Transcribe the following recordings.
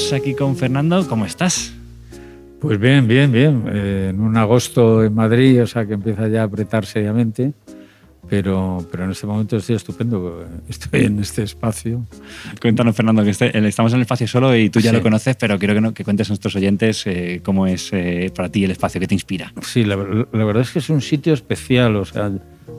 Estamos aquí con Fernando. ¿Cómo estás? Pues bien, bien, bien. Eh, en un agosto en Madrid, o sea que empieza ya a apretar seriamente. Pero, pero en este momento estoy estupendo. Estoy en este espacio. Cuéntanos, Fernando, que este- estamos en el espacio solo y tú ya Sí. lo conoces, pero quiero que, no- que cuentes a nuestros oyentes eh, cómo es eh, para ti el espacio, que te inspira. Sí, la, la verdad es que es un sitio especial. O sea,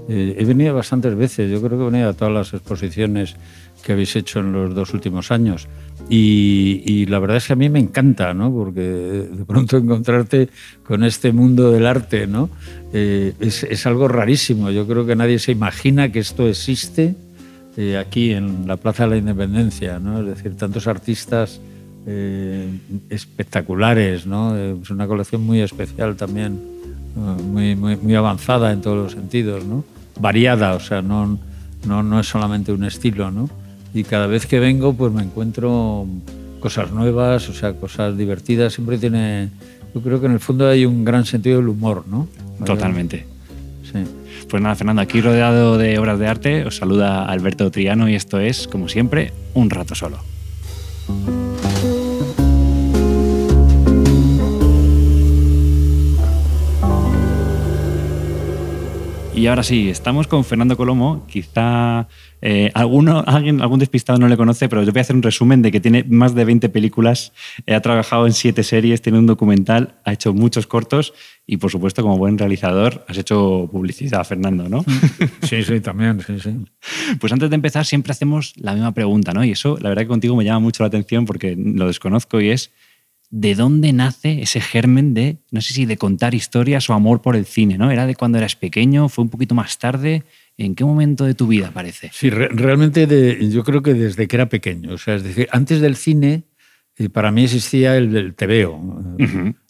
eh, he venido bastantes veces. Yo creo que he venido a todas las exposiciones que habéis hecho en los dos últimos años. Y, la verdad es que a mí me encanta, ¿no? Porque de pronto encontrarte con este mundo del arte, ¿no? Eh, es, algo rarísimo. Yo creo que nadie se imagina que esto existe eh, aquí en la Plaza de la Independencia, ¿no? Es decir, tantos artistas eh, espectaculares, ¿no? Es una colección muy especial también, muy, muy, muy avanzada en todos los sentidos, ¿no? Variada, o sea, no, no, no es solamente un estilo, ¿no? Y cada vez que vengo, pues me encuentro cosas nuevas, o sea, cosas divertidas. Siempre tiene, yo creo que en el fondo hay un gran sentido del humor, ¿no? Totalmente. Sí. Pues nada, Fernando, aquí rodeado de obras de arte, os saluda Alberto Triano y esto es, como siempre, un rato solo. Y ahora sí, estamos con Fernando Colomo. Quizá eh, alguno, alguien, algún despistado no le conoce, pero yo voy a hacer un resumen de que tiene más de 20 películas, eh, ha trabajado en siete series, tiene un documental, ha hecho muchos cortos y, por supuesto, como buen realizador, has hecho publicidad, Fernando, ¿no? Sí, sí, también, sí, sí. Pues antes de empezar, siempre hacemos la misma pregunta, ¿no? Y eso, la verdad que contigo me llama mucho la atención porque lo desconozco y es, ¿de dónde nace ese germen de, no sé si de contar historias o amor por el cine, ¿no? ¿Era de cuando eras pequeño? ¿Fue un poquito más tarde? ¿En qué momento de tu vida aparece? Sí, re- realmente de- yo creo que desde que era pequeño. O sea, es decir, antes del cine, eh, para mí existía el, el tebeo,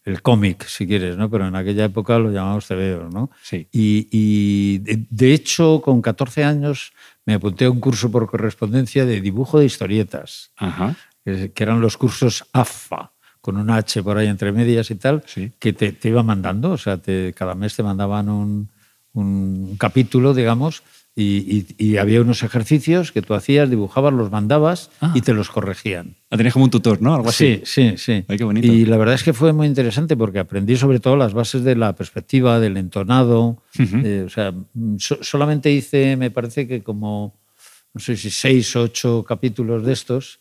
el cómic, si quieres, ¿no? Pero en aquella época lo llamábamos tebeo, ¿no? Sí. Y, y de, de hecho, con 14 años me apunté a un curso por correspondencia de dibujo de historietas, que, que eran los cursos AFA, con una H por ahí entre medias y tal, Sí. que te, te iba mandando, o sea, te- cada mes te mandaban un, un capítulo, digamos, y, y- y había unos ejercicios que tú hacías, dibujabas, los mandabas Ah. y te los corregían. La tenías como un tutor, ¿no? Algo así. Sí, sí, sí. Ay, qué bonito. Y la verdad es que fue muy interesante porque aprendí sobre todo las bases de la perspectiva, del entonado. Eh, o sea, mm, so- solamente hice, me parece que como, no sé si seis o ocho capítulos de estos,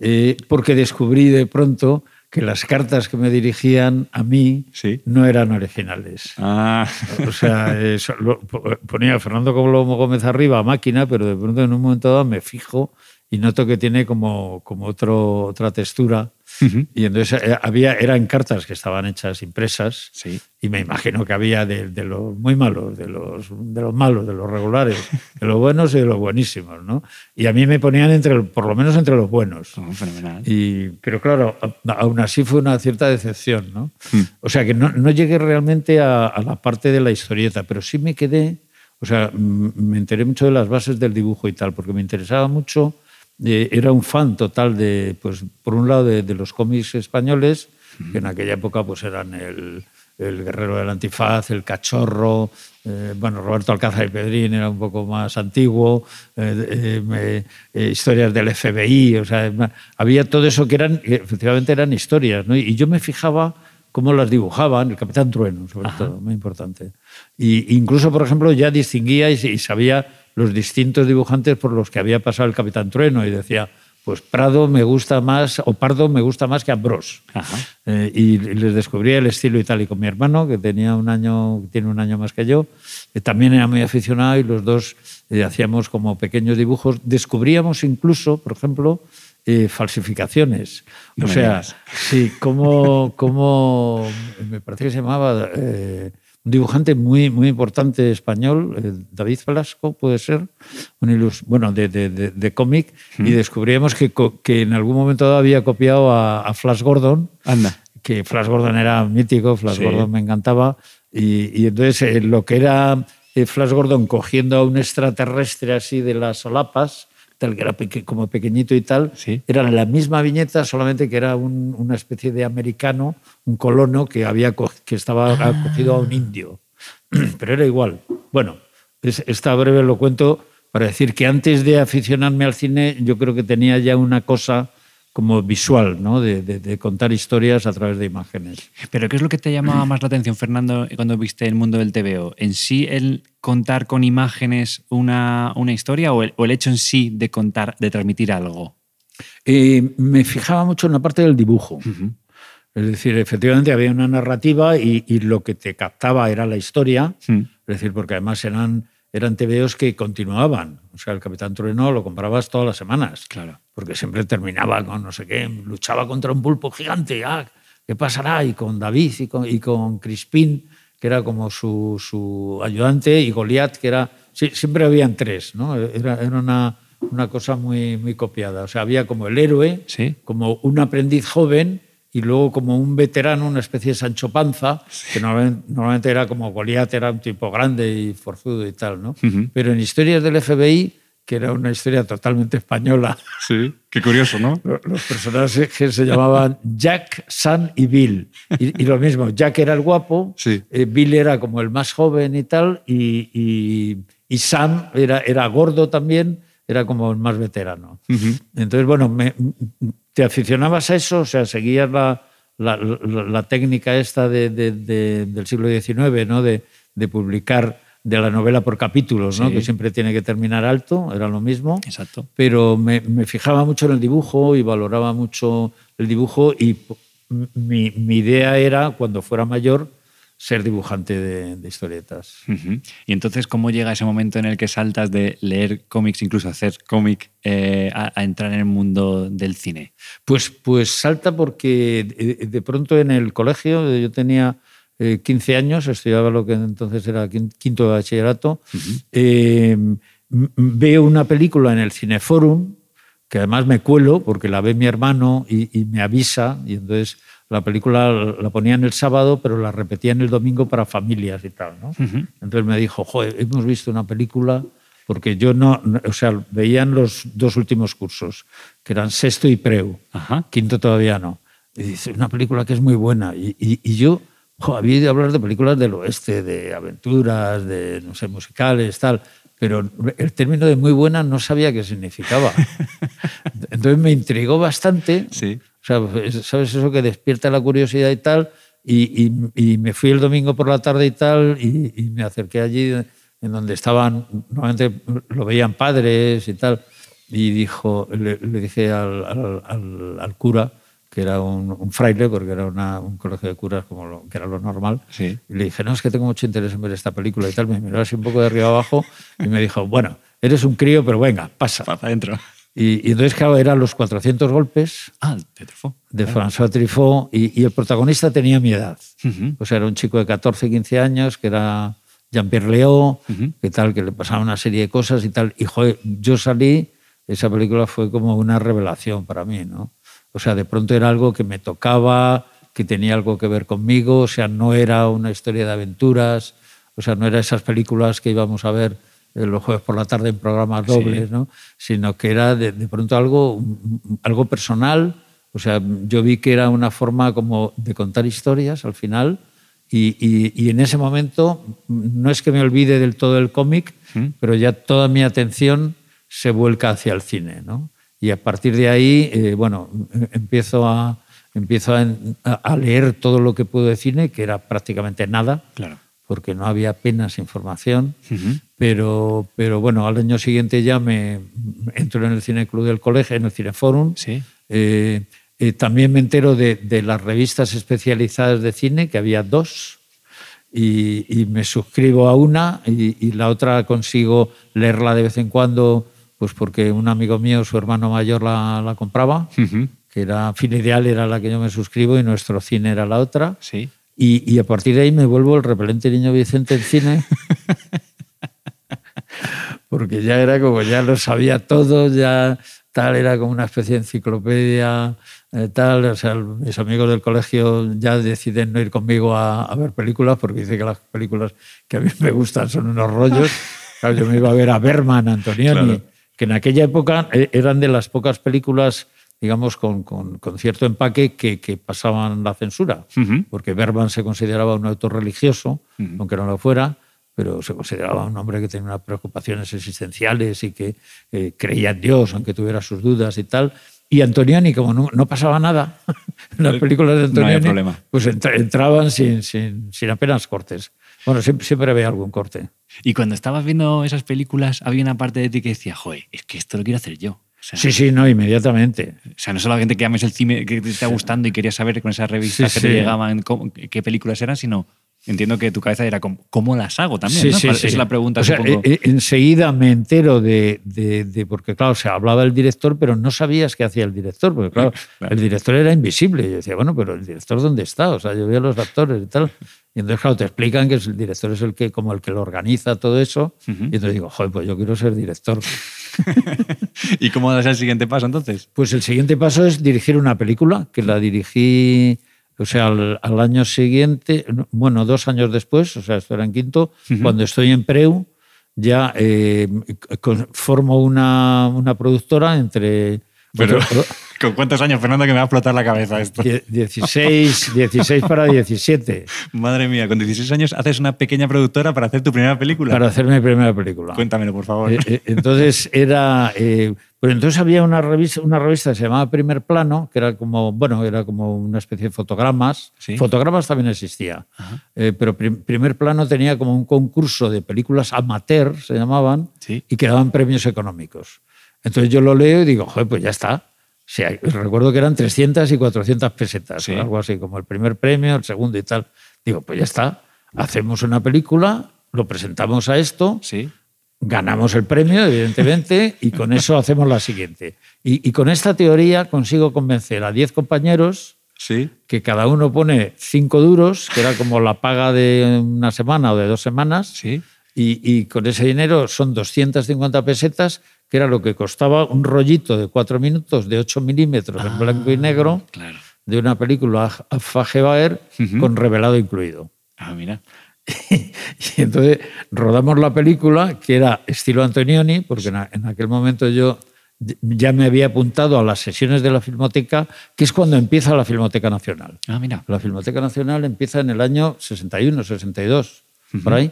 eh, porque descubrí de pronto que las cartas que me dirigían a mí Sí. no eran originales. Ah, O sea, eh, so- lo- po- ponía Fernando Colomo Gómez arriba a máquina, pero de pronto en un momento dado me fijo y noto que tiene como, como otro, otra textura. Ujú. Y entonces eh, había, eran cartas que estaban hechas impresas sí. y me imagino que había de, de los muy malos, de los, de los malos, de los regulares, de los buenos y de los buenísimos, ¿no? Y a mí me ponían entre, por lo menos entre los buenos. Oh, fenomenal. Y, pero claro, aún así fue una cierta decepción, ¿no? Hmm. O sea que no, no llegué realmente a, a la parte de la historieta, pero sí me quedé, o sea, me enteré mucho de las bases del dibujo y tal, porque me interesaba mucho, eh, era un fan total de, pues, por un lado, de, de los cómics españoles, que en aquella época pues eran el, el Guerrero del Antifaz, el Cachorro, eh, bueno, Roberto Alcázar y Pedrín era un poco más antiguo, eh, eh, eh, historias del FBI, o sea, había todo eso que eran, que efectivamente eran historias, ¿no? Y yo me fijaba cómo las dibujaban, el Capitán Trueno, sobre todo, muy importante. Y incluso, por ejemplo, ya distinguía y, y sabía los distintos dibujantes por los que había pasado el Capitán Trueno y decía, pues Prado me gusta más, o Pardo me gusta más que Ambrós. Eh, y les descubrí el estilo y tal. Y con mi hermano, que tenía un año, tiene un año más que yo, eh, también era muy aficionado y los dos eh, hacíamos como pequeños dibujos. Descubríamos incluso, por ejemplo, eh, falsificaciones. No o sea, digas. sí, como, como me parece que se llamaba eh, un dibujante muy, muy importante español, eh, David Velasco, puede ser, un ilus- bueno, de, de, de- de cómic, y descubríamos que, co- que en algún momento dado había copiado a, a Flash Gordon, Anda. que Flash Gordon era mítico, Flash Sí. Gordon me encantaba, y, y entonces eh, lo que era eh, Flash Gordon cogiendo a un extraterrestre así de las solapas, tal que era peque- como pequeñito y tal, Sí. era la misma viñeta, solamente que era un- una especie de americano, un colono que, había que estaba acogido a un indio. Pero era igual. Bueno, es- esta breve lo cuento para decir que antes de aficionarme al cine, yo creo que tenía ya una cosa como visual, ¿no? De, contar historias a través de imágenes. Pero ¿qué es lo que te llamaba más la atención, Fernando, cuando viste el mundo del TVO? ¿En sí el contar con imágenes una, una historia o el, hecho en sí de contar, de transmitir algo? Eh, me fijaba mucho en la parte del dibujo. Es decir, efectivamente había una narrativa y, lo que te captaba era la historia. Mm. Es decir, porque además eran eran TVOs que continuaban. O sea, el Capitán Trueno lo comprabas todas las semanas. Claro. Porque siempre terminaba con no sé qué, luchaba contra un pulpo gigante. Ah, ¿Qué pasará? Y con David y con, y con Crispín, que era como su, su ayudante, y Goliat, que era. Sí, siempre habían tres, ¿no? Era, era una, una, cosa muy, muy copiada. O sea, había como el héroe, ¿Sí? como un aprendiz joven y luego como un veterano, una especie de Sancho Panza, que normalmente, era como Goliat, era un tipo grande y forzudo y tal, ¿no? Pero en historias del FBI, que era una historia totalmente española. Sí, qué curioso, ¿no? Los personajes se llamaban Jack, Sam y Bill. Y, lo mismo, Jack era el guapo, eh, Bill era como el más joven y tal, y, y, Sam era, era gordo también, era como el más veterano. Entonces, bueno, me, ¿Te aficionabas a eso? O sea, seguías la, la, técnica esta de, del siglo XIX, ¿no? De, publicar de la novela por capítulos, ¿no? que siempre tiene que terminar alto, era lo mismo. Exacto. Pero me, me, fijaba mucho en el dibujo y valoraba mucho el dibujo y mi, mi idea era, cuando fuera mayor, ser dibujante de, historietas. Y entonces, ¿cómo llega ese momento en el que saltas de leer cómics, incluso hacer cómic, eh, a, entrar en el mundo del cine? Pues, pues salta porque de, pronto en el colegio, yo tenía 15 eh, años, estudiaba lo que entonces era quinto de bachillerato, eh, veo una película en el Cineforum, que además me cuelo porque la ve mi hermano y, y me avisa, y entonces la película la ponían el sábado, pero la repetían el domingo para familias y tal. ¿no? Entonces me dijo, joder, hemos visto una película, porque yo no, o sea, veían los dos últimos cursos, que eran sexto y preu, quinto todavía no. Y dice, una película que es muy buena. Y, y, yo había oído hablar de películas del oeste, de aventuras, de, no sé, musicales, tal pero el término de muy buena no sabía qué significaba. Entonces me intrigó bastante. Sí. O sea, ¿sabes eso que despierta la curiosidad y tal? Y, y, me fui el domingo por la tarde y tal, y, me acerqué allí en donde estaban, normalmente lo veían padres y tal, y dijo, le, dije al, al, al, cura, que era un, fraile, porque era una, un colegio de curas como lo, que era lo normal, sí. y le dije, no, es que tengo mucho interés en ver esta película y tal, me miró así un poco de arriba abajo y me dijo, bueno, eres un crío, pero venga, pasa. Pasa adentro. Y, entonces, claro, eran los 400 golpes ah, de, Truffaut. de François Truffaut y, el protagonista tenía mi edad. O sea, era un chico de 14, 15 años que era Jean-Pierre Léo, que tal, que le pasaba una serie de cosas y tal. Y joder, yo salí, esa película fue como una revelación para mí, ¿no? O sea, de pronto era algo que me tocaba, que tenía algo que ver conmigo, o sea, no era una historia de aventuras, o sea, no era esas películas que íbamos a ver los jueves por la tarde en programas dobles, ¿no? sino que era de, pronto algo, algo personal. O sea, yo vi que era una forma como de contar historias al final y, y, en ese momento no es que me olvide del todo el cómic, ¿Mm? pero ya toda mi atención se vuelca hacia el cine. ¿no? Y a partir de ahí, eh, bueno, empiezo a, empiezo a, a, leer todo lo que puedo de cine, que era prácticamente nada. Claro porque no había apenas información, pero, pero bueno, al año siguiente ya me entro en el Cine Club del colegio, en el Cineforum. Sí. Eh, eh, también me entero de, las revistas especializadas de cine, que había dos, y, me suscribo a una y, la otra consigo leerla de vez en cuando, pues porque un amigo mío, su hermano mayor, la, la compraba, que era Fin Ideal, era la que yo me suscribo, y nuestro cine era la otra. Sí. Y, a partir de ahí me vuelvo el repelente niño Vicente en cine. porque ya era como, ya lo sabía todo, ya tal, era como una especie de enciclopedia, eh, tal. O sea, mis amigos del colegio ya deciden no ir conmigo a, ver películas porque dicen que las películas que a mí me gustan son unos rollos. Claro, yo me iba a ver a Berman, Antonioni, que en aquella época eh, eran de las pocas películas digamos, con, con, cierto empaque que, que, pasaban la censura, porque Berman se consideraba un autor religioso, aunque no lo fuera, pero se consideraba un hombre que tenía unas preocupaciones existenciales y que eh, creía en Dios, aunque tuviera sus dudas y tal. Y Antonioni, como no, no pasaba nada en las películas de No Antonioni, problema. pues entra- entraban sin, sin, sin apenas cortes. Bueno, siempre, siempre había algún corte. Y cuando estabas viendo esas películas, había una parte de ti que decía, joder, es que esto lo quiero hacer yo. Sea, Sí, sí, no, inmediatamente. O sea, no solamente que ames el cine que te está gustando y querías saber con esas revistas Sí, que te llegaban qué películas eran, sino entiendo que tu cabeza era como, ¿cómo las hago también? Sí, ¿no? sí, Esa sí. es la pregunta, O sea, eh, eh, enseguida me entero de, de- de- Porque, claro, se hablaba del director, pero no sabías qué hacía el director, porque, claro, Claro. el director era invisible. Yo decía, bueno, pero el director, ¿dónde está? O sea, yo veo a los actores y tal. Y entonces, claro, te explican que el director es el que, como el que lo organiza todo eso. Y entonces digo, joder, pues yo quiero ser director. ¿Y cómo es el siguiente paso entonces? Pues el siguiente paso es dirigir una película, que la dirigí, o sea, al, al año siguiente, no, bueno, dos años después, o sea, esto era en quinto, cuando estoy en Preu, ya eh, con- formo una, una productora entre Pero, otro- ¿con cuántos años, Fernando, que me va a explotar la cabeza esto? die- 16, 16 para 17, Madre mía, con 16 años haces una pequeña productora para hacer tu primera película. para hacer mi primera película. Cuéntamelo, por favor. Eh, eh, entonces era. eh, pero entonces había una revista, una revista que se llamaba Primer Plano, que era como, bueno, era como una especie de fotogramas. Sí. Fotogramas también existía. Eh, pero Prim- Primer Plano tenía como un concurso de películas amateur, se llamaban, Sí. y que daban premios económicos. Entonces yo lo leo y digo, joder, pues ya está. Sea, recuerdo que eran 300 y 400 pesetas, Sí. o algo así, como el primer premio, el segundo y tal. Digo, pues ya está. Hacemos una película, lo presentamos a esto, Sí. ganamos el premio, evidentemente, y con eso hacemos la siguiente. Y, y con esta teoría consigo convencer a 10 compañeros Sí. que cada uno pone 5 duros, que era como la paga de una semana o de dos semanas, Sí. Y, y con ese dinero son 250 pesetas, que era lo que costaba un rollito de 4 minutos de 8 milímetros en blanco y negro Claro. de una película Fagebaer Ujú. con revelado incluido. Ah, mira. Y entonces rodamos la película, que era estilo Antonioni, porque en, aquel momento yo ya me había apuntado a las sesiones de la Filmoteca, que es cuando empieza la Filmoteca Nacional. Ah, mira. La Filmoteca Nacional empieza en el año 61, 62, por ahí,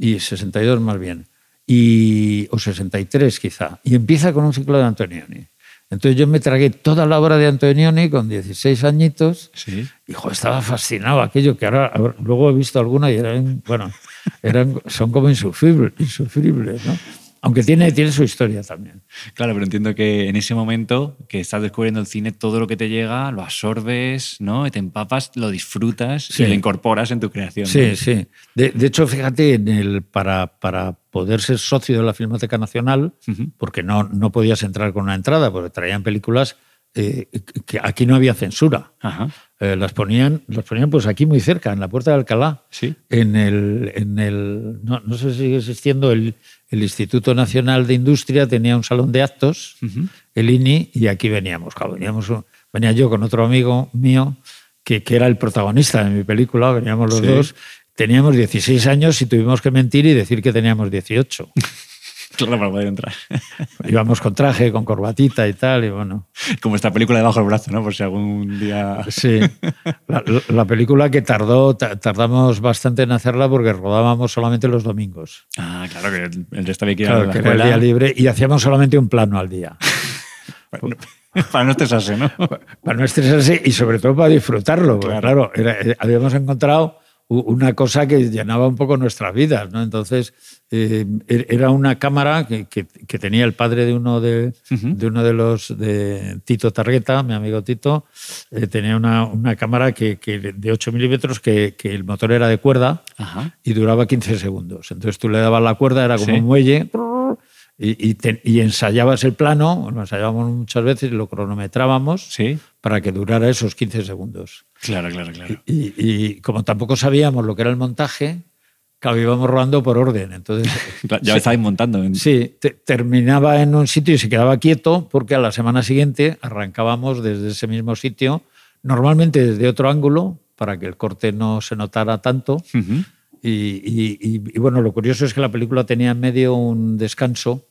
y 62 más bien, y, o 63 quizá, y empieza con un ciclo de Antonioni. Entonces yo me tragué toda la obra de Antonioni con 16 añitos Sí. Hijo, estaba fascinado aquello que ahora- luego he visto alguna y eran, bueno, eran, son como insufribles, insufribles, ¿no? Aunque tiene, tiene su historia también. Claro, pero entiendo que en ese momento que estás descubriendo el cine, todo lo que te llega lo absorbes, ¿no? Y te empapas, lo disfrutas Sí. y lo incorporas en tu creación. ¿no? Sí, sí. De, de hecho, fíjate, en el, para, para poder ser socio de la Filmoteca Nacional, porque no, no podías entrar con una entrada, porque traían películas eh, que aquí no había censura. Ajá. Eh, las ponían, las ponían pues aquí muy cerca, en la puerta de Alcalá. Sí. En el, en el no, no sé si sigue existiendo el, el Instituto Nacional de Industria, tenía un salón de actos, el INI, y aquí veníamos. Claro, veníamos venía yo con otro amigo mío, que, que era el protagonista de mi película, veníamos los Sí. dos. Teníamos 16 años y tuvimos que mentir y decir que teníamos 18. Claro, para poder entrar. Íbamos con traje, con corbatita y tal, y bueno. Como esta película debajo del brazo, ¿no? Por si algún día. Sí, la, la película que tardó, ta- tardamos bastante en hacerla porque rodábamos solamente los domingos. Ah, claro, que el- resto había que ir a Claro, la que era el día libre y hacíamos solamente un plano al día. Bueno, para no estresarse, ¿no? Para no estresarse y sobre todo para disfrutarlo. Claro. claro, era- eh, habíamos encontrado una cosa que llenaba un poco nuestras vidas, ¿no? Entonces, eh, er- era una cámara que, que- que tenía el padre de uno de, de uno de los, de Tito Targueta, mi amigo Tito, eh, tenía una, una cámara que, que de 8 milímetros que, que el motor era de cuerda Ajá. y duraba 15 segundos. Entonces tú le dabas la cuerda, era como Sí. un muelle, y, y te- y ensayabas el plano, lo ensayábamos muchas veces y lo cronometrábamos Sí. para que durara esos 15 segundos. Claro, claro, claro. Y, y como tampoco sabíamos lo que era el montaje, claro, íbamos rodando por orden. Entonces, Ya estabais montando. en- sí, te- terminaba en un sitio y se quedaba quieto porque a la semana siguiente arrancábamos desde ese mismo sitio, normalmente desde otro ángulo, para que el corte no se notara tanto. Y- y bueno, lo curioso es que la película tenía en medio un descanso,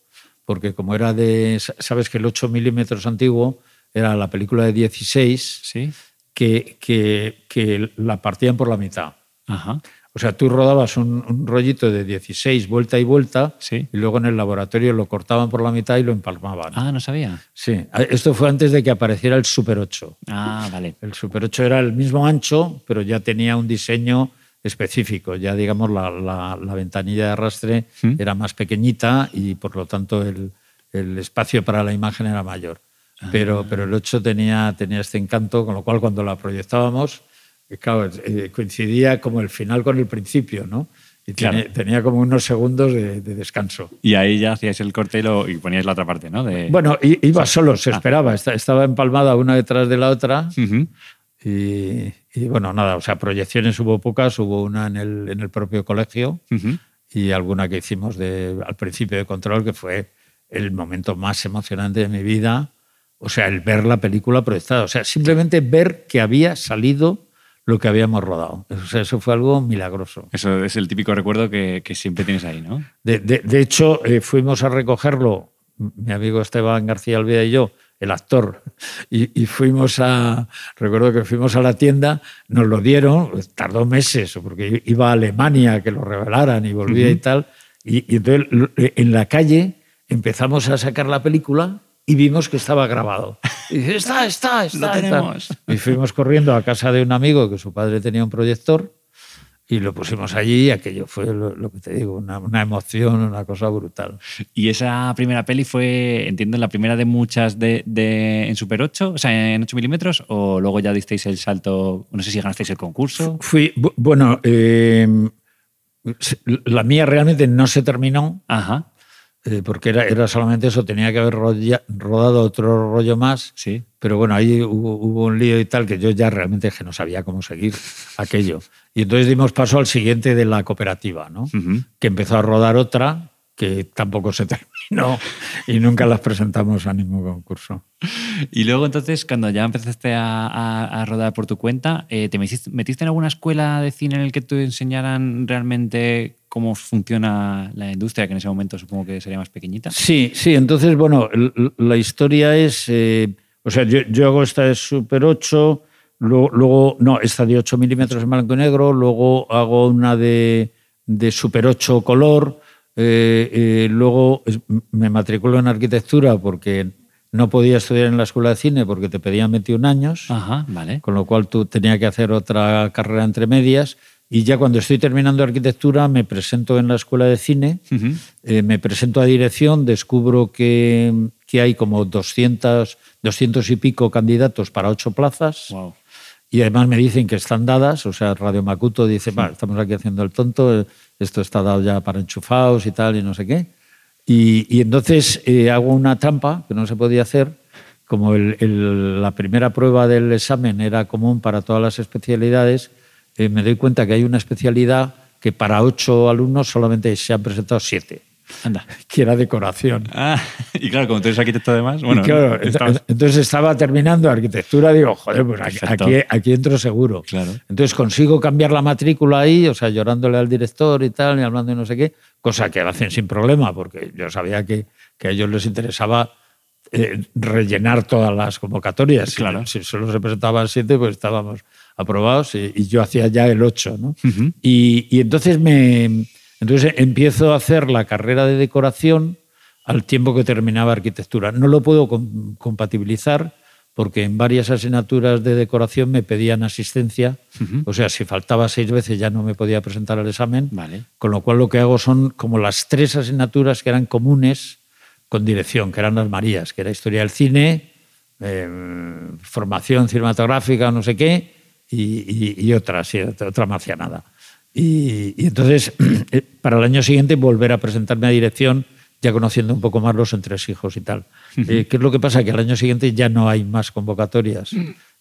porque como era de, sabes que el 8 milímetros antiguo era la película de 16, Sí. que, que, que la partían por la mitad. Ajá. O sea, tú rodabas un, un rollito de 16 vuelta y vuelta Sí. y luego en el laboratorio lo cortaban por la mitad y lo empalmaban. Ah, no sabía. Sí, esto fue antes de que apareciera el Super 8. Ah, vale. El Super 8 era el mismo ancho, pero ya tenía un diseño específico. Ya, digamos, la, la- la ventanilla de arrastre ¿Mm? era más pequeñita y, por lo tanto, el, el espacio para la imagen era mayor. Ah. Pero, pero el 8 tenía, tenía este encanto, con lo cual, cuando la proyectábamos, eh, claro, eh, coincidía como el final con el principio, ¿no? Y Claro. tenía, tenía como unos segundos de, de descanso. Y ahí ya hacíais el corte y, lo- y poníais la otra parte, ¿no? De... Bueno, iba solo, se Ah. esperaba, esta- estaba empalmada una detrás de la otra. Ujú. Y, y, bueno, nada, o sea, proyecciones hubo pocas, hubo una en el, en el propio colegio Ujú. y alguna que hicimos de, al principio de control, que fue el momento más emocionante de mi vida. O sea, el ver la película proyectada. O sea, simplemente ver que había salido lo que habíamos rodado. O sea, eso fue algo milagroso. Eso es el típico recuerdo que, que siempre tienes ahí, ¿no? De, de- de hecho, eh, fuimos a recogerlo, mi amigo Esteban García Alveda y yo, el actor, y, y fuimos a, recuerdo que fuimos a la tienda, nos lo dieron, tardó meses, porque iba a Alemania a que lo revelaran y volvía y tal, y, y entonces en la calle empezamos a sacar la película y vimos que estaba grabado. Y dije, está, está, está. Lo está". tenemos. Y fuimos corriendo a casa de un amigo que su padre tenía un proyector y lo pusimos allí y aquello fue lo, lo que te digo, una, una emoción, una cosa brutal. Y esa primera peli fue, entiendo, la primera de muchas de, de- en Super 8, o sea, en 8 milímetros, o luego ya disteis el salto, no sé si ganasteis el concurso. Fui, bu- bueno, eh, la mía realmente no se terminó Ajá, eh, porque era, era solamente eso, tenía que haber rolla- rodado otro rollo más. sí. Pero bueno, ahí hubo, hubo un lío y tal que yo ya realmente que no sabía cómo seguir aquello. Y entonces dimos paso al siguiente de la cooperativa, ¿no? Que empezó a rodar otra que tampoco se terminó y nunca las presentamos a ningún concurso. Y luego entonces, cuando ya empezaste a, a- a rodar por tu cuenta, eh, ¿te metiste, metiste en alguna escuela de cine en el que te enseñaran realmente cómo funciona la industria, que en ese momento supongo que sería más pequeñita? Sí, sí, entonces, bueno, la historia es, eh, o sea, yo, yo hago esta de Super 8, luego, luego- no, esta de 8 milímetros en blanco y negro, luego hago una de, de Super 8 color, eh, eh, luego me matriculo en arquitectura porque no podía estudiar en la escuela de cine porque te pedían 21 años. Ajá, vale. con lo cual tú tenía que hacer otra carrera entre medias. Y ya cuando estoy terminando arquitectura me presento en la escuela de cine, Ujú. eh, me presento a dirección, descubro que, que hay como 200, 200 y pico candidatos para ocho plazas. Wow. Y además me dicen que están dadas, o sea, Radio Macuto dice, "Va, estamos aquí haciendo el tonto, esto está dado ya para enchufados y tal, y no sé qué. Y, y entonces eh, hago una trampa que no se podía hacer, como el- el- la primera prueba del examen era común para todas las especialidades, eh, me doy cuenta que hay una especialidad que para ocho alumnos solamente se han presentado siete, Anda. que era decoración. Ah, y claro, como tú eres arquitecto además, bueno, claro, estabas- entonces estaba terminando arquitectura, digo, joder, pues aquí, aquí, aquí entro seguro. Claro. Entonces consigo cambiar la matrícula ahí, o sea, llorándole al director y tal, y hablando de no sé qué, cosa que hacen sin problema, porque yo sabía que, que a ellos les interesaba eh, rellenar todas las convocatorias. Si- Claro. Si, solo se presentaban siete, pues estábamos aprobados y, y yo hacía ya el ocho, ¿no? Ujú. y, y entonces me entonces empiezo a hacer la carrera de decoración al tiempo que terminaba arquitectura. No lo puedo com- compatibilizar porque en varias asignaturas de decoración me pedían asistencia, o sea, si faltaba seis veces ya no me podía presentar al examen, Vale. con lo cual lo que hago son como las tres asignaturas que eran comunes con dirección, que eran las Marías, que era historia del cine, eh, formación cinematográfica, no sé qué, y, y- y otra, sí, otra marcianada. Y, y entonces, eh, para el año siguiente, volver a presentarme a dirección, ya conociendo un poco más los entresijos y tal. Eh, ¿Qué es lo que pasa? Que al año siguiente ya no hay más convocatorias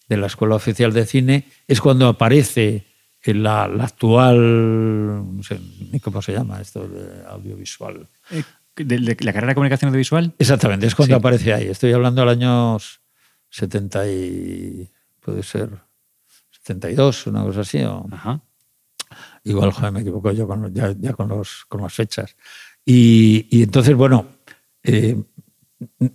de la Escuela Oficial de Cine. Es cuando aparece la, la actual, no sé ni cómo se llama esto, de audiovisual. Eh, ¿De, de la carrera de comunicación audiovisual? Exactamente, es cuando Sí. aparece ahí. Estoy hablando del año 70 y... puede ser 72, una cosa así. O, Ajá. igual, joder, me equivoco yo con, ya, ya con, los, con las fechas. Y, y entonces, bueno, eh,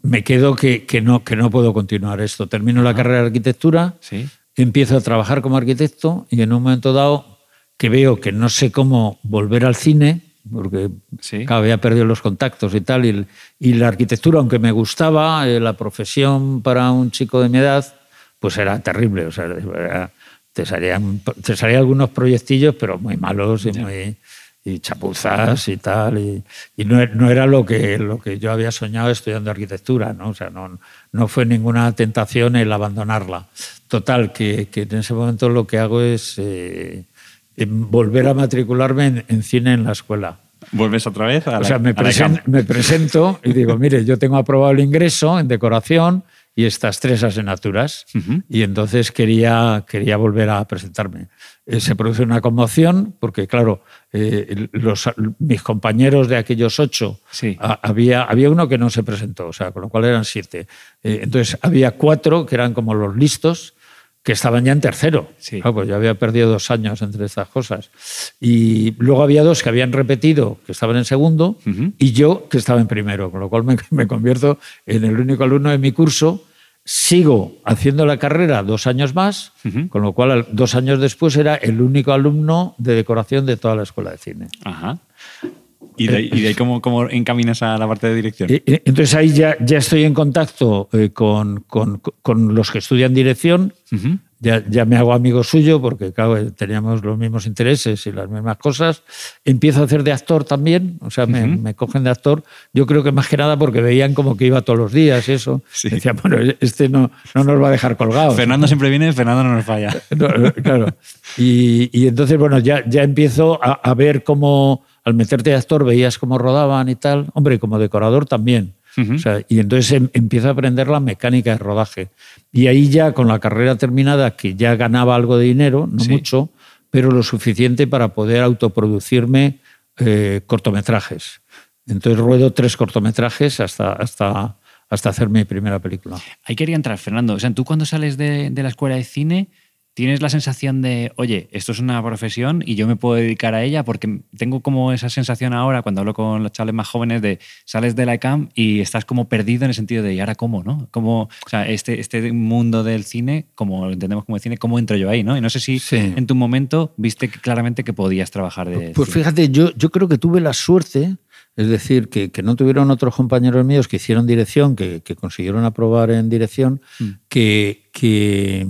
me quedo que, que no, que no puedo continuar esto. Termino la carrera de arquitectura, Sí. empiezo a trabajar como arquitecto y en un momento dado que veo que no sé cómo volver al cine, porque Sí. claro, había perdido los contactos y tal, y, y la arquitectura, aunque me gustaba, eh, la profesión para un chico de mi edad, pues era terrible. O sea, era- te, salían, te salían algunos proyectillos, pero muy malos y, muy, y chapuzas y tal. Y, y no, no era lo que, lo que yo había soñado estudiando arquitectura, ¿no? O sea, no, no fue ninguna tentación el abandonarla. Total, que, que en ese momento lo que hago es eh, em, volver a matricularme en- en cine en la escuela. ¿Vuelves otra vez? A O la- sea, me, presen- me presento y digo, mire, yo tengo aprobado el ingreso en decoración y estas tres asignaturas. Ujú. Y entonces quería, quería volver a presentarme. Eh, se produce una conmoción porque, claro, eh, los, mis compañeros de aquellos ocho, Sí. a- había, había uno que no se presentó, o sea, con lo cual eran siete. Eh, entonces había cuatro que eran como los listos que estaban ya en tercero. Sí. Claro, pues yo había perdido dos años entre estas cosas. Y luego había dos que habían repetido, que estaban en segundo, y yo que estaba en primero, con lo cual me, me convierto en el único alumno de mi curso. Sigo haciendo la carrera dos años más, con lo cual al- dos años después era el único alumno de decoración de toda la escuela de cine. Ajá. ¿Y de, y de ahí cómo, cómo encaminas a la parte de dirección? Eh, eh, Entonces ahí ya, ya estoy en contacto eh, con, con- con los que estudian dirección, Ujú. ya, ya me hago amigo suyo porque claro, teníamos los mismos intereses y las mismas cosas. Empiezo a hacer de actor también, o sea, me, Ujú. me cogen de actor. Yo creo que más que nada porque veían como que iba todos los días y eso. Sí. Decían, bueno, este no, no nos va a dejar colgados. Fernando siempre viene, Fernando no nos falla. No, claro. Y, y entonces, bueno, ya, ya empiezo a, a ver cómo, al meterte de actor, veías cómo rodaban y tal. Hombre, como decorador también. O sea, y entonces em- empiezo a aprender la mecánica de rodaje. Y ahí ya, con la carrera terminada, que ya ganaba algo de dinero, no Sí. mucho, pero lo suficiente para poder autoproducirme eh, cortometrajes. Entonces ruedo tres cortometrajes hasta, hasta, hasta hacer mi primera película. Ahí quería entrar, Fernando. O sea, tú cuando sales de, de la escuela de cine, tienes la sensación de, oye, esto es una profesión y yo me puedo dedicar a ella, porque tengo como esa sensación ahora cuando hablo con los chavales más jóvenes de sales de la ECAM y estás como perdido en el sentido de, ¿y ahora cómo, no? Como, o sea, este, este mundo del cine, como lo entendemos como cine, ¿cómo entro yo ahí, no? Y no sé si Sí. en tu momento viste claramente que podías trabajar de Pues fíjate, yo, yo creo que tuve la suerte, es decir, que, que no tuvieron otros compañeros míos que hicieron dirección, que, que consiguieron aprobar en dirección, Mm. que, que,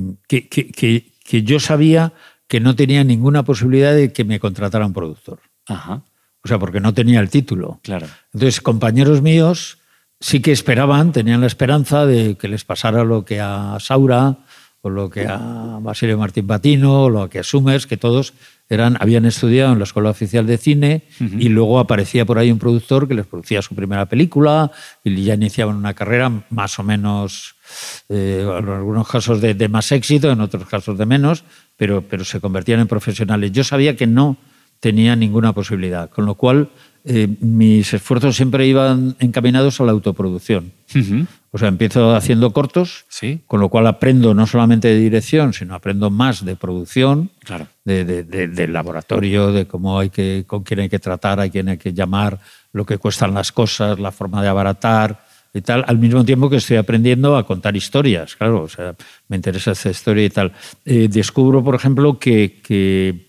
que, yo sabía que no tenía ninguna posibilidad de que me contratara un productor. Ajá, O sea, porque no tenía el título. claro. Entonces, compañeros míos sí que esperaban, tenían la esperanza de que les pasara lo que a Saura o lo que a Basilio Martín Patino o lo que a Summers, que todos eran, habían estudiado en la Escuela Oficial de Cine y luego aparecía por ahí un productor que les producía su primera película y ya iniciaban una carrera más o menos, eh, en algunos casos de, de más éxito, en otros casos de menos, pero, pero se convertían en profesionales. Yo sabía que no tenía ninguna posibilidad, con lo cual eh, mis esfuerzos siempre iban encaminados a la autoproducción. Ujú. O sea, empiezo haciendo cortos, Sí, con lo cual aprendo no solamente de dirección, sino aprendo más de producción, claro. de, de- de- del laboratorio, de cómo hay que, con quién hay que tratar, a quién hay que llamar, lo que cuestan las cosas, la forma de abaratar y tal, al mismo tiempo que estoy aprendiendo a contar historias, claro, o sea, me interesa esta historia y tal. Eh, descubro, por ejemplo, que, que,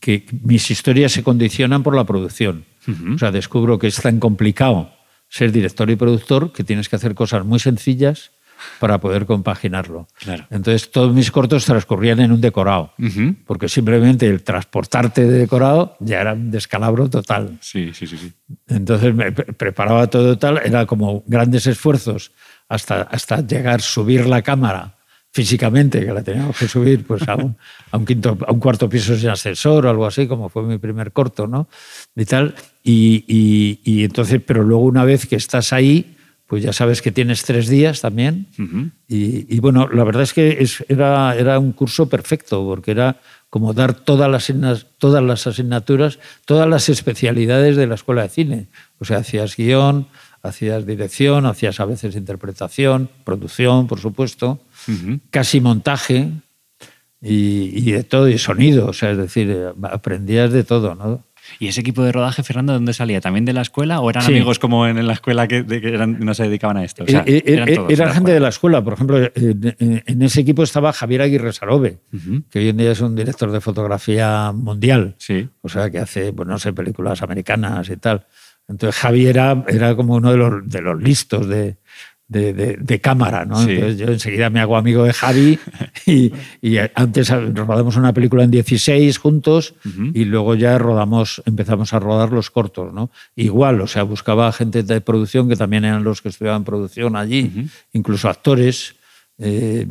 que mis historias se condicionan por la producción. O sea, descubro que es tan complicado ser director y productor que tienes que hacer cosas muy sencillas para poder compaginarlo. Claro. Entonces, todos mis cortos transcurrían en un decorado porque simplemente el transportarte de decorado ya era un descalabro total. Sí, sí, sí, sí. Entonces me pre- preparaba todo tal, era como grandes esfuerzos hasta, hasta llegar, subir la cámara físicamente, que la teníamos que subir pues, a, un, a, un quinto, a un cuarto piso sin ascensor o algo así, como fue mi primer corto, ¿no? Y tal. Y, y- y entonces, pero luego una vez que estás ahí, pues ya sabes que tienes tres días también. Y, y bueno, la verdad es que es- era, era un curso perfecto, porque era como dar todas las, todas las asignaturas, todas las especialidades de la escuela de cine. O sea, hacías guion, hacías dirección, hacías a veces interpretación, producción, por supuesto, casi montaje y, y de todo, y sonido. O sea, es decir, eh, aprendías de todo, ¿no? ¿Y ese equipo de rodaje, Fernando, de dónde salía? ¿También de la escuela o eran Sí. amigos como en, en la escuela que, de que eran- no se dedicaban a esto? O sea, Eh, eh, eran eh, todos de era gente de la escuela. Por ejemplo, eh, en, ese equipo estaba Javier Aguirre Sarobe, que hoy en día es un director de fotografía mundial. Sí. O sea, que hace, pues no sé, películas americanas y tal. Entonces Javi era, era como uno de los, de los listos de, de, de- de cámara, ¿no? Sí. Entonces yo enseguida me hago amigo de Javi y, y antes rodamos una película en 16 juntos y luego ya rodamos, empezamos a rodar los cortos, ¿no? Igual, o sea, buscaba gente de producción que también eran los que estudiaban producción allí, incluso actores, eh,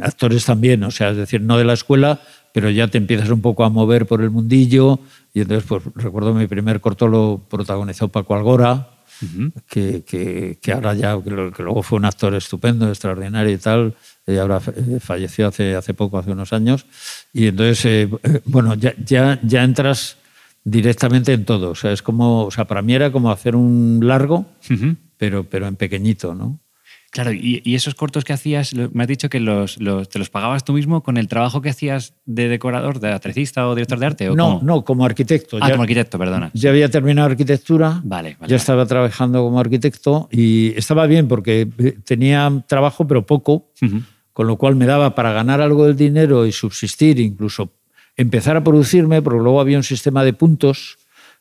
actores también, o sea, es decir, no de la escuela, pero ya te empiezas un poco a mover por el mundillo. Y entonces, pues recuerdo mi primer corto lo protagonizó Paco Algora, Ujú. que, que- que ahora ya, que, luego fue un actor estupendo, extraordinario y tal, y ahora eh, falleció hace, hace poco, hace unos años. Y entonces, eh, eh, bueno, ya, ya, ya entras directamente en todo. O sea, es como, o sea, para mí era como hacer un largo, Ujú. pero, pero en pequeñito, ¿no? Claro, y, y esos cortos que hacías, me has dicho que los, los- te los pagabas tú mismo con el trabajo que hacías de decorador, de atrecista o director de arte. ¿o No, cómo? no, como arquitecto. Ah, Ya- como arquitecto, perdona. Ya había terminado arquitectura, Vale, vale. ya estaba trabajando como arquitecto y estaba bien porque eh, tenía trabajo pero poco, con lo cual me daba para ganar algo del dinero y subsistir, incluso empezar a producirme, porque luego había un sistema de puntos,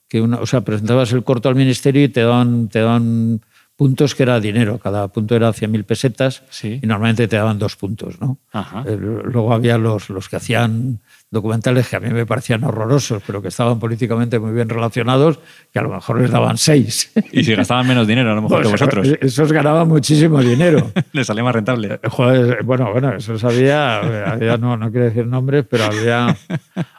que una, o sea, presentabas el corto al ministerio y te daban, te daban puntos que era dinero, cada punto era 100.000 pesetas Sí. y normalmente te daban dos puntos, ¿no? Eh, Luego había los, los que hacían documentales que a mí me parecían horrorosos, pero que estaban políticamente muy bien relacionados, que a lo mejor les daban seis. Y si gastaban menos dinero, a lo mejor que Pues, vosotros. Esos ganaban muchísimo dinero. Les salía más rentable. Joder, bueno, bueno, eso había, había no, no quiero decir nombres, pero había,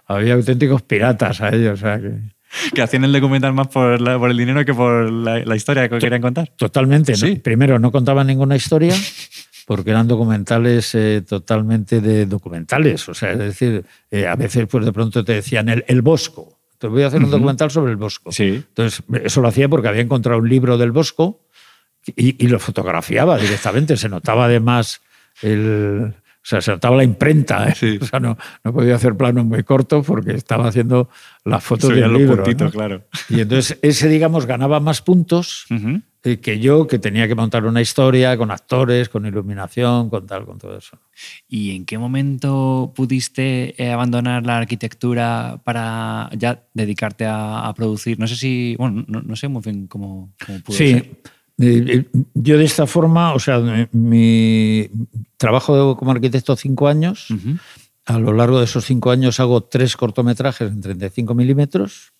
había auténticos piratas a ellos. O sea que, Que hacían el documental más por, la- por el dinero que por la, la historia que querían contar. totalmente. ¿no? Sí. Primero, no contaban ninguna historia, porque eran documentales eh, totalmente de documentales. O sea, es decir, eh, a veces pues de pronto te decían el, el Bosco. Te voy a hacer un documental sobre el Bosco. Sí. Entonces, eso lo hacía porque había encontrado un libro del Bosco y, y lo fotografiaba directamente. Se notaba además el. O sea, se notaba la imprenta. ¿eh? Sí. O sea, no, no podía hacer planos muy cortos porque estaba haciendo las fotos del los libro. puntitos, ¿no? claro. Y entonces ese, digamos, ganaba más puntos eh, que yo, que tenía que montar una historia con actores, con iluminación, con tal, con todo eso. ¿Y en qué momento pudiste eh, abandonar la arquitectura para ya dedicarte a, a producir? No sé si, bueno, no, no sé muy bien cómo, cómo pudo Sí, ser. Eh, eh, yo de esta forma, o sea, eh, mi trabajo como arquitecto cinco años. Ujú. A lo largo de esos cinco años hago tres cortometrajes en 35 milímetros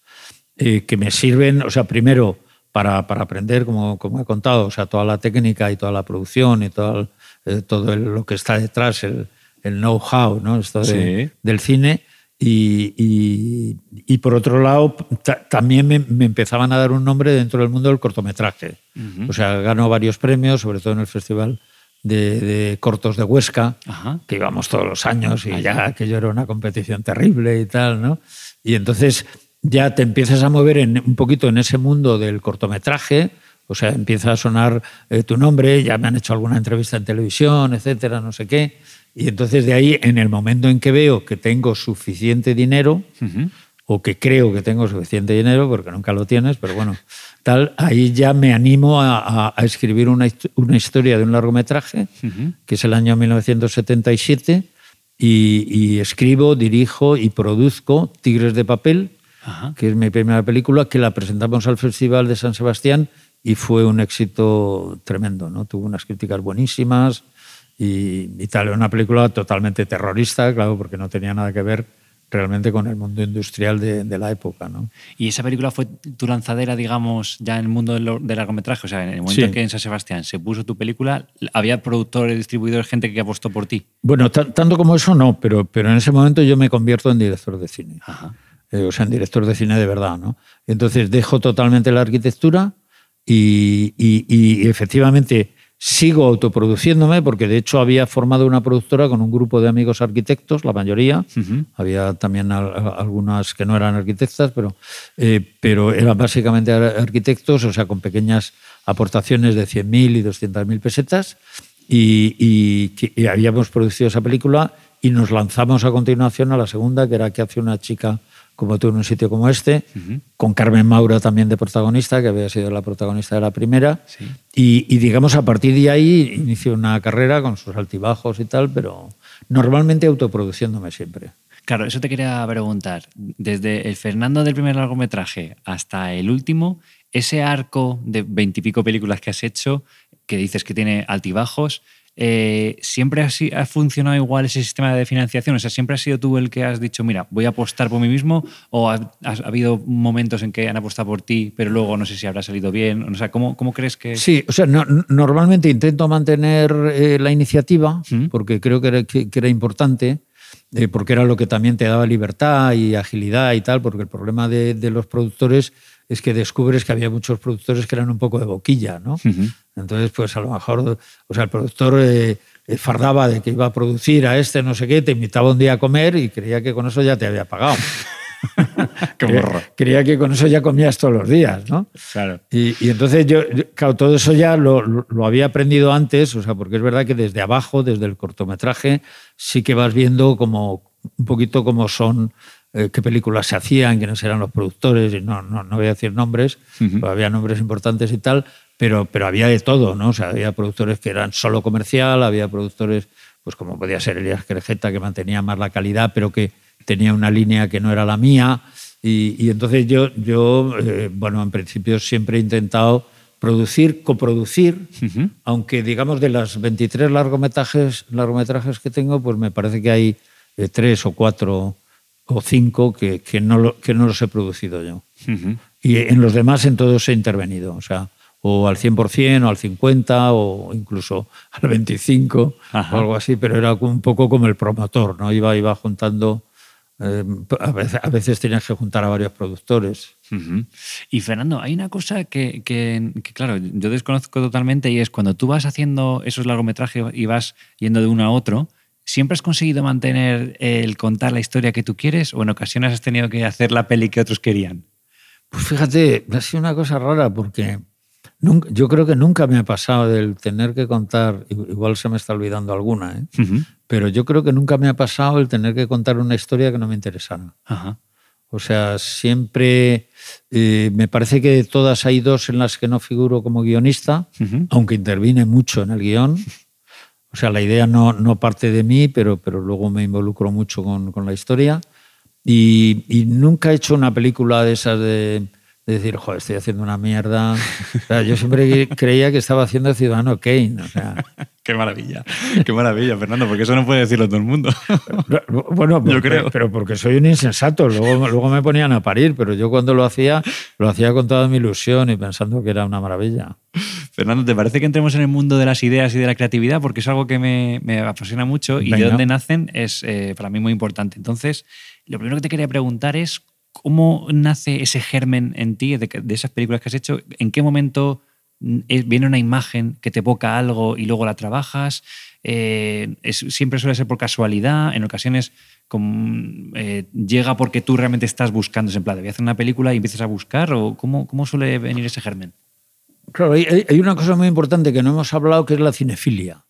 eh, que me sirven, o sea, primero para, para aprender, como, como he contado, o sea, toda la técnica y toda la producción y todo, el- eh, todo el- lo que está detrás, el, el know-how ¿no? Esto de- Sí. del cine. Y, y- y por otro lado, ta- también me, me empezaban a dar un nombre dentro del mundo del cortometraje. O sea, ganó varios premios, sobre todo en el Festival de, de Cortos de Huesca Ajá. que íbamos todos los años y Ah, ya aquello era una competición terrible y tal, ¿no? Y entonces ya te empiezas a mover en, un poquito en ese mundo del cortometraje, o sea, empieza a sonar eh, tu nombre, ya me han hecho alguna entrevista en televisión, etcétera, no sé qué. Y entonces de ahí, en el momento en que veo que tengo suficiente dinero, Ujú. o que creo que tengo suficiente dinero, porque nunca lo tienes, pero bueno, tal, ahí ya me animo a, a- a escribir una, una historia de un largometraje, Ujú. que es el año 1977, y, y escribo, dirijo y produzco Tigres de Papel, Ajá. que es mi primera película, que la presentamos al Festival de San Sebastián y fue un éxito tremendo, ¿no? Tuvo unas críticas buenísimas y, y tal, una película totalmente terrorista, claro, porque no tenía nada que ver realmente con el mundo industrial de, de la época, ¿no? ¿Y esa película fue tu lanzadera, digamos, ya en el mundo del, del largometraje? O sea, en el momento Sí. en que en San Sebastián se puso tu película, ¿había productores, distribuidores, gente que apostó por ti? Bueno, ta- tanto como eso no, pero, pero en ese momento yo me convierto en director de cine. Ajá. eh, o sea, en director de cine de verdad, ¿no? Entonces dejo totalmente la arquitectura y, y- y efectivamente sigo autoproduciéndome, porque de hecho había formado una productora con un grupo de amigos arquitectos, la mayoría. Había también al- algunas que no eran arquitectas, pero, eh, pero eran básicamente ar- arquitectos, o sea, con pequeñas aportaciones de 100.000 y 200.000 pesetas. Y, y que- y habíamos producido esa película y nos lanzamos a continuación a la segunda, que era ¿Qué hace una chica como tú en un sitio como este, con Carmen Maura también de protagonista, que había sido la protagonista de la primera. Y, y, digamos, a partir de ahí inició una carrera con sus altibajos y tal, pero normalmente autoproduciéndome siempre. Claro, eso te quería preguntar. Desde el Fernando del primer largometraje hasta el último, ese arco de veintipico películas que has hecho, que dices que tiene altibajos, eh, ¿siempre ha, funcionado igual ese sistema de financiación? O sea, ¿siempre has sido tú el que has dicho, mira, voy a apostar por mí mismo? ¿O ha, habido momentos en que han apostado por ti, pero luego no sé si habrá salido bien? O sea, ¿cómo, cómo crees que...? Sí, o sea, normalmente intento mantener eh, la iniciativa, porque creo que era, que, era importante, eh, porque era lo que también te daba libertad y agilidad y tal, porque el problema de, de los productores es que descubres que había muchos productores que eran un poco de boquilla, ¿no? Entonces, pues a lo mejor, o sea, el productor eh, eh, fardaba de que iba a producir a este no sé qué, te invitaba un día a comer y creía que con eso ya te había pagado. qué borro. Creía que con eso ya comías todos los días, ¿no? Claro. Y, entonces yo, claro, todo eso ya lo, lo, había aprendido antes, o sea, porque es verdad que desde abajo, desde el cortometraje, sí que vas viendo como un poquito cómo son eh, qué películas se hacían, quiénes eran los productores, y no, no, no voy a decir nombres, había nombres importantes y tal, pero, pero había de todo, ¿no? O sea, había productores que eran solo comercial, había productores, pues como podía ser Elías Querejeta, que mantenía más la calidad, pero que tenía una línea que no era la mía. Y, entonces yo, yo eh, bueno, en principio siempre he intentado producir, coproducir, aunque digamos de las 23 largometrajes, largometrajes que tengo, pues me parece que hay eh, tres o cuatro o cinco que, que, no, que no los he producido yo. Y en los demás en todos he intervenido, o sea, o al 100% o al 50% o incluso al 25% o algo así, pero era un poco como el promotor, ¿no? Iba, iba juntando... Eh, a, veces, a, veces, tenías que juntar a varios productores. Y Fernando, hay una cosa que, que, que, claro, yo desconozco totalmente y es cuando tú vas haciendo esos largometrajes y vas yendo de uno a otro, ¿Siempre has conseguido mantener el contar la historia que tú quieres o en ocasiones has tenido que hacer la peli que otros querían? Pues fíjate, ha sido una cosa rara porque nunca, yo creo que nunca me ha pasado del tener que contar, igual se me está olvidando alguna, ¿eh? pero yo creo que nunca me ha pasado el tener que contar una historia que no me interesara. O sea, siempre eh, me parece que de todas hay dos en las que no figuro como guionista, aunque intervine mucho en el guion. O sea, la idea no, no parte de mí, pero, pero luego me involucro mucho con, con la historia. Y, y, nunca he hecho una película de esas de, de decir, joder, estoy haciendo una mierda. O sea, yo siempre creía que estaba haciendo Ciudadano Kane. O sea, Qué maravilla, qué maravilla, Fernando, porque eso no puede decirlo todo el mundo. Bueno, yo creo. Pero porque soy un insensato. Luego, luego me ponían a parir, pero yo cuando lo hacía, lo hacía con toda mi ilusión y pensando que era una maravilla. Fernando, ¿te parece que entremos en el mundo de las ideas y de la creatividad? Porque es algo que me, me apasiona mucho y de dónde nacen es eh, para mí muy importante. Entonces, lo primero que te quería preguntar es cómo nace ese germen en ti de, de esas películas que has hecho. ¿En qué momento viene una imagen que te evoca algo y luego la trabajas. Eh, siempre suele ser por casualidad, en ocasiones eh, llega porque tú realmente estás buscando, en plan, voy a hacer una película y empiezas a buscar, o cómo, cómo suele venir ese germen. Claro, hay, una cosa muy importante que no hemos hablado que es la cinefilia.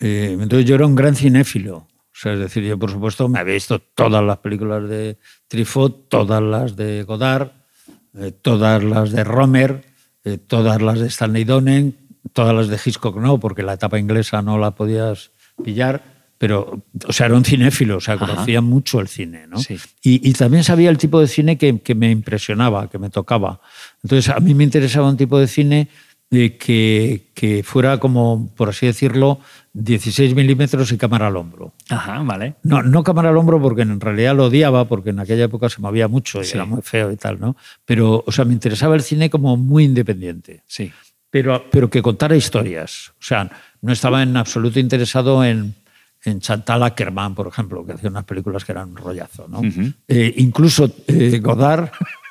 Eh, entonces yo era un gran cinéfilo. O sea, es decir, yo por supuesto me había visto todas las películas de Truffaut, todas las de Godard, todas las de Romer, eh, todas las de Stanley Donen, todas las de Hitchcock no, porque la etapa inglesa no la podías pillar, pero, o sea, era un cinéfilo, o sea, conocía mucho el cine, ¿no? Y, también sabía el tipo de cine que, que, me impresionaba, que me tocaba. Entonces, a mí me interesaba un tipo de cine eh, que, que fuera como, por así decirlo, 16 milímetros y cámara al hombro. Ajá, vale. No, no cámara al hombro porque en realidad lo odiaba, porque en aquella época se movía mucho y era muy feo y tal, ¿no? Pero, o sea, me interesaba el cine como muy independiente. Sí. Pero, pero que contara historias. O sea, no estaba en absoluto interesado en, en Chantal Ackerman, por ejemplo, que hacía unas películas que eran un rollazo, ¿no? Eh, incluso eh, Godard...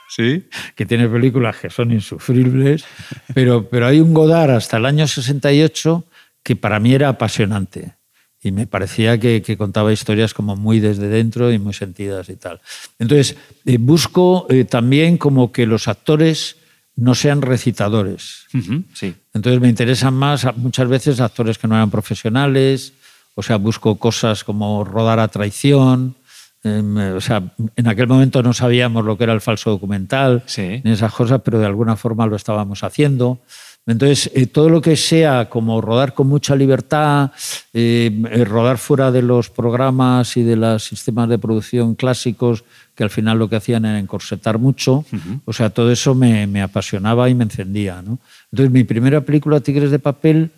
¿Sí? que tiene películas que son insufribles, pero, pero hay un Godard hasta el año 68 que para mí era apasionante y me parecía que, contaba historias como muy desde dentro y muy sentidas y tal. Entonces, eh, busco eh, también como que los actores no sean recitadores. sí. Entonces me interesan más muchas veces actores que no eran profesionales, o sea, busco cosas como rodar a traición, o sea, en aquel momento no sabíamos lo que era el falso documental, Sí. ni esas cosas, pero de alguna forma lo estábamos haciendo. Entonces, eh, todo lo que sea como rodar con mucha libertad, eh, eh, rodar fuera de los programas y de los sistemas de producción clásicos, que al final lo que hacían era encorsetar mucho, o sea, todo eso me, me apasionaba y me encendía. ¿no? Entonces, mi primera película, Tigres de Papel,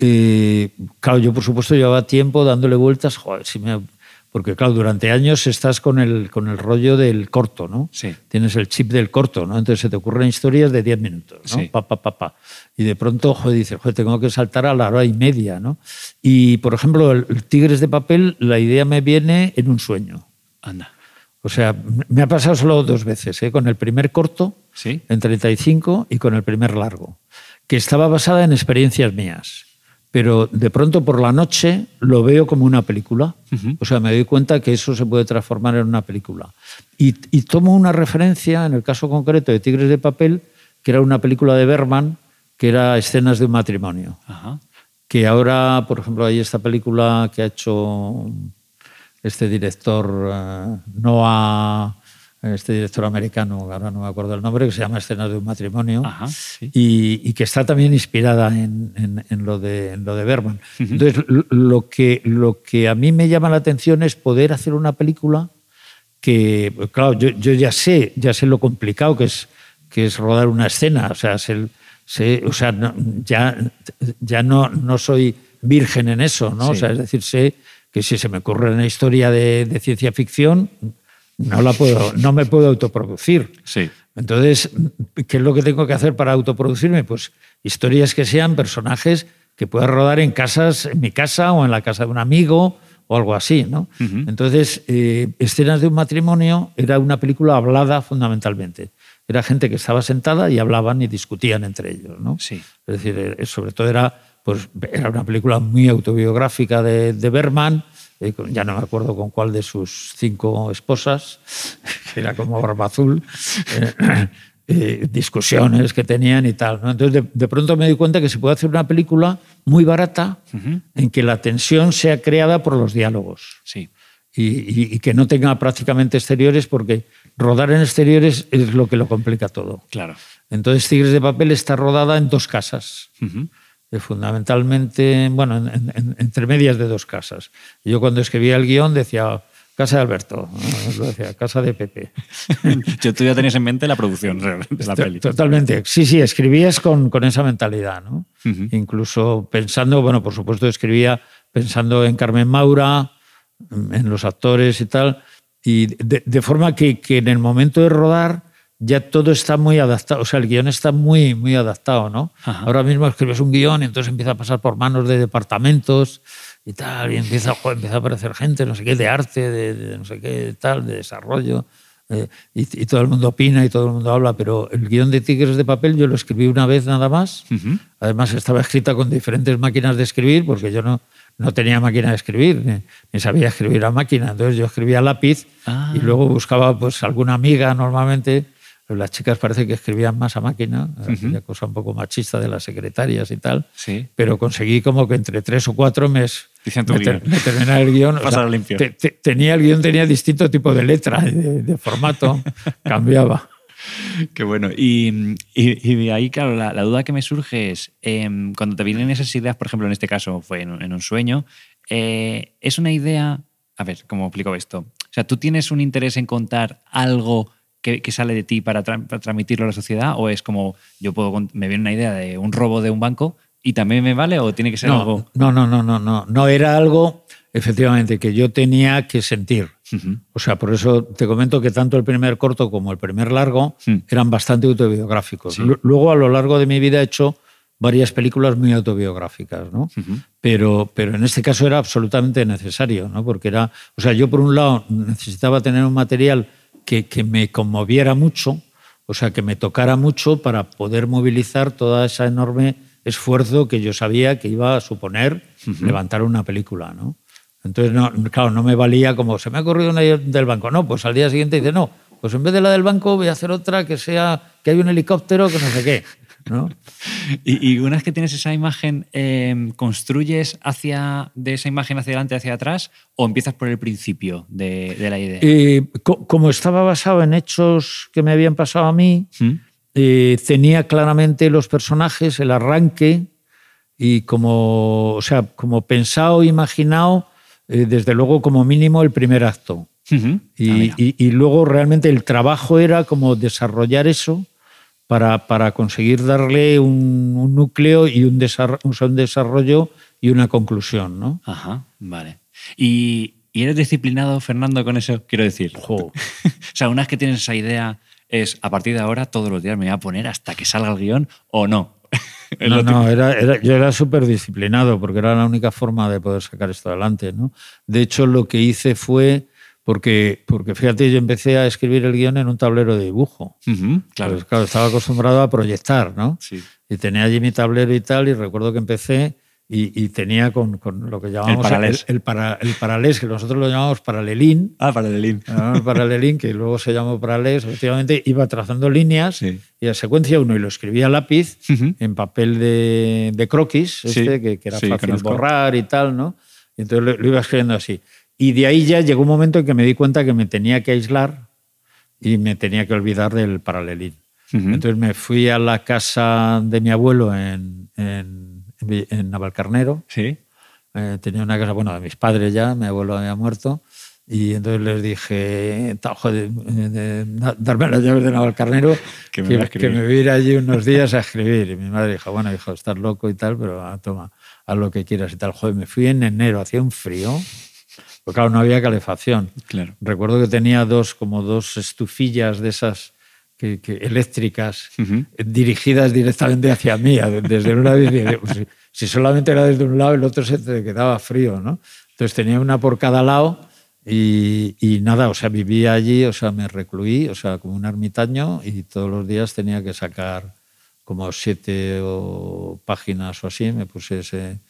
eh, claro, yo por supuesto llevaba tiempo dándole vueltas, joder, si me- porque claro, durante años estás con el, con el rollo del corto, ¿no? Sí. Tienes el chip del corto, ¿no? Entonces se te ocurren historias de 10 minutos, ¿no? Sí. Pa, pa, pa, pa. Y de pronto, joder, dices, joder, tengo que saltar a la hora y media, ¿no? Y, por ejemplo, el, el Tigres de Papel, la idea me viene en un sueño. Anda. O sea, me ha pasado solo dos veces, ¿eh? con el primer corto, Sí. en 35, y con el primer largo, que estaba basada en experiencias mías. Pero de pronto por la noche lo veo como una película. O sea, me doy cuenta que eso se puede transformar en una película. Y, y tomo una referencia, en el caso concreto de Tigres de Papel, que era una película de Berman, que era Escenas de un matrimonio que ahora, por ejemplo, hay esta película que ha hecho este director eh, Noah, este director americano, ahora no me acuerdo el nombre, que se llama Escenas de un matrimonio, Ajá, sí. y, y que está también inspirada en, en- en lo, de, en lo de Berman. Entonces, lo- que, lo que a mí me llama la atención es poder hacer una película que, pues, claro, yo, yo ya sé, ya sé lo complicado que es, que es rodar una escena, o sea, sé- sé- o sea no- ya, ya no, no soy virgen en eso, ¿no? O sea, es decir, sé que si se me ocurre una historia de, de ciencia ficción, no, la puedo, no me puedo autoproducir. Sí. Entonces, ¿qué es lo que tengo que hacer para autoproducirme? Pues historias que sean personajes que pueda rodar en casas, en mi casa o en la casa de un amigo o algo así, ¿no? Entonces, eh, Escenas de un matrimonio era una película hablada fundamentalmente. Era gente que estaba sentada y hablaban y discutían entre ellos, ¿no? Sí. Es decir, eh, sobre todo era, pues, era una película muy autobiográfica de, de Berman, eh, ya no me acuerdo con cuál de sus cinco esposas, que era como Barba Azul, eh, eh, discusiones que tenían y tal. ¿no? Entonces, de, de pronto me di cuenta que se puede hacer una película muy barata en que la tensión sea creada por los diálogos Sí. y, y- y que no tenga prácticamente exteriores, porque rodar en exteriores es lo que lo complica todo. Claro. Entonces, Tigres de Papel está rodada en dos casas. Ujú. Eh, Fundamentalmente, bueno, en- en- en- entre medias de dos casas. Yo cuando escribía el guion decía casa de Alberto, decía casa de Pepe. Yo tú ya tenías en mente la producción realmente, de la peli. Totalmente. Sí, sí, escribías con, con esa mentalidad, ¿no? Incluso pensando, bueno, por supuesto escribía pensando en Carmen Maura, en los actores y tal, y de, de forma que, que en el momento de rodar ya todo está muy adaptado, o sea, el guion está muy, muy adaptado, ¿no? Ajá. Ahora mismo escribes un guion y entonces empieza a pasar por manos de departamentos y tal, y empieza, joder, empieza a aparecer gente, no sé qué, de arte, de, de no sé qué, tal, de desarrollo, eh, y, y todo el mundo opina y todo el mundo habla, pero el guion de Tigres de Papel yo lo escribí una vez nada más, Ujú. además estaba escrita con diferentes máquinas de escribir, porque yo no, no tenía máquina de escribir, ni, ni sabía escribir a máquina, entonces yo escribía lápiz Ah. y luego buscaba pues alguna amiga normalmente, pero las chicas parece que escribían más a máquina, aquella cosa un poco machista de las secretarias y tal, Sí. pero conseguí como que entre tres o cuatro mes Dicen tu me, ter- me terminaba el guion. o Pasar limpio. te- te- tenía el guion, tenía distinto tipo de letra, de, de formato, cambiaba. Qué bueno. Y, y- y de ahí, claro, la, la duda que me surge es, em, cuando te vienen esas ideas, por ejemplo, en este caso fue en, un- en un sueño, eh, es una idea, a ver, ¿cómo explico esto? O sea, ¿tú tienes un interés en contar algo que, que sale de ti para, tra- para transmitirlo a la sociedad? ¿O es como, yo puedo, me viene una idea de un robo de un banco y también me vale o tiene que ser algo... No, no, no, no, no, no era algo efectivamente que yo tenía que sentir. O sea, por eso te comento que tanto el primer corto como el primer largo Hmm. eran bastante autobiográficos. Sí. Lu- Luego, a lo largo de mi vida, he hecho varias películas muy autobiográficas, ¿no? Pero, pero en este caso era absolutamente necesario, ¿no? Porque era, o sea, yo por un lado necesitaba tener un material que, que me conmoviera mucho, o sea, que me tocara mucho para poder movilizar toda esa enorme esfuerzo que yo sabía que iba a suponer levantar una película, ¿no? Entonces, no, claro, no me valía como, se me ha ocurrido una del banco. No, pues al día siguiente dice, no, pues en vez de la del banco voy a hacer otra que sea, que hay un helicóptero, que no sé qué. ¿No? Y, y una vez que tienes esa imagen, eh, ¿construyes hacia, de esa imagen hacia adelante, hacia atrás, o empiezas por el principio de, de la idea? Eh, co- como estaba basado en hechos que me habían pasado a mí, ¿Mm? eh, tenía claramente los personajes, el arranque, y como, o sea, como pensado, imaginado, eh, desde luego como mínimo el primer acto. Y, Ah, y luego realmente el trabajo era como desarrollar eso para, para conseguir darle un, un núcleo y un, desarrollo, un desarrollo y una conclusión. ¿no? Ajá, vale. ¿Y, y eres disciplinado, Fernando, con eso? Quiero decir. O sea, una vez que tienes esa idea, es a partir de ahora todos los días me voy a poner hasta que salga el guion o no. No, no, era, era- yo era súper disciplinado porque era la única forma de poder sacar esto adelante. ¿no? De hecho, lo que hice fue, porque, porque fíjate, yo empecé a escribir el guion en un tablero de dibujo. Ujú, claro. Pues, claro, estaba acostumbrado a proyectar, ¿no? Sí. Y tenía allí mi tablero y tal, y recuerdo que empecé y, y tenía con, con lo que llamamos paralés. el, el para- el paralés, que nosotros lo llamamos paralelín, Ah, para el link. ¿no? el paralelín, que luego se llamó paralés, efectivamente iba trazando líneas Sí. y a secuencia uno y lo escribía a lápiz Ujú. en papel de, de croquis, Sí, este, que, que era sí, fácil conozco. borrar y tal, ¿no? Y entonces lo, lo iba escribiendo así. Y de ahí ya llegó un momento en que me di cuenta que me tenía que aislar y me tenía que olvidar del paralelín. Ujú. Entonces me fui a la casa de mi abuelo en, en, en Navalcarnero. Sí. Eh, tenía una casa, bueno, de mis padres ya, mi abuelo había muerto. Y entonces les dije, "Ta- joder, eh, da- darme las llaves de Navalcarnero, Que que, me que escribir". me voy a ir allí unos días a escribir. Y mi madre dijo, bueno, hijo, estás loco y tal, pero ah, toma, haz lo que quieras y tal. Joder, me fui en enero, hacía un frío. Porque claro, no había calefacción. Claro. Recuerdo que tenía dos, como dos estufillas de esas que, que- eléctricas dirigidas directamente hacia mí, desde un lado y dije, si, si solamente era desde un lado, el otro se te quedaba frío, ¿no? Entonces tenía una por cada lado y, y nada, o sea, vivía allí, o sea, me recluí, o sea, como un ermitaño y todos los días tenía que sacar como siete o páginas o así, me puse ese...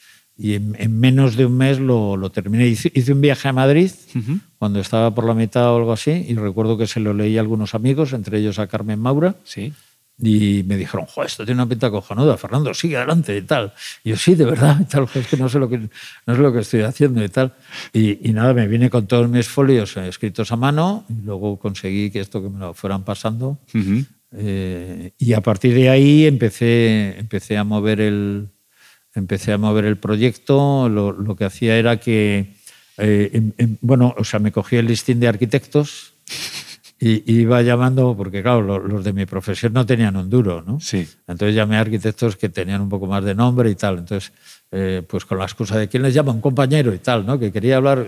Y en, en menos de un mes lo, lo terminé. Hice, hice un viaje a Madrid Ujú. cuando estaba por la mitad o algo así y recuerdo que se lo leí a algunos amigos, entre ellos a Carmen Maura. Sí. Y me dijeron, Joder, esto tiene una pinta cojonuda, Fernando, sigue adelante y tal. Y yo, sí, de verdad, y tal, "Joder, es que no sé lo que, no sé lo que estoy haciendo y tal. Y, y nada, me vine con todos mis folios eh, escritos a mano y luego conseguí que esto que me lo fueran pasando. Ujú. Eh, y a partir de ahí empecé, empecé, a, mover el, empecé a mover el proyecto. Lo, lo que hacía era que, eh, em- em- bueno, o sea, me cogí el listín de arquitectos y, y iba llamando, porque claro, lo- los de mi profesión no tenían un duro, ¿no? Sí. Entonces llamé a arquitectos que tenían un poco más de nombre y tal. Entonces, eh, pues con la excusa de quién les llama, un compañero y tal, ¿no? Que quería hablar.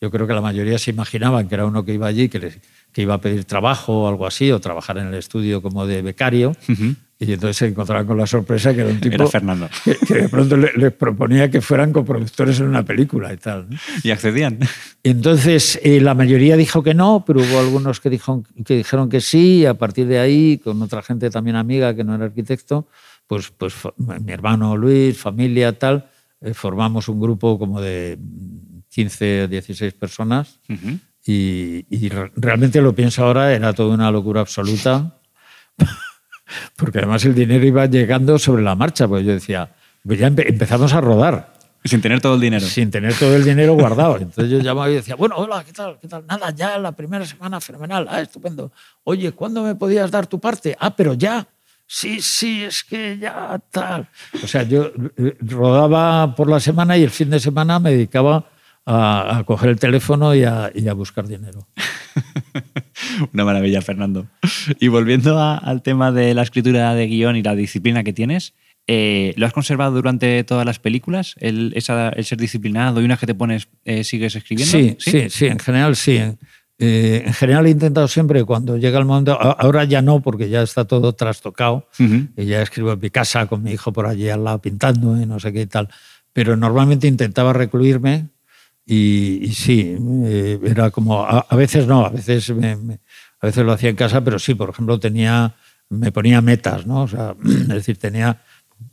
Yo creo que la mayoría se imaginaban que era uno que iba allí, que, les- que iba a pedir trabajo o algo así, o trabajar en el estudio como de becario. Ujú. Y entonces se encontraban con la sorpresa que era un tipo Era Fernando. que, que de pronto le- les proponía que fueran coproductores en una película y tal. ¿no? Y accedían. Entonces, eh, la mayoría dijo que no, pero hubo algunos que, dijo, que dijeron que sí, y a partir de ahí, con otra gente también amiga que no era arquitecto, pues, pues mi hermano Luis, familia, tal, eh, formamos un grupo como de 15 o 16 personas Ujú. y, y re- realmente lo pienso ahora, era toda una locura absoluta, porque además el dinero iba llegando sobre la marcha, pues yo decía, pues ya empe- empezamos a rodar Sin tener todo el dinero. sin tener todo el dinero guardado. Entonces yo llamaba y decía, bueno, hola, ¿qué tal? ¿Qué tal? Nada, ya la primera semana, fenomenal. Ah, estupendo. Oye, ¿cuándo me podías dar tu parte? Ah, pero ya. Sí, sí, es que ya tal. O sea, yo eh, rodaba por la semana y el fin de semana me dedicaba a, a coger el teléfono y a, y a buscar dinero. Una maravilla, Fernando. Y volviendo a- al tema de la escritura de guion y la disciplina que tienes, eh, ¿lo has conservado durante todas las películas? El, esa- el ser disciplinado y una vez que te pones, eh, sigues escribiendo? Sí, sí, sí, en general sí. Eh, en general he intentado siempre, cuando llega el momento, ahora ya no, porque ya está todo trastocado, Ujú. y ya escribo en mi casa con mi hijo por allí al lado pintando y no sé qué y tal. Pero normalmente intentaba recluirme y, y sí, eh, era como, a, a veces no, a veces, me- me- a veces lo hacía en casa, pero sí, por ejemplo, tenía, me ponía metas, ¿no? O sea, es decir, tenía,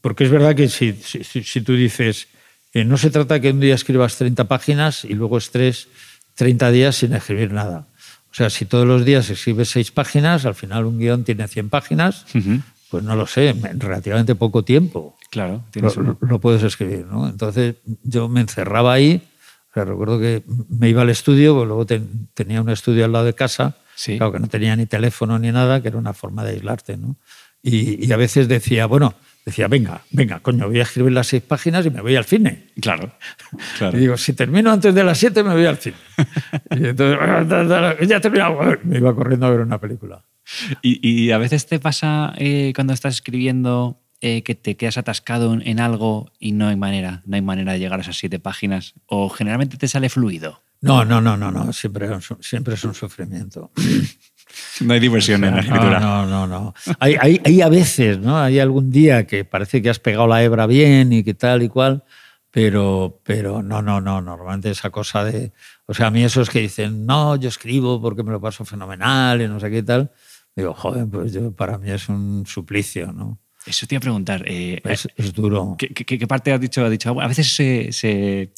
porque es verdad que si, si, tú dices, eh, no se trata que un día escribas 30 páginas y luego estés 30 días sin escribir nada. O sea, si todos los días escribes seis páginas, al final un guion tiene 100 páginas, pues no lo sé, en relativamente poco tiempo. Claro, lo, lo, puedes escribir, ¿no? Entonces yo me encerraba ahí, recuerdo que me iba al estudio, pues luego tenía un estudio al lado de casa, claro que no tenía ni teléfono ni nada, que era una forma de aislarte, ¿no? Y, y, a veces decía, bueno, decía, venga, venga, coño, voy a escribir las seis páginas y me voy al cine. Claro, claro. Y digo, si termino antes de las siete, me voy al cine. y entonces, ya he terminado, me iba corriendo a ver una película. Y, a veces te pasa eh, cuando estás escribiendo eh, que te quedas atascado en, algo y no hay manera, no hay manera de llegar a esas siete páginas, o generalmente te sale fluido. No, no, no, no, no. Siempre, siempre es un sufrimiento. No hay diversión en la escritura. No, no, no. Hay, hay, hay, a veces, ¿no? Hay algún día que parece que has pegado la hebra bien y que tal y cual, pero, pero no, no, no. Normalmente esa cosa de. O sea, a mí esos que dicen, no, yo escribo porque me lo paso fenomenal y no sé qué tal. Digo, joder, pues yo, para mí es un suplicio, ¿no? Eso te iba a preguntar. Eh, es, es, duro. ¿qué, qué, parte has dicho? Has dicho, a veces se, se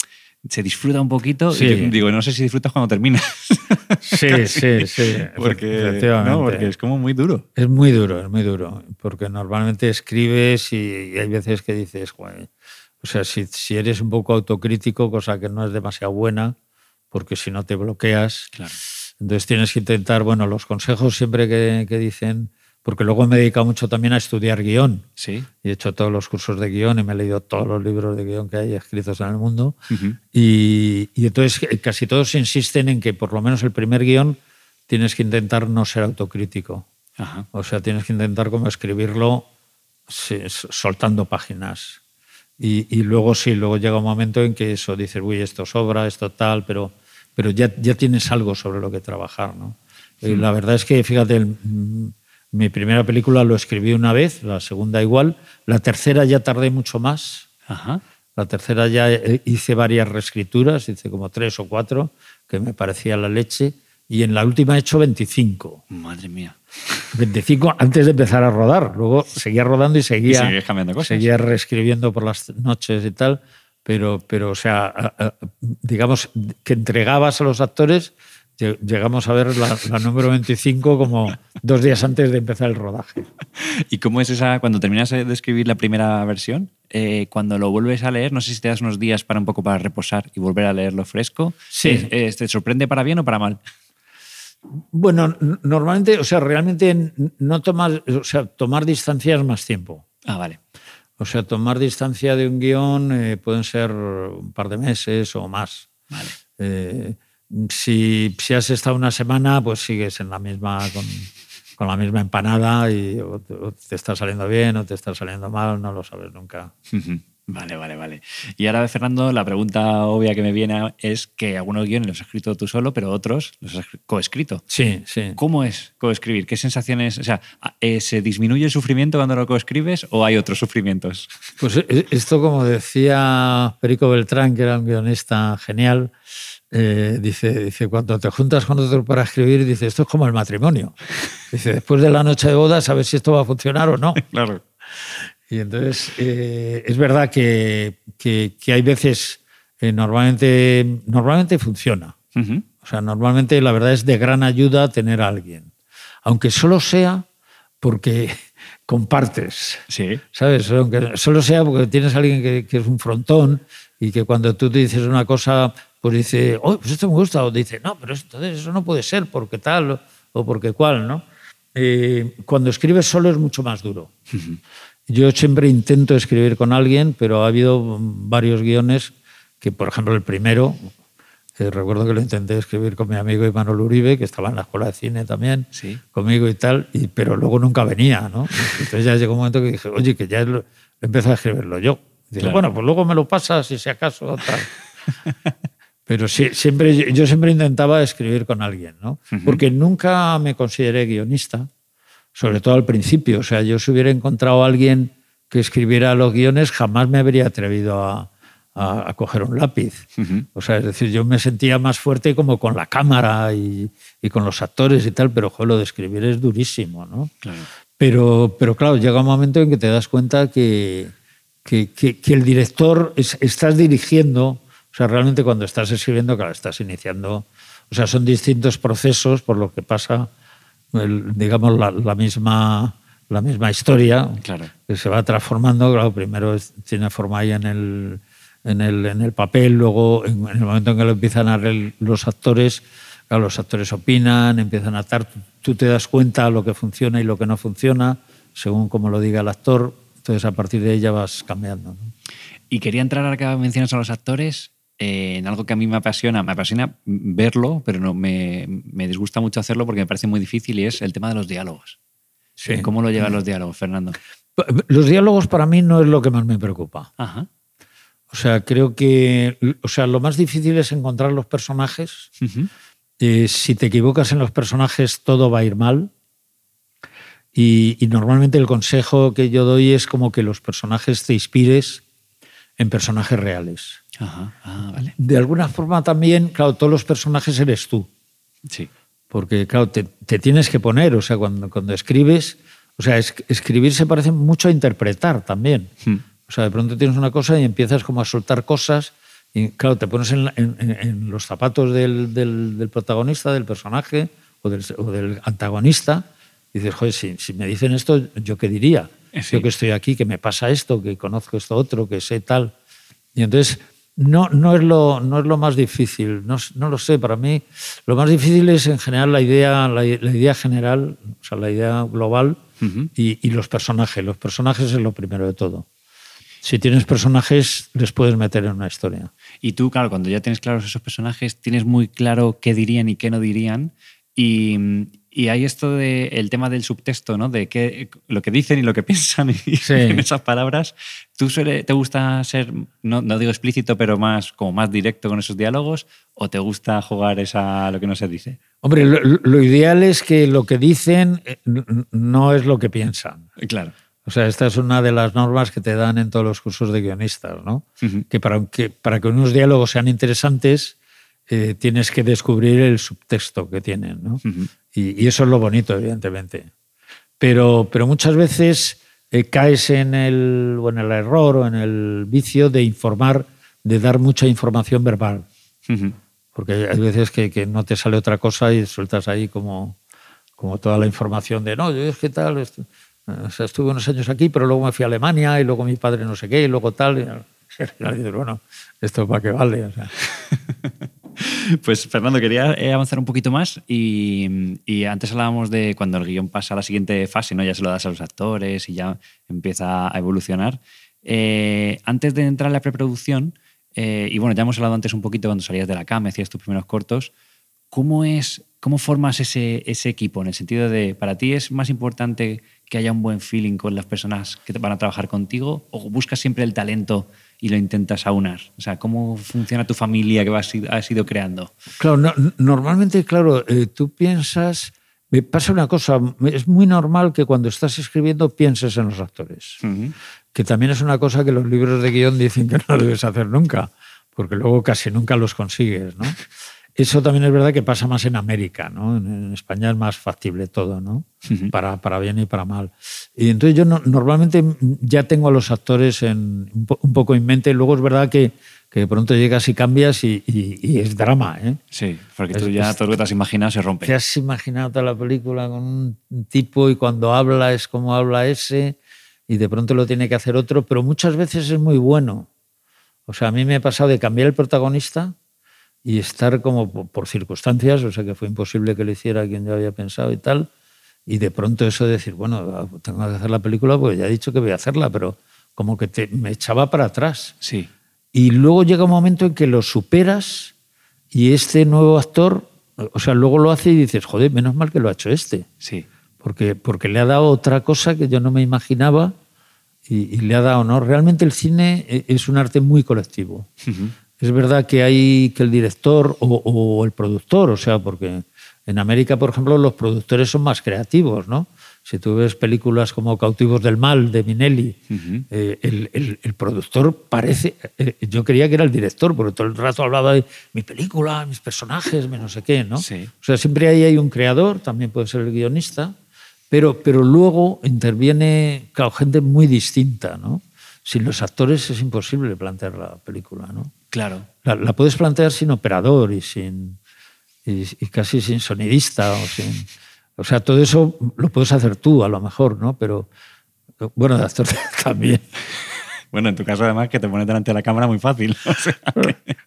se disfruta un poquito. Y digo, no sé si disfrutas cuando terminas. Sí, sí, sí. porque, no, porque es como muy duro. Es muy duro, es muy duro. Porque normalmente escribes y, hay veces que dices, o sea, si, si, eres un poco autocrítico, cosa que no es demasiado buena, porque si no te bloqueas. Claro. Entonces tienes que intentar, bueno, los consejos siempre que, que dicen porque luego me he dedicado mucho también a estudiar guion. Sí. Y he hecho todos los cursos de guion y me he leído todos los libros de guion que hay escritos en el mundo. y, y, entonces casi todos insisten en que por lo menos el primer guion tienes que intentar no ser autocrítico. O sea, tienes que intentar como escribirlo soltando páginas. Y, y, luego sí, luego llega un momento en que eso dices, uy, esto sobra, esto tal, pero, pero ya, ya tienes algo sobre lo que trabajar. ¿no? Y la verdad es que, fíjate, el, mi primera película lo escribí una vez, la segunda igual. La tercera ya tardé mucho más. La tercera ya hice varias reescrituras, hice como tres o cuatro, que me parecía la leche. Y en la última he hecho 25. Madre mía. 25 antes de empezar a rodar. Luego seguía rodando y seguía, y cambiando cosas. seguía reescribiendo por las noches y tal. Pero, pero, o sea, digamos que entregabas a los actores llegamos a ver la, número 25 como dos días antes de empezar el rodaje. ¿Y cómo es esa, cuando terminas de escribir la primera versión, eh, cuando lo vuelves a leer, no sé si te das unos días para un poco para reposar y volver a leerlo fresco, sí. Eh, eh, ¿te sorprende para bien o para mal? Bueno, normalmente, o sea, realmente no tomar, o sea, tomar distancia es más tiempo. Ah, vale. O sea, tomar distancia de un guion pueden ser un par de meses o más. Vale si, si, has estado una semana, pues sigues en la misma, con, con la misma empanada y o te, está saliendo bien o te está saliendo mal, no lo sabes nunca. Vale, vale, vale. Y ahora, Fernando, la pregunta obvia que me viene es que algunos guiones los has escrito tú solo, pero otros los has coescrito. Sí, sí. ¿Cómo es coescribir? ¿Qué sensaciones? O sea, eh, ¿se disminuye el sufrimiento cuando lo coescribes o hay otros sufrimientos? Pues eh, esto, como decía Perico Beltrán, que era un guionista genial, eh, dice, dice, cuando te juntas con otro para escribir, dice, esto es como el matrimonio. Dice, después de la noche de boda, sabes si esto va a funcionar o no. Claro. Y entonces, eh, es verdad que, que, hay veces, eh, normalmente, normalmente funciona. O sea, normalmente la verdad es de gran ayuda tener a alguien. Aunque solo sea porque compartes. Sí. ¿Sabes? Aunque solo sea porque tienes a alguien que, que es un frontón y que cuando tú te dices una cosa pues dice, oh, pues esto me gusta, o dice, no, pero entonces eso no puede ser, porque tal o porque cual, ¿no? Eh, cuando escribes solo es mucho más duro. Yo siempre intento escribir con alguien, pero ha habido varios guiones que, por ejemplo, el primero, eh, recuerdo que lo intenté escribir con mi amigo Imanol Uribe, que estaba en la escuela de cine también, sí. conmigo y tal, y, pero luego nunca venía, ¿no? Entonces ya llegó un momento que dije, oye, que ya empecé a escribirlo yo. Dice, bueno, pues luego me lo pasas si acaso tal. Pero sí, siempre, yo siempre intentaba escribir con alguien, ¿no? Porque nunca me consideré guionista, sobre todo al principio. O sea, yo si hubiera encontrado a alguien que escribiera los guiones, jamás me habría atrevido a, a, coger un lápiz. O sea, es decir, yo me sentía más fuerte como con la cámara y, y con los actores y tal, pero joder, lo de escribir es durísimo, ¿no? Claro. Pero, pero claro, llega un momento en que te das cuenta que, que, que, que el director es, estás dirigiendo o sea, realmente cuando estás escribiendo, claro, estás iniciando, o sea, son distintos procesos por lo que pasa, digamos, la, misma, la misma historia, Claro. que se va transformando. Claro, primero tiene forma ahí en el, en el, en el papel, luego en, en el momento en que lo empiezan a ver los actores, claro, los actores opinan, empiezan a atar, tú te das cuenta lo que funciona y lo que no funciona, según como lo diga el actor, entonces a partir de ya vas cambiando. ¿no? Y quería entrar ahora que mencionas a los actores eh, en algo que a mí me apasiona. Me apasiona verlo, pero no, me, me disgusta mucho hacerlo porque me parece muy difícil y es el tema de los diálogos. ¿Cómo lo llevan los diálogos, Fernando? Los diálogos para mí no es lo que más me preocupa. Ajá. O sea, creo que o sea, lo más difícil es encontrar los personajes. Eh, si te equivocas en los personajes, todo va a ir mal. Y, y normalmente el consejo que yo doy es como que los personajes te inspires en personajes reales. Ajá. Ah, vale. De alguna forma también, claro, todos los personajes eres tú. Sí. Porque, claro, te, te tienes que poner, o sea, cuando, cuando escribes, o sea, es- escribir se parece mucho a interpretar también. Hmm. O sea, de pronto tienes una cosa y empiezas como a soltar cosas y, claro, te pones en, en- en los zapatos del, del- del protagonista, del personaje o del, o del antagonista y dices, joder, si, si me dicen esto, ¿yo qué diría? Eh, sí. Yo que estoy aquí, que me pasa esto, que conozco esto otro, que sé tal. Y entonces no, no, es, lo, no es lo más difícil, no, no lo sé, para mí lo más difícil es en general la idea, la, idea general, o sea, la idea global y, y los personajes. Los personajes es lo primero de todo. Si tienes personajes, les puedes meter en una historia. Y tú, claro, cuando ya tienes claros esos personajes, tienes muy claro qué dirían y qué no dirían. Y, y hay esto de el tema del subtexto, ¿no? De qué, lo que dicen y lo que piensan y Sí. en esas palabras. ¿Tú suele- te gusta ser, no, no digo explícito, pero más como más directo con esos diálogos? ¿O te gusta jugar esa lo que no se dice? Hombre, lo, lo ideal es que lo que dicen eh, no es lo que piensan. Claro. O sea, esta es una de las normas que te dan en todos los cursos de guionistas, ¿no? Ujú. Que para que, para que unos diálogos sean interesantes, eh, tienes que descubrir el subtexto que tienen, ¿no? Ujú. Y, y eso es lo bonito, evidentemente. Pero, pero muchas veces eh, caes en el, o en el error o en el vicio de informar, de dar mucha información verbal. Ujú. Porque hay veces que, que no te sale otra cosa y sueltas ahí como, como toda la información de, no, yo es que tal, estu- o sea, estuve unos años aquí, pero luego me fui a Alemania y luego mi padre no sé qué y luego tal. Y, al final dices, bueno, ¿esto para qué vale? O sea, Pues Fernando, quería eh, avanzar un poquito más y, antes hablábamos de cuando el guion pasa a la siguiente fase, ¿no? ya se lo das a los actores y ya empieza a evolucionar. Eh, antes de entrar a la preproducción, eh, y bueno, ya hemos hablado antes un poquito cuando salías de la cama, hacías tus primeros cortos, ¿cómo, es, cómo formas ese, ese equipo? En el sentido de, ¿para ti es más importante que haya un buen feeling con las personas que van a trabajar contigo o buscas siempre el talento y lo intentas aunar? O sea, ¿cómo funciona tu familia que vas, has ido creando? Claro, no- normalmente, claro, eh, tú piensas, me pasa una cosa, es muy normal que cuando estás escribiendo pienses en los actores, que también es una cosa que los libros de guion dicen que no debes hacer nunca, porque luego casi nunca los consigues, ¿no? Eso también es verdad que pasa más en América, ¿no? En, España es más factible todo, ¿no? Para, para bien y para mal. Y entonces yo no- normalmente ya tengo a los actores en, un, po- un poco en mente. Luego es verdad que, que de pronto llegas y cambias y, y- y es drama, ¿eh? Sí, porque Es- tú ya es- todo lo que te has imaginado se rompe. Te has imaginado toda la película con un tipo y cuando habla es como habla ese y de pronto lo tiene que hacer otro, pero muchas veces es muy bueno. O sea, a mí me ha pasado de cambiar el protagonista y estar como po- por circunstancias, o sea, que fue imposible que lo hiciera quien yo había pensado y tal, y de pronto eso de decir, bueno, tengo que hacer la película, pues ya he dicho que voy a hacerla, pero como que te- me echaba para atrás. Sí. Y luego llega un momento en que lo superas y este nuevo actor, o sea, luego lo hace y dices, joder, menos mal que lo ha hecho este, Sí. porque, porque le ha dado otra cosa que yo no me imaginaba y, y le ha dado, ¿no? Realmente el cine e- es un arte muy colectivo. Ujú. Es verdad que hay que el director o, o el productor, o sea, porque en América, por ejemplo, los productores son más creativos, ¿no? Si tú ves películas como Cautivos del Mal de Minelli, eh, el, el- el productor parece. eh, yo creía que era el director, porque todo el rato hablaba de mi película, mis personajes, no sé qué, ¿no? Sí. O sea, siempre ahí hay un creador, también puede ser el guionista, pero, pero luego interviene, claro, gente muy distinta, ¿no? Sin los actores es imposible plantear la película, ¿no? Claro. La, la puedes plantear sin operador y sin y, y casi sin sonidista o sin O sea, todo eso lo puedes hacer tú, a lo mejor, ¿no? Pero, bueno, de actor también. Bueno, en tu caso además que te pones delante de la cámara muy fácil.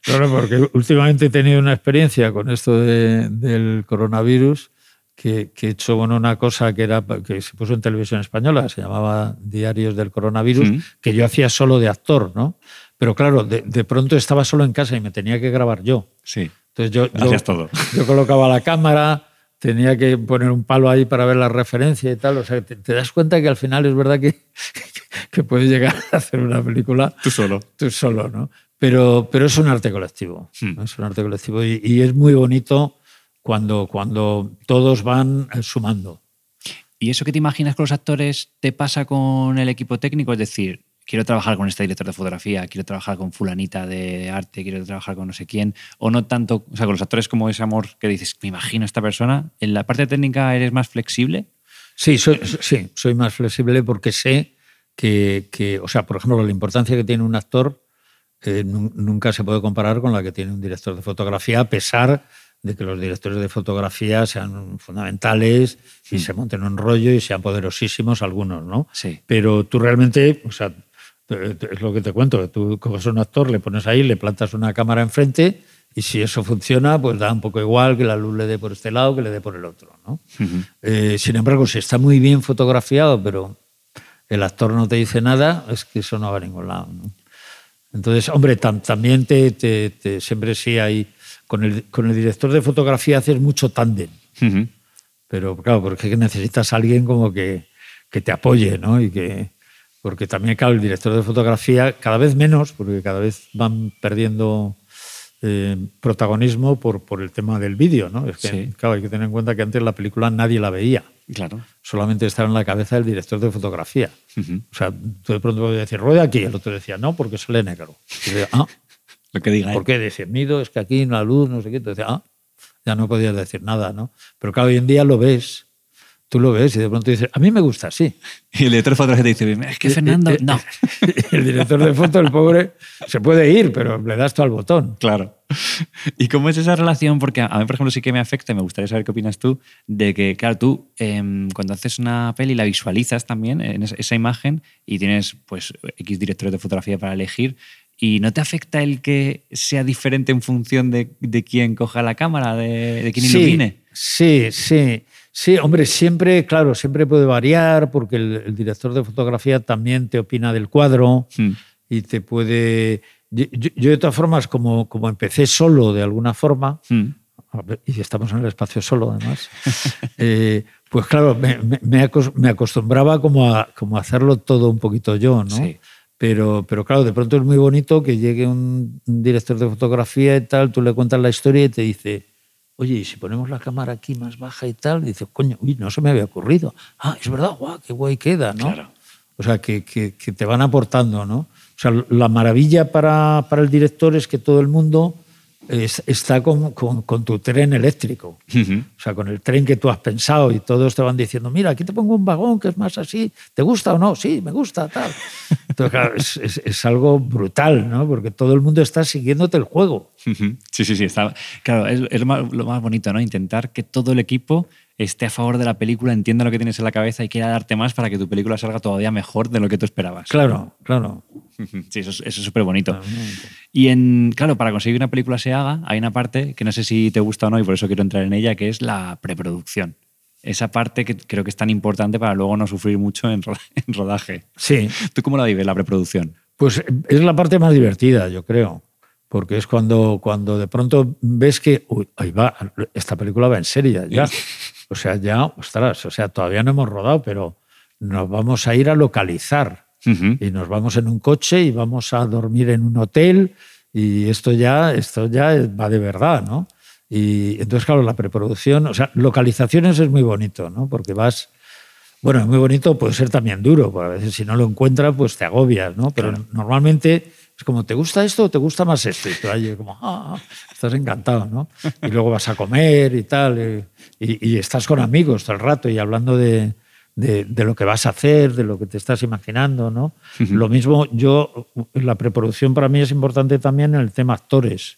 Claro, porque últimamente he tenido una experiencia con esto del coronavirus que, he hecho bueno, una cosa que, era, que se puso en televisión española, se llamaba Diarios del Coronavirus, que yo hacía solo de actor, ¿no? Pero claro, de, pronto estaba solo en casa y me tenía que grabar yo. Sí. Entonces yo, Hacías todo. yo colocaba la cámara, tenía que poner un palo ahí para ver la referencia y tal. O sea, te, das cuenta que al final es verdad que, que puedes llegar a hacer una película. Tú solo. Tú solo, ¿no? Pero, pero es un arte colectivo. Hmm. Es un arte colectivo y, y es muy bonito cuando, cuando todos van eh, sumando. ¿Y eso que te imaginas con los actores te pasa con el equipo técnico? Es decir, quiero trabajar con este director de fotografía, quiero trabajar con fulanita de arte, quiero trabajar con no sé quién, o no tanto, o sea, con los actores como ese amor que dices, me imagino a esta persona, ¿en la parte técnica eres más flexible? Sí, soy, sí, soy más flexible porque sé que, que, o sea, por ejemplo, la importancia que tiene un actor eh, nunca se puede comparar con la que tiene un director de fotografía, a pesar de que los directores de fotografía sean fundamentales y se monten un rollo y sean poderosísimos algunos, ¿no? Sí. Pero tú realmente, o sea, es lo que te cuento, tú coges un actor, le pones ahí, le plantas una cámara enfrente y si eso funciona, pues da un poco igual que la luz le dé por este lado que le dé por el otro, ¿no? Eh, sin embargo, si está muy bien fotografiado, pero el actor no te dice nada, es que eso no va a ningún lado, ¿no? Entonces, hombre, también te, te, siempre sí hay con el, con el director de fotografía haces mucho tándem. Pero claro, porque necesitas a alguien como que, que te apoye, ¿no? Y que, porque también, claro, el director de fotografía, cada vez menos, porque cada vez van perdiendo eh, protagonismo por, por el tema del vídeo, ¿no? Es que, claro, hay que tener en cuenta que antes la película nadie la veía. Claro. Solamente estaba en la cabeza del director de fotografía. O sea, tú de pronto podías decir, rueda aquí, el otro decía, no, porque sale negro. Y decía, ah, lo que diga. ¿Por qué? Dice, mido, es que aquí la luz, no sé qué. Entonces, ah, ya no podías decir nada, ¿no? Pero claro, hoy en día lo ves, tú lo ves y de pronto dices, a mí me gusta así. Y el director de fotos te dice, es que Fernando, eh, eh, no. el director de foto, el pobre, se puede ir, pero le das tú al botón. Claro. ¿Y cómo es esa relación? Porque a mí, por ejemplo, sí que me afecta, y me gustaría saber qué opinas tú, de que, claro, tú em, cuando haces una peli la visualizas también en esa imagen y tienes pues X directores de fotografía para elegir, ¿Y no te afecta el que sea diferente en función de, de quién coja la cámara, de, de quién ilumine? Sí, sí. Sí, hombre, siempre, claro, siempre puede variar porque el, director de fotografía también te opina del cuadro hmm. y te puede... Yo, de todas formas, como, como empecé solo de alguna forma, hmm. y estamos en el espacio solo además, eh, pues claro, me, me, acostumbraba como a, como a hacerlo todo un poquito yo, ¿no? Sí. Pero, pero claro, de pronto es muy bonito que llegue un, director de fotografía y tal, tú le cuentas la historia y te dice, oye, ¿y si ponemos la cámara aquí más baja y tal? Y dice, coño, uy, no se me había ocurrido. Ah, es verdad, guau, qué guay queda, ¿no? Claro. O sea, que, que, que, te van aportando, ¿no? O sea, la maravilla para, para el director es que todo el mundo está con, con, tu tren eléctrico. O sea, con el tren que tú has pensado y todos te van diciendo, mira, aquí te pongo un vagón que es más así, ¿te gusta o no? Sí, me gusta, tal. Entonces, claro, es, es, algo brutal, ¿no? Porque todo el mundo está siguiéndote el juego. Sí, sí, sí. Está, claro, es, es lo, más, lo, más, bonito, ¿no? Intentar que todo el equipo esté a favor de la película, entienda lo que tienes en la cabeza y quiera darte más para que tu película salga todavía mejor de lo que tú esperabas. Claro, claro. Sí, eso, es súper bonito. Y en, claro, para conseguir que una película se haga, hay una parte que no sé si te gusta o no y por eso quiero entrar en ella, que es la preproducción. Esa parte que creo que es tan importante para luego no sufrir mucho en rodaje. Sí. ¿Tú cómo la vives, la preproducción? Pues es la parte más divertida, yo creo porque es cuando, cuando de pronto ves que, uy, ahí va, esta película va en serio ya. O sea, ya, ostras, o sea, todavía no hemos rodado, pero nos vamos a ir a localizar. Y nos vamos en un coche y vamos a dormir en un hotel y esto ya, esto ya va de verdad, ¿no? Y entonces, claro, la preproducción, o sea, localizaciones es muy bonito, ¿no? Porque vas, bueno, es muy bonito, puede ser también duro, porque a veces si no lo encuentras, pues te agobias, ¿no? Pero normalmente es como, ¿te gusta esto o te gusta más esto? Y tú ahí como, ah, estás encantado, ¿no? Y luego vas a comer y tal, y, estás con amigos todo el rato y hablando de, de, lo que vas a hacer, de lo que te estás imaginando, ¿no? Lo mismo, yo, la preproducción para mí es importante también en el tema actores.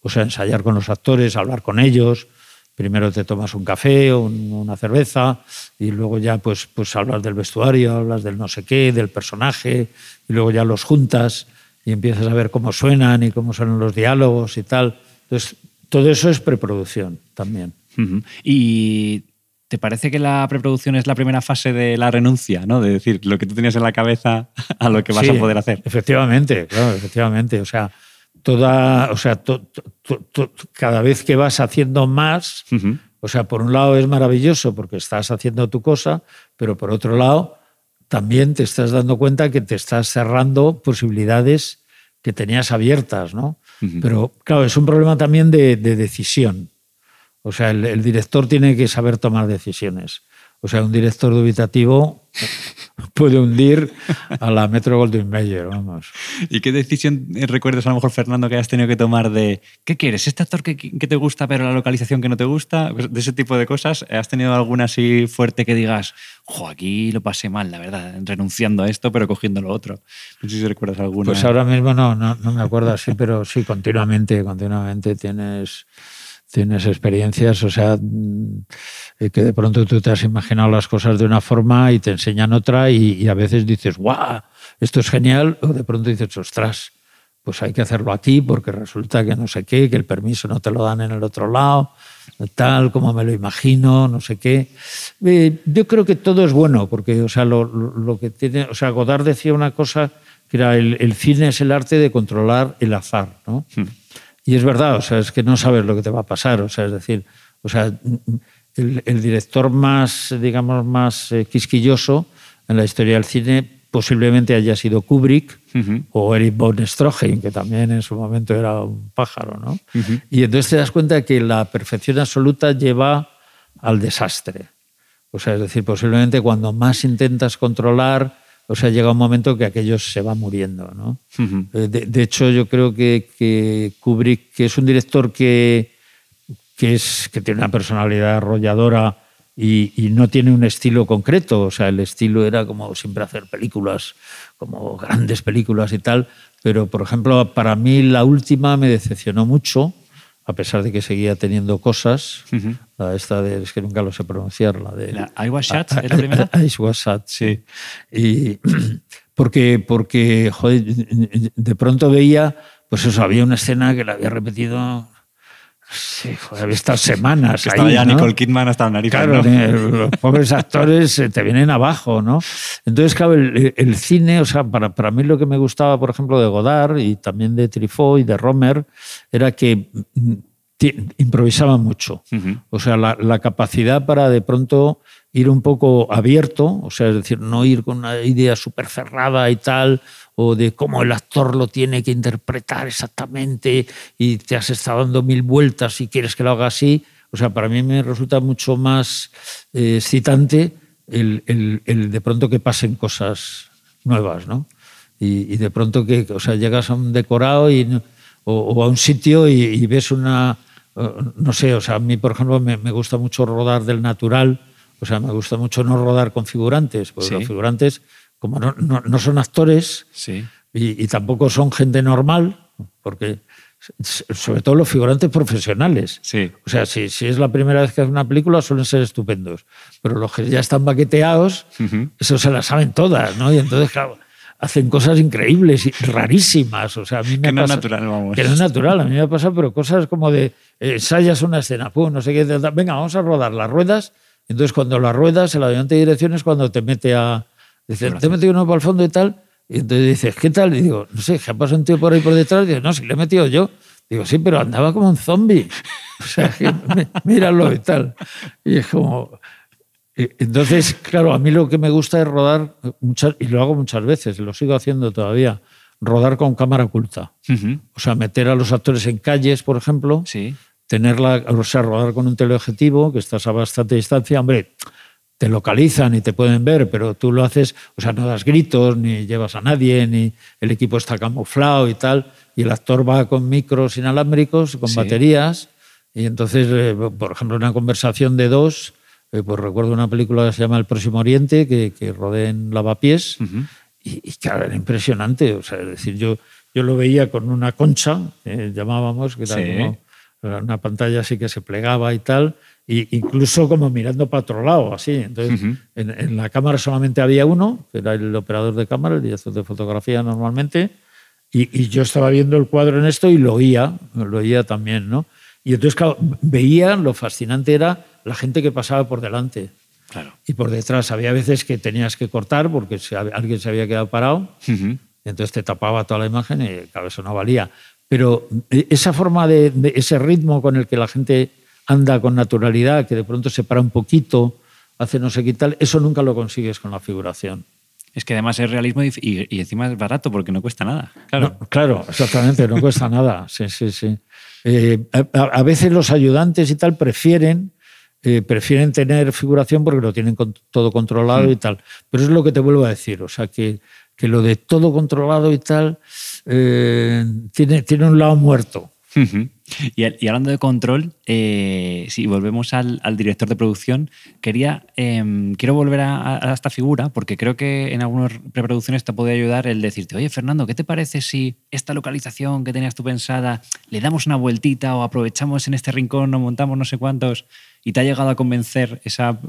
O sea, ensayar con los actores, hablar con ellos, primero te tomas un café o una cerveza y luego ya pues, pues hablas del vestuario, hablas del no sé qué, del personaje y luego ya los juntas y empiezas a ver cómo suenan y cómo suenan los diálogos y tal. Entonces, todo eso es preproducción también. Y ¿Te parece que la preproducción es la primera fase de la renuncia, ¿no? De decir, lo que tú tenías en la cabeza a lo que vas a poder hacer. Efectivamente, claro, efectivamente. O sea, toda, o sea, cada vez que vas haciendo más, o sea, por un lado es maravilloso porque estás haciendo tu cosa, pero por otro lado también te estás dando cuenta que te estás cerrando posibilidades que tenías abiertas, ¿no? Pero claro, es un problema también de decisión. O sea, el, director tiene que saber tomar decisiones. O sea, un director dubitativo puede hundir a la Metro Goldwyn Mayer, vamos. ¿Y qué decisión recuerdas a lo mejor, Fernando, que has tenido que tomar de qué quieres? ¿Este actor que, te gusta pero la localización que no te gusta? Pues, de ese tipo de cosas. ¿Has tenido alguna así fuerte que digas, jo, aquí lo pasé mal, la verdad, renunciando a esto pero cogiendo lo otro? No sé si recuerdas alguna. Pues ahora mismo no, no, no me acuerdo así, pero sí, continuamente, continuamente tienes tienes experiencias, o sea, mm, que de pronto tú te has imaginado las cosas de una forma y te enseñan otra y, a veces dices, ¡guau! Esto es genial, o de pronto dices, ostras, pues hay que hacerlo aquí porque resulta que no sé qué, que el permiso no te lo dan en el otro lado, tal como me lo imagino, no sé qué. Eh, yo creo que todo es bueno, porque o sea, lo, que tiene, o sea, Godard decía una cosa que era el, cine es el arte de controlar el azar, ¿no? Hmm. Y es verdad, o sea, es que no sabes lo que te va a pasar, o sea, es decir, o sea, el, director más, digamos, más eh, quisquilloso en la historia del cine posiblemente haya sido Kubrick o Eric von Stroheim, que también en su momento era un pájaro, ¿no? Y entonces te das cuenta que la perfección absoluta lleva al desastre. O sea, es decir, posiblemente cuando más intentas controlar, o sea, llega un momento que aquello se va muriendo. ¿no? Eh, de, hecho, yo creo que, Kubrick, que es un director que, que, es, que tiene una personalidad arrolladora y, no tiene un estilo concreto, o sea, el estilo era como siempre hacer películas, como grandes películas y tal, pero por ejemplo, para mí la última me decepcionó mucho, a pesar de que seguía teniendo cosas, la esta de, es que nunca lo sé pronunciar, la de... La I Was Shut, ¿es la primera? I Was Shut, sí. Y porque, porque joder, de pronto veía, pues eso, había una escena que la había repetido Sí, joder, semanas. Estaba ya Nicole Kidman hasta la nariz. Claro, los pobres actores te vienen abajo, ¿no? Entonces, claro, el, cine, o sea, para, para, mí lo que me gustaba, por ejemplo, de Godard y también de Truffaut y de Romer, era que mm, improvisaba mucho. O sea, la, la, capacidad para de pronto ir un poco abierto, o sea, es decir, no ir con una idea súper cerrada y tal, o de cómo el actor lo tiene que interpretar exactamente y te has estado dando mil vueltas y quieres que lo haga así. O sea, para mí me resulta mucho más eh, excitante el, el, de pronto que pasen cosas nuevas, ¿no? Y, de pronto que, o sea, llegas a un decorado y, o, a un sitio y, ves una, no sé, o sea, a mí, por ejemplo, me, me, gusta mucho rodar del natural, o sea, me gusta mucho no rodar con figurantes, porque los figurantes como no, no, son actores y, tampoco son gente normal, porque sobre todo los figurantes profesionales. O sea, si, si, es la primera vez que hacen una película suelen ser estupendos, pero los que ya están baqueteados, eso se la saben todas, ¿no? Y entonces, claro, hacen cosas increíbles y rarísimas. O sea, a mí me que no es natural, vamos. Que no es natural. A mí me ha pasado, pero cosas como de eh, ensayas una escena, pum, no sé qué, venga, vamos a rodar las ruedas. Entonces, cuando las ruedas, el ayudante de dirección es cuando te mete a, Dice, te he metido uno para el fondo y tal. Y entonces dices, ¿qué tal? Y digo, no sé, ¿qué ha pasado un tío por ahí por detrás? Y digo, no, si le he metido yo. Digo, sí, pero andaba como un zombie. O sea, míralo y tal. Y es como. Entonces, claro, a mí lo que me gusta es rodar, muchas, y lo hago muchas veces, lo sigo haciendo todavía, rodar con cámara oculta. O sea, meter a los actores en calles, por ejemplo. Sí. Tenerla, o sea, rodar con un teleobjetivo, que estás a bastante distancia. Hombre, te localizan y te pueden ver, pero tú lo haces, o sea, no das gritos, ni llevas a nadie, ni el equipo está camuflado y tal, y el actor va con micros inalámbricos, con baterías, y entonces, eh, por ejemplo, una conversación de dos, eh, pues recuerdo una película que se llama El Próximo Oriente, que, que rodé en Lavapiés, y, y, claro, era impresionante, o sea, es decir, yo, yo lo veía con una concha, llamábamos, que era como Una pantalla así que se plegaba y tal, y incluso como mirando para otro lado, así. Entonces, en, en, la cámara solamente había uno, que era el operador de cámara, el director de fotografía normalmente, y, y, yo estaba viendo el cuadro en esto y lo oía, lo oía también, ¿no? Y entonces, claro, veía, lo fascinante era la gente que pasaba por delante. Claro. Y por detrás había veces que tenías que cortar porque alguien se había quedado parado, y entonces te tapaba toda la imagen y claro, eso no valía. Pero e, esa forma de, de, ese ritmo con el que la gente anda con naturalidad, que de pronto se para un poquito, hace no sé qué tal, eso nunca lo consigues con la figuración. Es que además es realismo y, encima es barato porque no cuesta nada. Claro, no, claro exactamente, no cuesta nada. Sí, sí, sí. Eh, a, a, veces los ayudantes y tal prefieren, eh, prefieren tener figuración porque lo tienen con, todo controlado mm. y tal. Pero es lo que te vuelvo a decir, o sea, que, que lo de todo controlado y tal eh, tiene, tiene un lado muerto. Uh -huh. Y, y, hablando de control, eh, si volvemos al, al, director de producción, quería, eh, quiero volver a, a, esta figura porque creo que en algunas preproducciones te puede ayudar el decirte, oye Fernando, ¿qué te parece si esta localización que tenías tú pensada le damos una vueltita o aprovechamos en este rincón o montamos no sé cuántos? Y te ha llegado a convencer esa,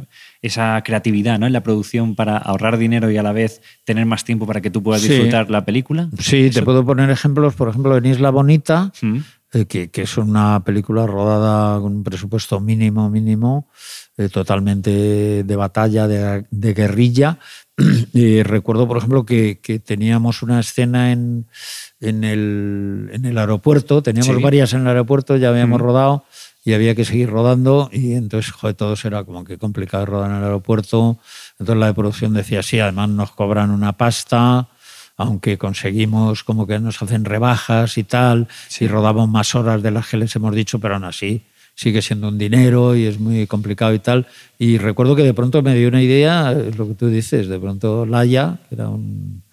esa creatividad ¿no? en la producción para ahorrar dinero y a la vez tener más tiempo para que tú puedas disfrutar sí. la película. Sí, Eso... te puedo poner ejemplos, por ejemplo, en Isla Bonita. ¿Mm? Eh, que, que, es una película rodada con un presupuesto mínimo, mínimo, eh, totalmente de batalla, de, de guerrilla. Y recuerdo, por ejemplo, que, que teníamos una escena en, en, el, en, el, aeropuerto, teníamos sí. varias en el aeropuerto, ya habíamos mm. rodado y había que seguir rodando y entonces, joder, todo era como que complicado rodar en el aeropuerto. Entonces la de producción decía, sí, además nos cobran una pasta, aunque conseguimos como que nos hacen rebajas y tal, sí. y rodamos más horas de las que les hemos dicho, pero aún así sigue siendo un dinero y es muy complicado y tal. Y recuerdo que de pronto me dio una idea, lo que tú dices, de pronto Laia, que era un,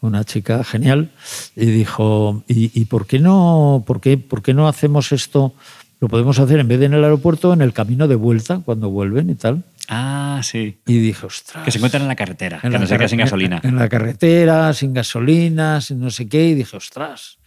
una chica genial, y dijo, ¿y, y por, qué no, por, qué, por qué no hacemos esto? Lo podemos hacer en vez de en el aeropuerto, en el camino de vuelta, cuando vuelven y tal. Ah, sí. Y dije, ostras. Que se encuentran en la carretera, en que la no se queda sin gasolina. En, en, la carretera, sin gasolina, sin no sé qué. Y dije, ostras.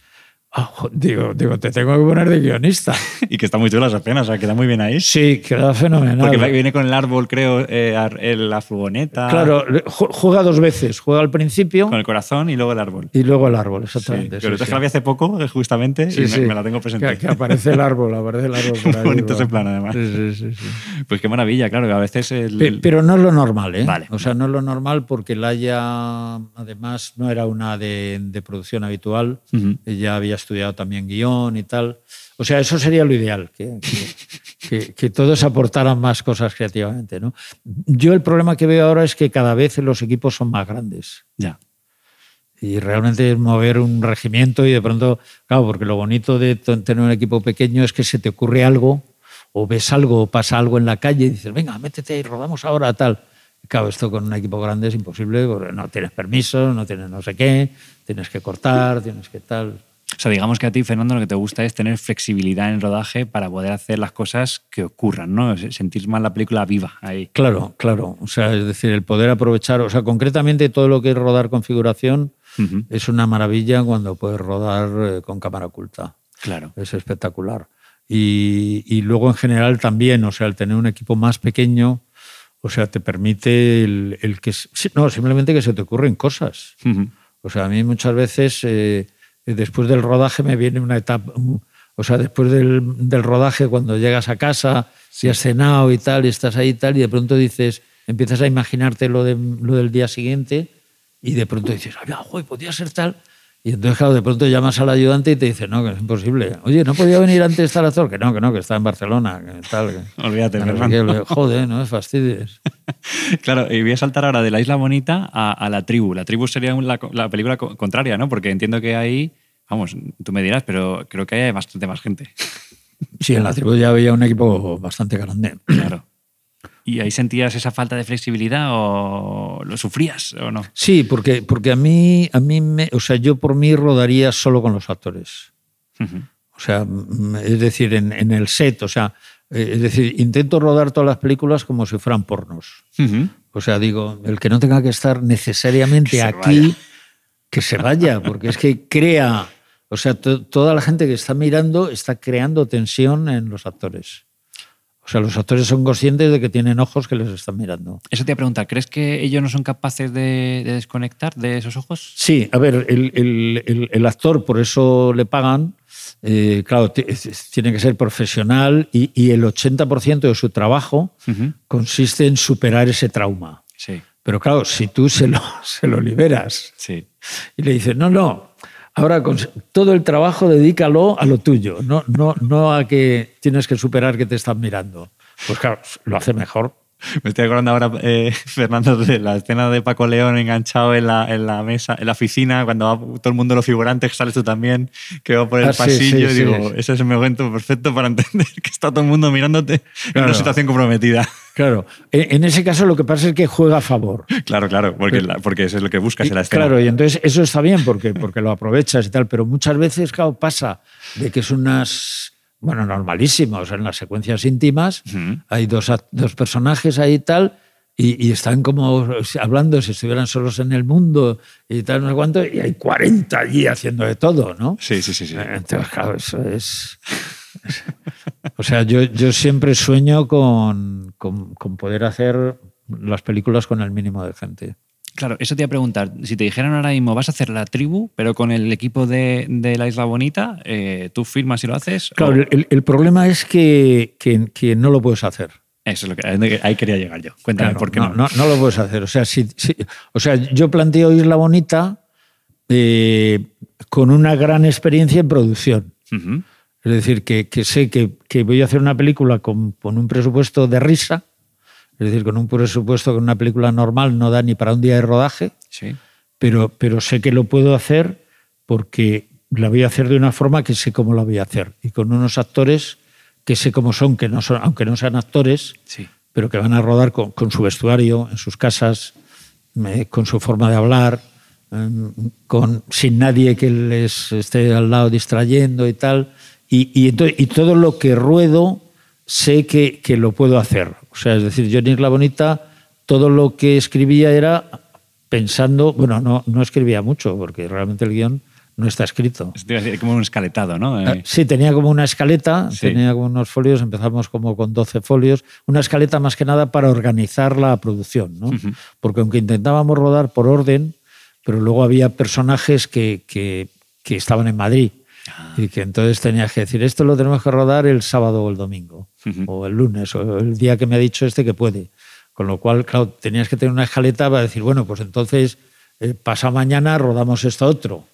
Oh, digo, digo, te tengo que poner de guionista. y que está muy chula esa escena, o sea, queda muy bien ahí. Sí, queda fenomenal. Porque viene con el árbol, creo, eh, la furgoneta. Claro, juega dos veces. Juega al principio. Con el corazón y luego el árbol. Y luego el árbol, exactamente. Sí, pero sí, que la vi hace poco, eh, justamente, sí, y me, me, la tengo presente. Que, que, aparece el árbol, aparece el árbol. Por ahí, bonito ese plan, además. Sí, sí, sí, Pues qué maravilla, claro, que a veces. El... Pero, pero, no es lo normal, ¿eh? Vale. O sea, no es lo normal porque Laia, además, no era una de, de producción habitual. Uh -huh. Ella había estudiado también guion y tal. O sea, eso sería lo ideal, que, que, que, todos aportaran más cosas creativamente. ¿no? Yo el problema que veo ahora es que cada vez los equipos son más grandes. Ya. Y realmente mover un regimiento y de pronto, claro, porque lo bonito de tener un equipo pequeño es que se te ocurre algo o ves algo o pasa algo en la calle y dices, venga, métete y rodamos ahora tal. Claro, esto con un equipo grande es imposible porque no tienes permiso, no tienes no sé qué, tienes que cortar, tienes que tal. O sea, digamos que a ti, Fernando, lo que te gusta es tener flexibilidad en el rodaje para poder hacer las cosas que ocurran, ¿no? Sentir más la película viva ahí. Claro, claro. O sea, es decir, el poder aprovechar, o sea, concretamente todo lo que es rodar configuración uh -huh. es una maravilla cuando puedes rodar eh, con cámara oculta. Claro. Es espectacular. Y, y, luego en general también, o sea, el tener un equipo más pequeño, o sea, te permite el, el que... No, simplemente que se te ocurren cosas. Uh -huh. O sea, a mí muchas veces... Eh, después del rodaje me viene una etapa, o sea, después del, del rodaje, cuando llegas a casa, si has cenado y tal, y estás ahí y tal, y de pronto dices, empiezas a imaginarte lo, de, lo del día siguiente, y de pronto dices, ay, joder, podía ser tal. Y entonces, claro, de pronto llamas al ayudante y te dice, no, que es imposible. Oye, ¿no podía venir antes tal actor? Que no, que no, que está en Barcelona. Que tal, que... Olvídate, que, Joder, no me fastidies. claro, y voy a saltar ahora de la Isla Bonita a, a La Tribu. La Tribu sería la, la, película contraria, ¿no? Porque entiendo que ahí, vamos, tú me dirás, pero creo que hay bastante más gente. Sí, en La Tribu ya había un equipo bastante grande. Claro. ¿Y ahí sentías esa falta de flexibilidad o lo sufrías o no? Sí, porque, porque a mí, a mí me, o sea, yo por mí rodaría solo con los actores. Uh -huh. O sea, es decir, en, en, el set, o sea, eh, es decir, intento rodar todas las películas como si fueran pornos. Uh -huh. O sea, digo, el que no tenga que estar necesariamente que aquí, vaya. que se vaya, porque es que crea, O sea, toda la gente que está mirando está creando tensión en los actores. O sea, los actores son conscientes de que tienen ojos que les están mirando. Eso te iba a preguntar, ¿crees que ellos no son capaces de, desconectar de esos ojos? Sí, a ver, el, actor, por eso le pagan, eh, claro, tiene que ser profesional y, el 80% de su trabajo consiste en superar ese trauma. Sí. Pero claro, si tú se lo, se lo liberas sí. y le dices, no, no, ahora todo el trabajo dedícalo a lo tuyo, no, no, no a que tienes que superar que te están mirando. Pues claro, lo hace mejor. Me estoy acordando ahora, eh, Fernando, de la escena de Paco León enganchado en la, en la mesa, en la oficina, cuando va todo el mundo, los figurantes, que sales tú también, que va por el ah, pasillo. y digo, ese es el momento perfecto para entender que está todo el mundo mirándote en una situación comprometida. Claro, en ese caso lo que pasa es que juega a favor. Claro, claro, porque, porque eso es lo que buscas en la escena. Claro, y entonces eso está bien porque, porque lo aprovechas y tal, pero muchas veces, claro, pasa de que es unas bueno, normalísimos. En las secuencias íntimas hay dos, dos, personajes ahí y tal, y, están como hablando si estuvieran solos en el mundo y tal, no sé cuánto, y hay 40 allí haciendo de todo, ¿no? Sí, sí, sí. sí. Entonces, claro, eso es. o sea, yo, yo siempre sueño con, con, con poder hacer las películas con el mínimo de gente. Claro, eso te iba a preguntar. Si te dijeran ahora mismo, vas a hacer la tribu, pero con el equipo de, la Isla Bonita, eh, ¿tú firmas y lo haces? Claro, el, problema es que, que, no lo puedes hacer. Eso es lo que ahí quería llegar yo. Cuéntame por qué no, no. no. lo puedes hacer. O sea, si, o sea, yo planteo Isla Bonita eh, con una gran experiencia en producción. Es decir, que, sé que, voy a hacer una película con, con un presupuesto de risa es decir, con un presupuesto que una película normal no da ni para un día de rodaje, sí. pero, pero sé que lo puedo hacer porque la voy a hacer de una forma que sé cómo la voy a hacer y con unos actores que sé cómo son, que no son aunque no sean actores, sí. pero que van a rodar con, su vestuario, en sus casas, con su forma de hablar, em, con, sin nadie que les esté al lado distrayendo y tal. Y, y, y todo lo que ruedo sé que, que, lo puedo hacer. O sea, es decir, yo en Isla Bonita todo lo que escribía era pensando, bueno, no, no escribía mucho, porque realmente el guion no está escrito. Es como un escaletado, ¿no? Ah, sí, tenía como una escaleta, tenía como unos folios, empezamos como con 12 folios, una escaleta más que nada para organizar la producción, ¿no? Porque aunque intentábamos rodar por orden, pero luego había personajes que, que, que estaban en Madrid Ah. Y que entonces tenías que decir, esto lo tenemos que rodar el sábado o el domingo, o el lunes, o el día que me ha dicho este que puede. Con lo cual, claro, tenías que tener una escaleta para decir, bueno, pues entonces eh, pasa mañana rodamos esto otro.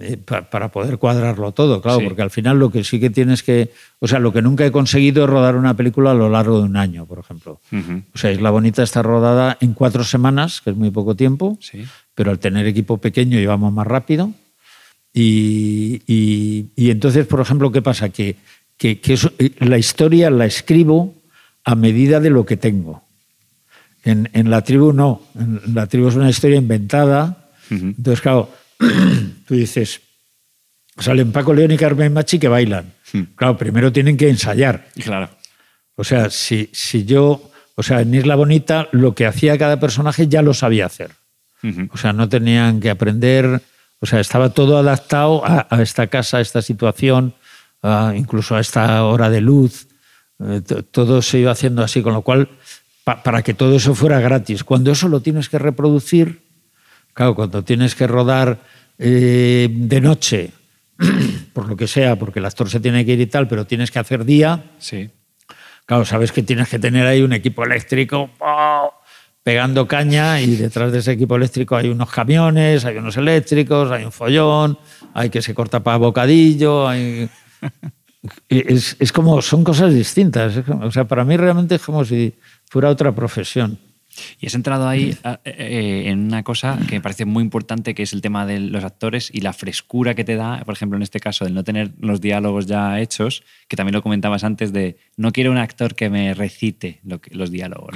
Eh, para poder cuadrarlo todo, claro, porque al final lo que sí que tienes que, o sea, lo que nunca he conseguido es rodar una película a lo largo de un año, por ejemplo. O sea, Isla Bonita está rodada en cuatro semanas, que es muy poco tiempo, pero al tener equipo pequeño íbamos más rápido. Y, entonces, por ejemplo, ¿qué pasa? Que, que, eh, la historia la escribo a medida de lo que tengo. En, la tribu no. En la tribu es una historia inventada. Entonces, claro, tú dices, salen Paco León y Carmen Machi que bailan. Claro, primero tienen que ensayar. Claro. O sea, si, si yo, o sea, en Isla Bonita lo que hacía cada personaje ya lo sabía hacer. O sea, no tenían que aprender o sea, estaba todo adaptado a, esta casa, a esta situación, incluso a esta hora de luz. Eh, todo se iba haciendo así, con lo cual, para que todo eso fuera gratis. Cuando eso lo tienes que reproducir, claro, cuando tienes que rodar eh, de noche, por lo que sea, porque el actor se tiene que ir y tal, pero tienes que hacer día. Sí. Claro, sabes que tienes que tener ahí un equipo eléctrico pegando caña y detrás de ese equipo eléctrico hay unos camiones, hay unos eléctricos, hay un follón, hay que se corta para bocadillo, hay... Es, es, como, son cosas distintas. O sea, para mí realmente es como si fuera otra profesión. Y has entrado ahí eh, eh, en una cosa que me parece muy importante, que es el tema de los actores y la frescura que te da, por ejemplo, en este caso, del no tener los diálogos ya hechos, que también lo comentabas antes, de no quiero un actor que me recite los diálogos.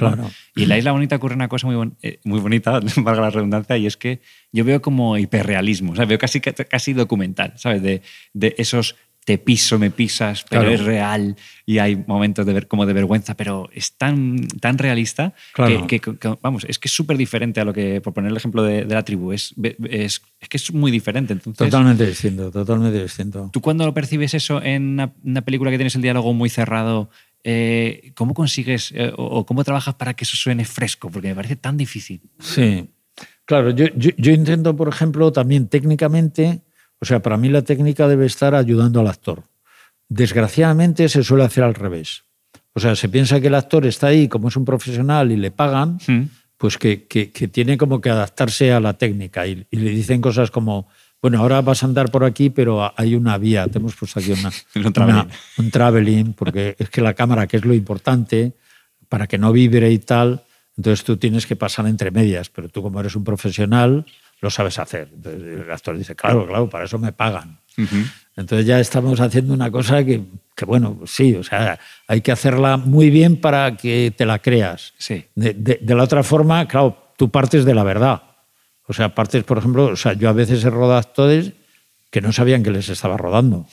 Y en La Isla Bonita ocurre una cosa muy, eh, muy bonita, valga la redundancia, y es que yo veo como hiperrealismo, o sea, veo casi, casi documental, ¿sabes? De, de esos te piso, me pisas, pero es real y hay momentos de ver como de vergüenza, pero es tan, tan realista que, vamos, es que es súper diferente a lo que, por poner el ejemplo de, la tribu, es, es, que es muy diferente. Entonces, totalmente distinto, totalmente distinto. ¿Tú cuando lo percibes eso en una, película que tienes el diálogo muy cerrado, eh, ¿cómo consigues eh, o, cómo trabajas para que eso suene fresco? Porque me parece tan difícil. Sí, claro, yo, yo intento, por ejemplo, también técnicamente o sea, para mí la técnica debe estar ayudando al actor. Desgraciadamente se suele hacer al revés. O sea, se piensa que el actor está ahí como es un profesional y le pagan, pues que, tiene como que adaptarse a la técnica y, le dicen cosas como, bueno, ahora vas a andar por aquí, pero hay una vía, te hemos puesto aquí una, un, traveling. porque es que la cámara, que es lo importante, para que no vibre y tal, entonces tú tienes que pasar entre medias, pero tú como eres un profesional, lo sabes hacer. Entonces el actor dice, claro, claro, para eso me pagan. Entonces ya estamos haciendo una cosa que, que, bueno, sí, o sea, hay que hacerla muy bien para que te la creas. Sí. De, la otra forma, claro, tú partes de la verdad. O sea, partes, por ejemplo, o sea, yo a veces he rodado actores que no sabían que les estaba rodando.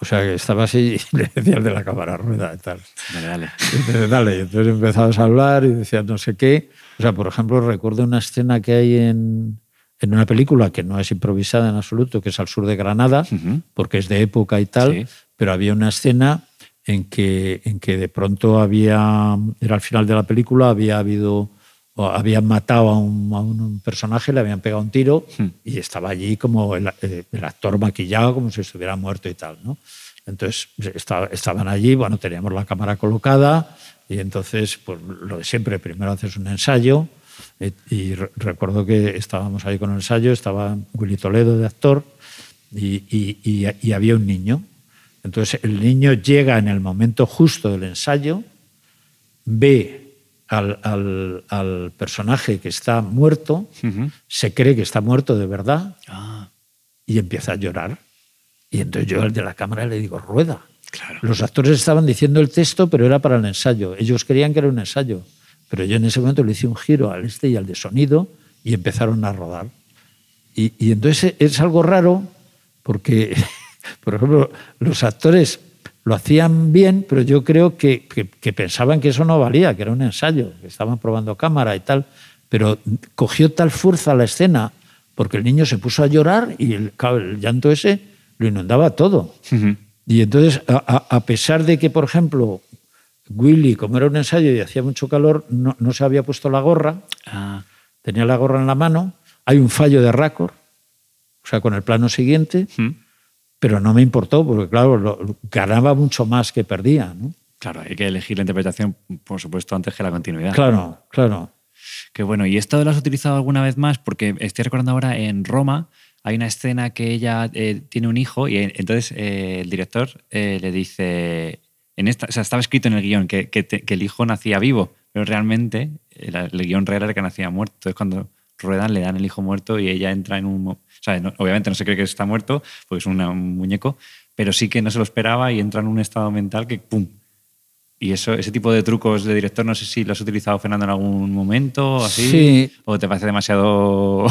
O sea, que estaba así y le decía el de la cámara rueda y tal. Dale, dale. Entonces, dale. Entonces empezabas a hablar y decías no sé qué. O sea, por ejemplo, recuerdo una escena que hay en, en una película que no es improvisada en absoluto, que es al sur de Granada, porque es de época y tal, pero había una escena en que, en que de pronto había, era al final de la película, había habido, habían matado a un, a un personaje, le habían pegado un tiro y estaba allí como el, eh, el, actor maquillado, como si estuviera muerto y tal, ¿no? Entonces estaban allí, bueno, teníamos la cámara colocada, y entonces, pues lo de siempre, primero haces un ensayo. Eh, y, recuerdo que estábamos ahí con el ensayo, estaba Willy Toledo de actor y, y, había un niño. Entonces el niño llega en el momento justo del ensayo, ve al, al, al personaje que está muerto, se cree que está muerto de verdad ah. y empieza a llorar. Y entonces yo al de la cámara le digo, rueda. Los actores estaban diciendo el texto, pero era para el ensayo. Ellos querían que era un ensayo. Pero yo en ese momento le hice un giro al este y al de sonido y empezaron a rodar. Y, entonces es algo raro porque, por ejemplo, los actores lo hacían bien, pero yo creo que, que, pensaban que eso no valía, que era un ensayo, que estaban probando cámara y tal. Pero cogió tal fuerza la escena porque el niño se puso a llorar y el, el llanto ese lo inundaba todo. Y entonces, a, pesar de que, por ejemplo, Willy, como era un ensayo y hacía mucho calor, no, se había puesto la gorra, ah. tenía la gorra en la mano, hay un fallo de récord, o sea, con el plano siguiente, pero no me importó, porque claro, ganaba mucho más que perdía. ¿no? Claro, hay que elegir la interpretación, por supuesto, antes que la continuidad. Claro, claro. Qué bueno. ¿Y esto lo has utilizado alguna vez más? Porque estoy recordando ahora en Roma, hay una escena que ella eh, tiene un hijo y entonces eh, el director eh, le dice, en esta, o sea, estaba escrito en el guion que, que, el hijo nacía vivo, pero realmente el, guion real era que nacía muerto. Entonces cuando ruedan le dan el hijo muerto y ella entra en un... O sea, obviamente no se cree que está muerto, porque es un muñeco, pero sí que no se lo esperaba y entra en un estado mental que ¡pum! Y eso, ese tipo de trucos de director, no sé si lo has utilizado, Fernando, en algún momento, así, sí. o te parece demasiado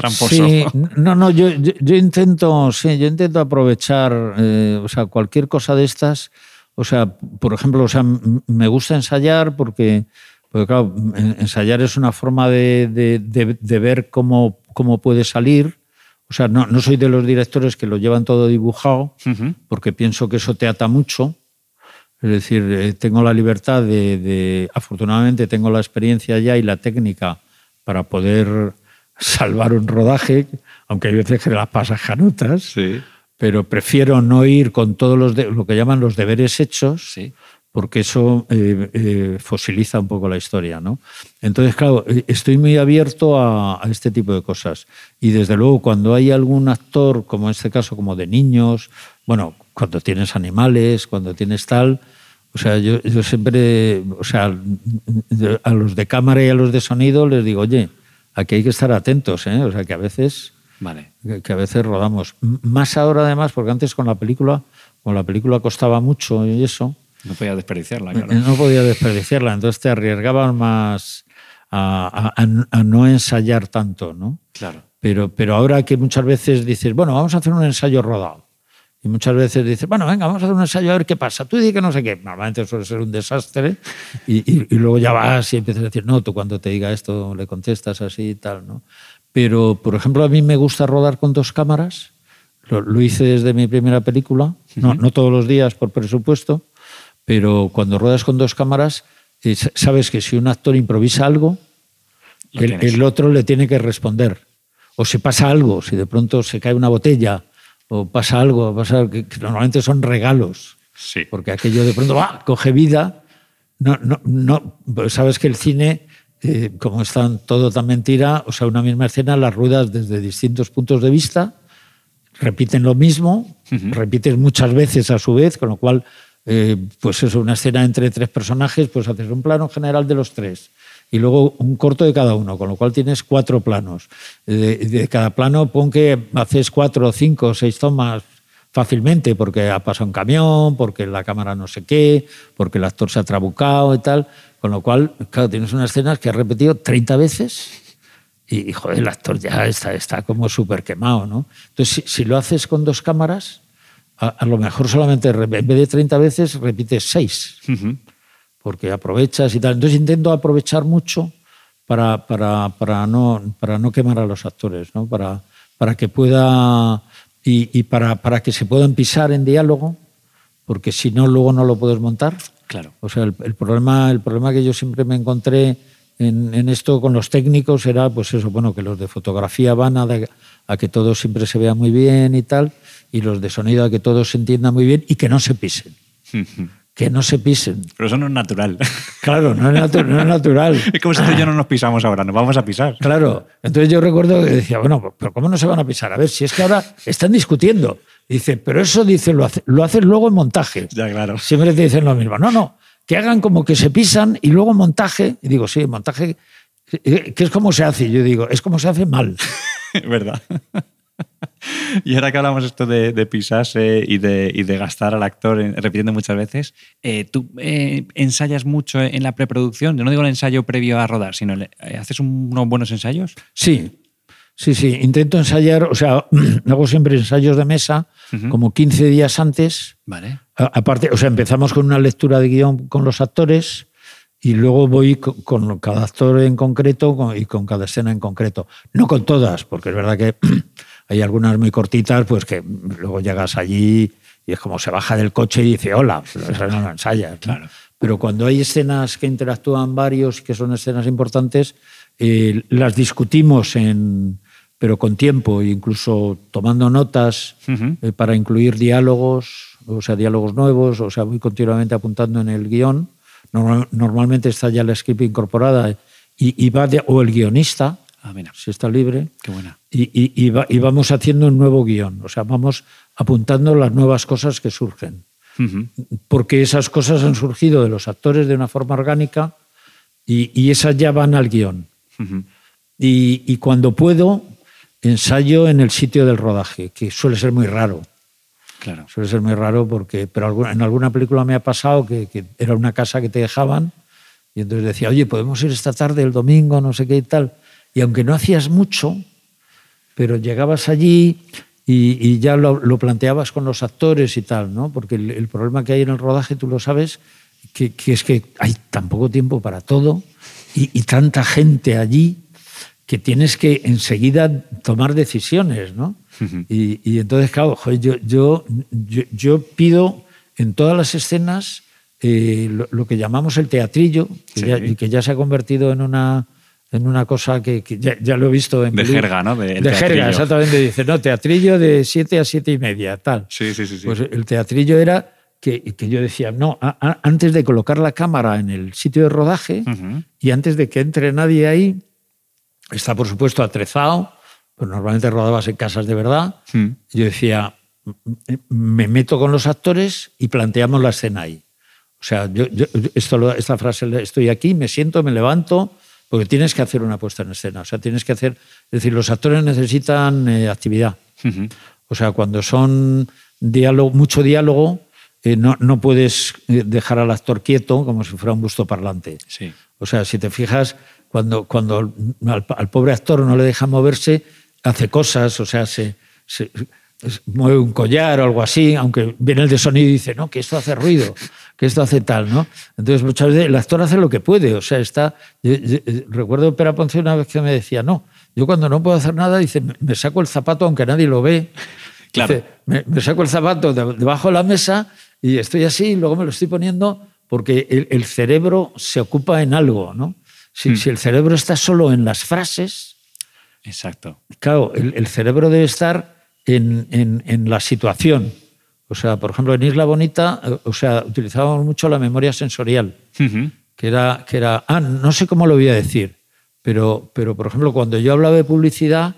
tramposo. Sí, no, no, yo, yo, intento, sí, yo intento aprovechar, eh, o sea, cualquier cosa de estas. O sea, por ejemplo, o sea, me gusta ensayar porque, porque claro, ensayar es una forma de, de, de, ver cómo, cómo puede salir. O sea, no, no soy de los directores que lo llevan todo dibujado, porque pienso que eso te ata mucho. Es decir, eh, tengo la libertad de, de, afortunadamente tengo la experiencia ya y la técnica para poder salvar un rodaje, aunque hay veces que las pasas canutas, sí. pero prefiero no ir con todos los lo que llaman los deberes hechos, sí. porque eso eh, eh, fosiliza un poco la historia. ¿no? Entonces, claro, eh, estoy muy abierto a, este tipo de cosas. Y desde luego, cuando hay algún actor, como en este caso, como de niños, bueno, cuando tienes animales, cuando tienes tal, o sea, yo, yo siempre, o sea, a los de cámara y a los de sonido les digo, oye, aquí hay que estar atentos, ¿eh? o sea que a veces vale. que, a veces rodamos. Más ahora además, porque antes con la película, con la película costaba mucho y eso. No podía desperdiciarla, claro. No podía desperdiciarla, entonces te arriesgaban más a, no ensayar tanto, ¿no? Claro. Pero, pero ahora que muchas veces dices, bueno, vamos a hacer un ensayo rodado. Y muchas veces dices, bueno, venga, vamos a hacer un ensayo a ver qué pasa. Tú di que no sé qué. Normalmente suele ser un desastre. Y, y, luego ya vas y empiezas a decir, no, tú cuando te diga esto le contestas así y tal, ¿no? Pero, por ejemplo, a mí me gusta rodar con dos cámaras. Lo, lo hice desde mi primera película. No, no todos los días por presupuesto. Pero cuando ruedas con dos cámaras, eh, sabes que si un actor improvisa algo, el, el otro le tiene que responder. O si pasa algo, si de pronto se cae una botella o pasa algo, pasa que, normalmente son regalos. Sí. Porque aquello de pronto ¡ah! coge vida. No, no, no, pues sabes que el cine, eh, como están todo tan mentira, o sea, una misma escena, las ruedas desde distintos puntos de vista, repiten lo mismo, uh -huh. repiten muchas veces a su vez, con lo cual, eh, pues es una escena entre tres personajes, pues haces un plano general de los tres y luego un corto de cada uno, con lo cual tienes cuatro planos. De, de cada plano pon que haces cuatro, cinco, seis tomas fácilmente, porque ha pasado un camión, porque la cámara no sé qué, porque el actor se ha trabucado y tal. Con lo cual, claro, tienes unas escenas que has repetido 30 veces y, joder, el actor ya está, está como súper quemado, ¿no? Entonces, si, si, lo haces con dos cámaras, a, a, lo mejor solamente en vez de 30 veces repites 6. Uh -huh porque aprovechas y tal. Entonces intento aprovechar mucho para, para, para, no, para no quemar a los actores, ¿no? para, para que pueda y, y para, para, que se puedan pisar en diálogo, porque si no, luego no lo puedes montar. Claro. O sea, el, el problema, el problema que yo siempre me encontré en, en, esto con los técnicos era, pues eso, bueno, que los de fotografía van a, a que todo siempre se vea muy bien y tal, y los de sonido a que todo se entienda muy bien y que no se pisen que no se pisen. Pero eso no es natural. Claro, no es, natu no es natural. Es como si tú y yo no nos pisamos ahora, nos vamos a pisar. Claro. Entonces yo recuerdo que decía, bueno, pero ¿cómo no se van a pisar? A ver, si es que ahora están discutiendo. Dice, pero eso dice, lo, hace, lo haces luego en montaje. Ya, claro. Siempre te dicen lo mismo. No, no, que hagan como que se pisan y luego montaje. Y digo, sí, montaje, que es como se hace. Y yo digo, es como se hace mal. ¿Verdad? Y ahora que hablamos esto de, de pisarse y de, y de, gastar al actor en, repitiendo muchas veces, eh, ¿tú eh, ensayas mucho en la preproducción? Yo no digo el ensayo previo a rodar, sino eh, ¿haces unos buenos ensayos? Sí, sí, sí. Intento ensayar, o sea, hago siempre ensayos de mesa, uh -huh. como 15 días antes. Vale. A, aparte, o sea, empezamos con una lectura de guion con los actores y luego voy con, con cada actor en concreto con, y con cada escena en concreto. No con todas, porque es verdad que hay algunas muy cortitas, pues que luego llegas allí y es como se baja del coche y dice hola, pero eso no lo ensayas. Claro. Pero cuando hay escenas que interactúan varios, que son escenas importantes, eh, las discutimos en, pero con tiempo, incluso tomando notas uh -huh. eh, para incluir diálogos, o sea, diálogos nuevos, o sea, voy continuamente apuntando en el guion. Normal, normalmente está ya la script incorporada y, y va de, o el guionista, Ah, mira. Si está libre. Qué buena. Y, y, y, va, y, vamos haciendo un nuevo guion. O sea, vamos apuntando las nuevas cosas que surgen. Uh -huh. Porque esas cosas han surgido de los actores de una forma orgánica y, esas ya van al guion. Uh -huh. y, cuando puedo, ensayo en el sitio del rodaje, que suele ser muy raro. Claro. Suele ser muy raro porque, pero en alguna película me ha pasado que, que era una casa que te dejaban y entonces decía, oye, podemos ir esta tarde, el domingo, no sé qué y tal y aunque no hacías mucho, pero llegabas allí y, y ya lo, lo, planteabas con los actores y tal, ¿no? Porque el, el, problema que hay en el rodaje, tú lo sabes, que, que es que hay tan poco tiempo para todo y, y, tanta gente allí que tienes que enseguida tomar decisiones, ¿no? Uh -huh. y, y, entonces, claro, yo, yo, yo, yo, pido en todas las escenas eh, lo, lo, que llamamos el teatrillo, que, sí. ya, que ya se ha convertido en una en una cosa que, que ya, ya, lo he visto en... De jerga, ¿no? De, de jerga, exactamente. Dice, no, teatrillo de 7 a 7 y media, tal. Sí, sí, sí, sí. Pues el teatrillo era que, que yo decía, no, a, a, antes de colocar la cámara en el sitio de rodaje uh -huh. y antes de que entre nadie ahí, está por supuesto atrezado, pues normalmente rodabas en casas de verdad, uh Hmm. -huh. yo decía, me meto con los actores y planteamos la escena ahí. O sea, yo, yo esto, esta frase, estoy aquí, me siento, me levanto, porque tienes que hacer una puesta en escena. O sea, tienes que hacer. Es decir, los actores necesitan eh, actividad. Uh -huh. O sea, cuando son diálogo, mucho diálogo, eh, no, no, puedes eh, dejar al actor quieto como si fuera un busto parlante. Sí. O sea, si te fijas, cuando, cuando al, al, pobre actor no le deja moverse, hace cosas, o sea, se, se mueve un collar o algo así, aunque viene el de sonido y dice, no, que esto hace ruido, que esto hace tal, ¿no? Entonces, muchas veces el actor hace lo que puede, o sea, está... recuerdo Pera Ponce una vez que me decía, no, yo cuando no puedo hacer nada, dice, me saco el zapato aunque nadie lo ve. Claro. me, saco el zapato debajo de la mesa y estoy así, y luego me lo estoy poniendo porque el, cerebro se ocupa en algo, ¿no? Si, hmm. si, el cerebro está solo en las frases... Exacto. Claro, el, cerebro debe estar en, en, en, la situación. O sea, por ejemplo, en Isla Bonita, eh, o sea, utilizábamos mucho la memoria sensorial, que, era, que era, ah, no sé cómo lo voy a decir, pero, pero, por ejemplo, cuando yo hablaba de publicidad,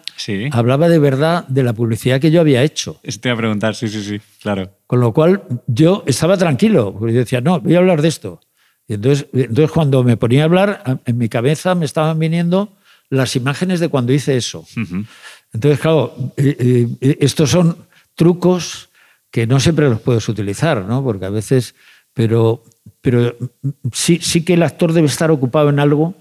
hablaba de verdad de la publicidad que yo había hecho. Te iba a preguntar, sí, sí, sí, claro. Con lo cual yo estaba tranquilo, porque yo decía, no, voy a hablar de esto. Y entonces, entonces cuando me ponía a hablar, en mi cabeza me estaban viniendo las imágenes de cuando hice eso. Entonces, claro, eh, eh, estos son trucos que no siempre los puedes utilizar, ¿no? Porque a veces, pero, pero sí, sí que el actor debe estar ocupado en algo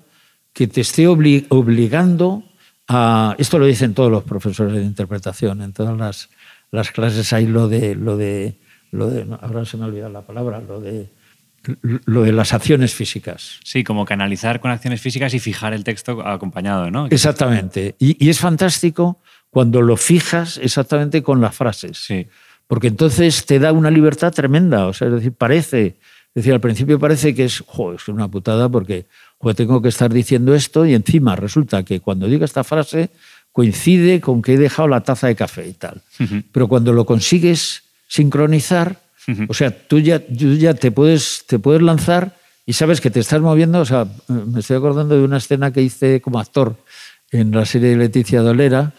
que te esté obligando a... Esto lo dicen todos los profesores de interpretación, en todas las, las clases hay lo de... Lo de, lo de ahora se me ha olvidado la palabra, lo de, lo de las acciones físicas. Sí, como canalizar con acciones físicas y fijar el texto acompañado, ¿no? Exactamente. Y, y es fantástico cuando lo fijas exactamente con las frases. Sí. Porque entonces te da una libertad tremenda. O sea, es decir, parece, es decir, al principio parece que es, es una putada porque tengo que estar diciendo esto y encima resulta que cuando digo esta frase coincide con que he dejado la taza de café y tal. Pero cuando lo consigues sincronizar, o sea, tú ya, ya te, puedes, te puedes lanzar y sabes que te estás moviendo. O sea, me estoy acordando de una escena que hice como actor en la serie de Leticia Dolera,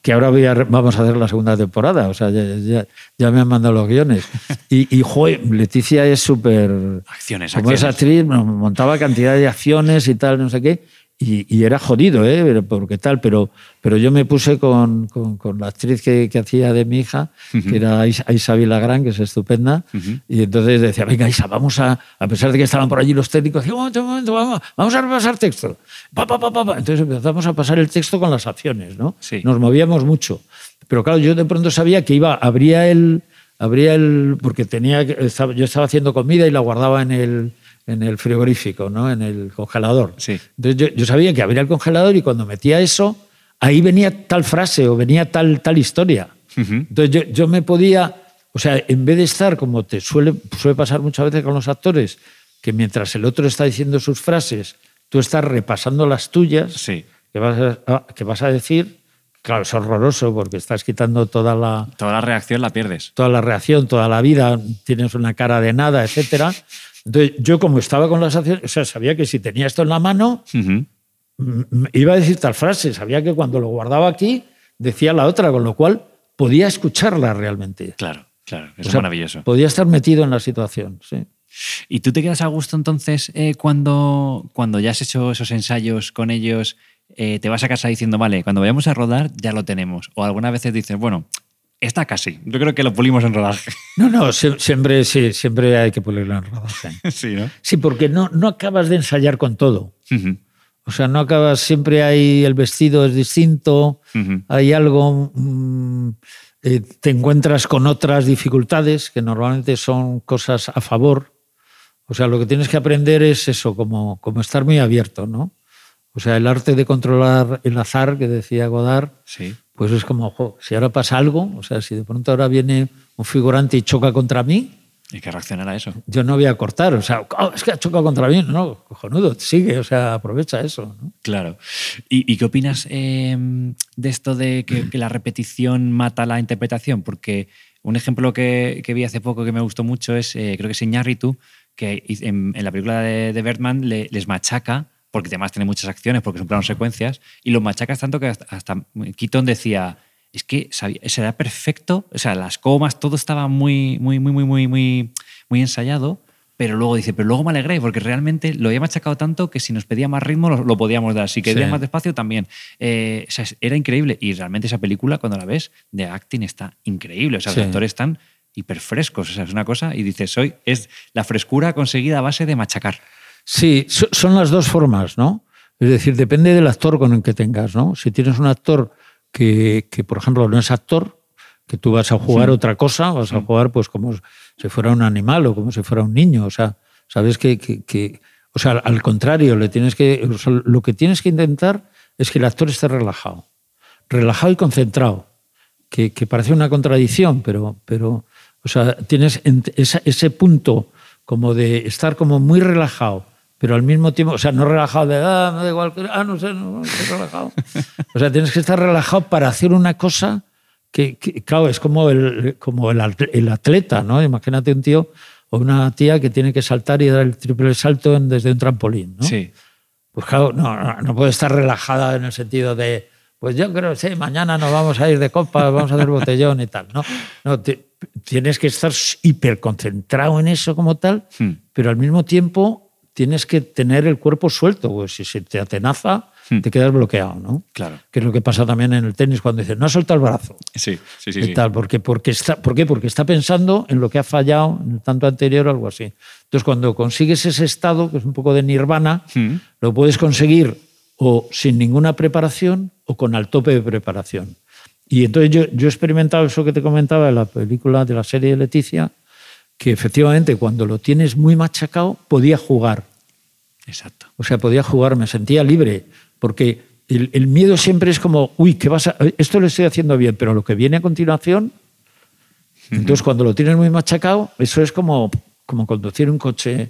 que ahora vamos a hacer la segunda temporada, o sea, ya, me han mandado los guiones. Y, y Leticia es súper... Acciones, Como esa actriz, montaba cantidad de acciones y tal, no sé qué, y, era jodido, ¿eh? Porque tal, pero, pero yo me puse con, con, la actriz que, que, hacía de mi hija, que era Isa Vilagrán, que es estupenda, y entonces decía, venga Isa, vamos a, a pesar de que estaban por allí los técnicos, decía, un momento, un momento, vamos, vamos a repasar texto. Pa, pa, pa, entonces empezamos a pasar el texto con las acciones, ¿no? Nos movíamos mucho. Pero claro, yo de pronto sabía que iba, abría el, abría el, porque tenía, yo estaba haciendo comida y la guardaba en el en el frigorífico, ¿no? en el congelador. Sí. Entonces yo, sabía que abría el congelador y cuando metía eso, ahí venía tal frase o venía tal, tal historia. Entonces yo, me podía, o sea, en vez de estar como te suele, suele pasar muchas veces con los actores, que mientras el otro está diciendo sus frases, tú estás repasando las tuyas, sí. que, vas a, que vas a decir, claro, es horroroso porque estás quitando toda la... Toda la reacción la pierdes. Toda la reacción, toda la vida, tienes una cara de nada, etcétera. Entonces, yo como estaba con las acciones, o sea, sabía que si tenía esto en la mano, iba a decir tal frase, sabía que cuando lo guardaba aquí, decía la otra, con lo cual podía escucharla realmente. Claro, claro, es maravilloso. Podía estar metido en la situación, sí. ¿Y tú te quedas a gusto entonces eh, cuando, cuando ya has hecho esos ensayos con ellos? Eh, te vas a casa diciendo, vale, cuando vayamos a rodar ya lo tenemos. O algunas veces dices, bueno, Está casi. Yo creo que lo pulimos en rodaje. No, no, siempre, sí, siempre hay que pulirlo en rodaje. sí, ¿no? Sí, porque no, no acabas de ensayar con todo. O sea, no acabas, siempre hay el vestido es distinto, hay algo, mm, eh, te encuentras con otras dificultades que normalmente son cosas a favor. O sea, lo que tienes que aprender es eso, como, como estar muy abierto, ¿no? O sea, el arte de controlar el azar que decía Godard, sí pues es como, si ahora pasa algo, o sea, si de pronto ahora viene un figurante y choca contra mí. ¿Y que reaccionar a eso? Yo no voy a cortar, o sea, oh, es que ha chocado contra mí. No, cojonudo, sigue, o sea, aprovecha eso. Claro. ¿Y, qué opinas em, de esto de que, la repetición mata la interpretación? Porque un ejemplo que, vi hace poco que me gustó mucho es, eh, creo que es Iñárritu, que en, la película de, de Bergman les machaca porque además tiene muchas acciones, porque son planos secuencias, y lo machacas tanto que hasta, Keaton decía, es que será perfecto, o sea, las comas, todo estaba muy, muy, muy, muy, muy, muy, muy ensayado, pero luego dice, pero luego me alegré, porque realmente lo había machacado tanto que si nos pedía más ritmo lo, podíamos dar, si quería más despacio también. Eh, o sea, era increíble, y realmente esa película, cuando la ves, de acting está increíble, o sea, los actores están hiperfrescos, o sea, es una cosa, y dices, hoy es la frescura conseguida a base de machacar. Sí, son las dos formas, ¿no? Es decir, depende del actor con el que tengas, ¿no? Si tienes un actor que, por ejemplo, no es actor, que tú vas a jugar otra cosa, vas a jugar pues como si fuera un animal o como si fuera un niño. O sea, sabes que, que, o sea, al contrario, le tienes que, lo que tienes que intentar es que el actor esté relajado, relajado y concentrado, que, parece una contradicción, pero, pero o sea, tienes ese punto como de estar como muy relajado, pero al mismo tiempo, o sea, no relajado de, ah, me da igual, ah, no sé, no, estoy relajado. o sea, tienes que estar relajado para hacer una cosa que, claro, es como, el, como el, atleta, ¿no? Imagínate un tío o una tía que tiene que saltar y dar el triple salto desde un trampolín, ¿no? Sí. Pues claro, no, no, puede estar relajada en el sentido de, pues yo creo, sí, mañana nos vamos a ir de copa, vamos a hacer botellón y tal, ¿no? no tienes que estar hiper concentrado en eso como tal, hmm. pero al mismo tiempo tienes que tener el cuerpo suelto, pues si se te atenaza, Hmm. te quedas bloqueado, ¿no? Claro. Que es lo que pasa también en el tenis cuando dices, no suelta el brazo. Sí, sí, sí. Y tal, porque, porque está, ¿Por qué? Porque está pensando en lo que ha fallado en el tanto anterior o algo así. Entonces, cuando consigues ese estado, que es un poco de nirvana, hmm. lo puedes conseguir o sin ninguna preparación o con al tope de preparación. Y entonces yo, yo he experimentado eso que te comentaba en la película de la serie de Leticia, que efectivamente cuando lo tienes muy machacado podía jugar. Exacto. O sea, podía jugar, me sentía libre porque el, miedo siempre es como, uy, ¿qué vas a, esto lo estoy haciendo bien, pero lo que viene a continuación, entonces cuando lo tienes muy machacado, eso es como, como conducir un coche.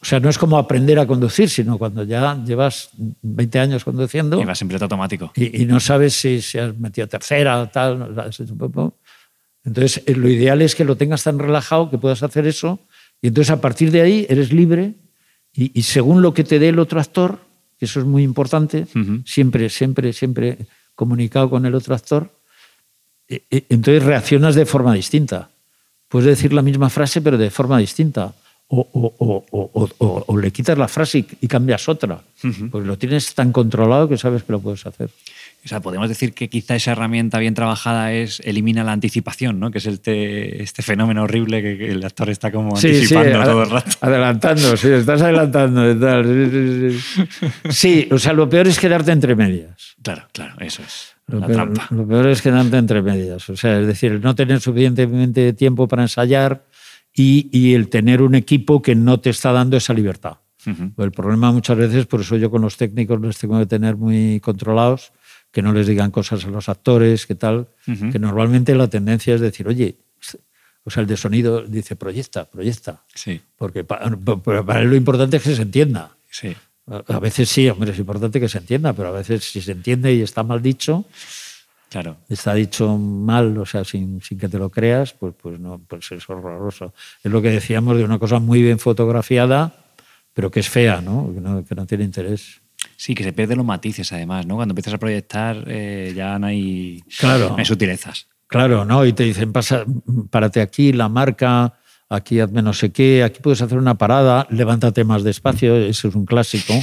O sea, no es como aprender a conducir, sino cuando ya llevas 20 años conduciendo. Y vas en piloto automático. Y, no sabes si, si has metido tercera o tal. Entonces, eh, lo ideal es que lo tengas tan relajado que puedas hacer eso. Y entonces, a partir de ahí, eres libre. y según lo que te dé el otro actor, eso es muy importante, siempre, siempre, siempre comunicado con el otro actor, e, e, entonces reaccionas de forma distinta. Puedes decir la misma frase, pero de forma distinta. O, le quitas la frase y, cambias otra. Porque lo tienes tan controlado que sabes que lo puedes hacer. O sea, podemos decir que quizá esa herramienta bien trabajada es elimina la anticipación, ¿no? Que es este, este fenómeno horrible que, el actor está como anticipando todo el rato. Adelantando, sí, estás adelantando. Sí, o sea, lo peor es quedarte entre medias. Claro, claro, eso es. Lo, la peor, trampa. lo peor es quedarte entre medias. O sea, es decir, no tener suficientemente tiempo para ensayar y, y el tener un equipo que no te está dando esa libertad. El problema muchas veces, por eso yo con los técnicos los tengo que tener muy controlados, que no les digan cosas a los actores, que tal, que normalmente la tendencia es decir, oye, o sea, el de sonido dice proyecta, proyecta. Sí. Porque para, él lo importante es que se entienda. Sí. A veces sí, hombre, es importante que se entienda, pero a veces si se entiende y está mal dicho, claro. está dicho mal, o sea, sin, sin que te lo creas, pues, pues, no, pues es horroroso. Es lo que decíamos de una cosa muy bien fotografiada, pero que es fea, ¿no? Que no, que no tiene interés. Sí, que se pierden los matices además, ¿no? Cuando empiezas a proyectar eh, ya no hay, claro. sutilezas. Claro, ¿no? Y te dicen, pasa, párate aquí, la marca, aquí hazme no sé qué, aquí puedes hacer una parada, levántate más despacio, eso es un clásico.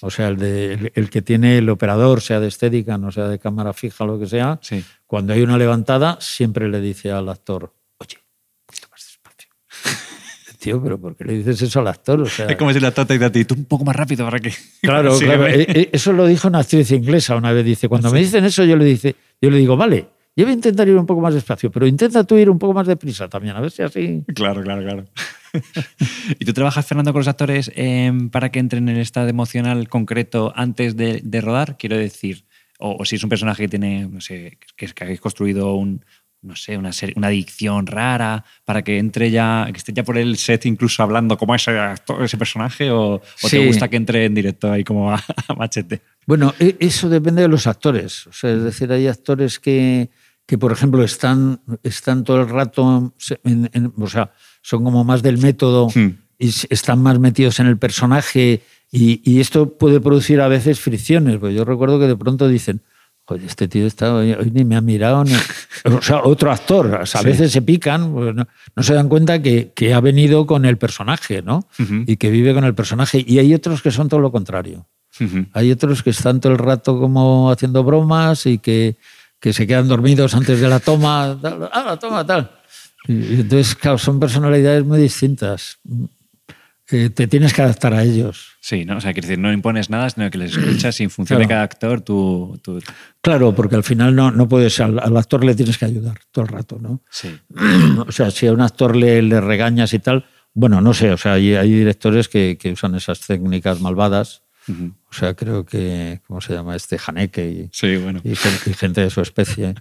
O sea, el, de, el, que tiene el operador, sea de estética, no sea de cámara fija, lo que sea, sí. cuando hay una levantada, siempre le dice al actor, tío, pero ¿por qué le dices eso al actor? es como si el actor te dice a ti, tú un poco más rápido para que... Claro, claro. Eh, eh, eso lo dijo una actriz inglesa una vez. Dice, cuando me dicen eso, yo le, dice, yo le digo, vale, yo voy a intentar ir un poco más despacio, pero intenta tú ir un poco más deprisa también, a ver si así... Claro, claro, claro. ¿Y tú trabajas, Fernando, con los actores em, para que entren en el estado emocional concreto antes de, rodar? Quiero decir, o, si es un personaje que tiene, no sé, que, que habéis construido un, no sé, una, una adicción rara, para que entre ya, que esté ya por el set incluso hablando como ese ese personaje, o, te gusta que entre en directo ahí como a, machete? Bueno, e, eso depende de los actores. O sea, es decir, hay actores que, que por ejemplo, están, están todo el rato, o sea, son como más del método hmm. y están más metidos en el personaje y, y, esto puede producir a veces fricciones. Pues yo recuerdo que de pronto dicen, este tío está, hoy, ni me ha mirado. O sea, otro actor. a veces se pican, pues no, se dan cuenta que, que, ha venido con el personaje, ¿no? Y que vive con el personaje. Y hay otros que son todo lo contrario. Hay otros que están todo el rato como haciendo bromas y que, que se quedan dormidos antes de la toma. ah, la toma, tal. Y entonces, claro, son personalidades muy distintas. eh, te tienes que adaptar a ellos. Sí, ¿no? O sea, quiere decir, no impones nada, sino que les escuchas y en función de cada actor tú... tú- Claro, porque al final no, no puedes, al, al actor le tienes que ayudar todo el rato, ¿no? Sí. O sea, si a un actor le, le regañas y tal, bueno, no sé, o sea, hay, hay directores que, que usan esas técnicas malvadas. O sea, creo que, ¿cómo se llama? Este Haneke y, Sí, bueno. y gen- y gente de su especie,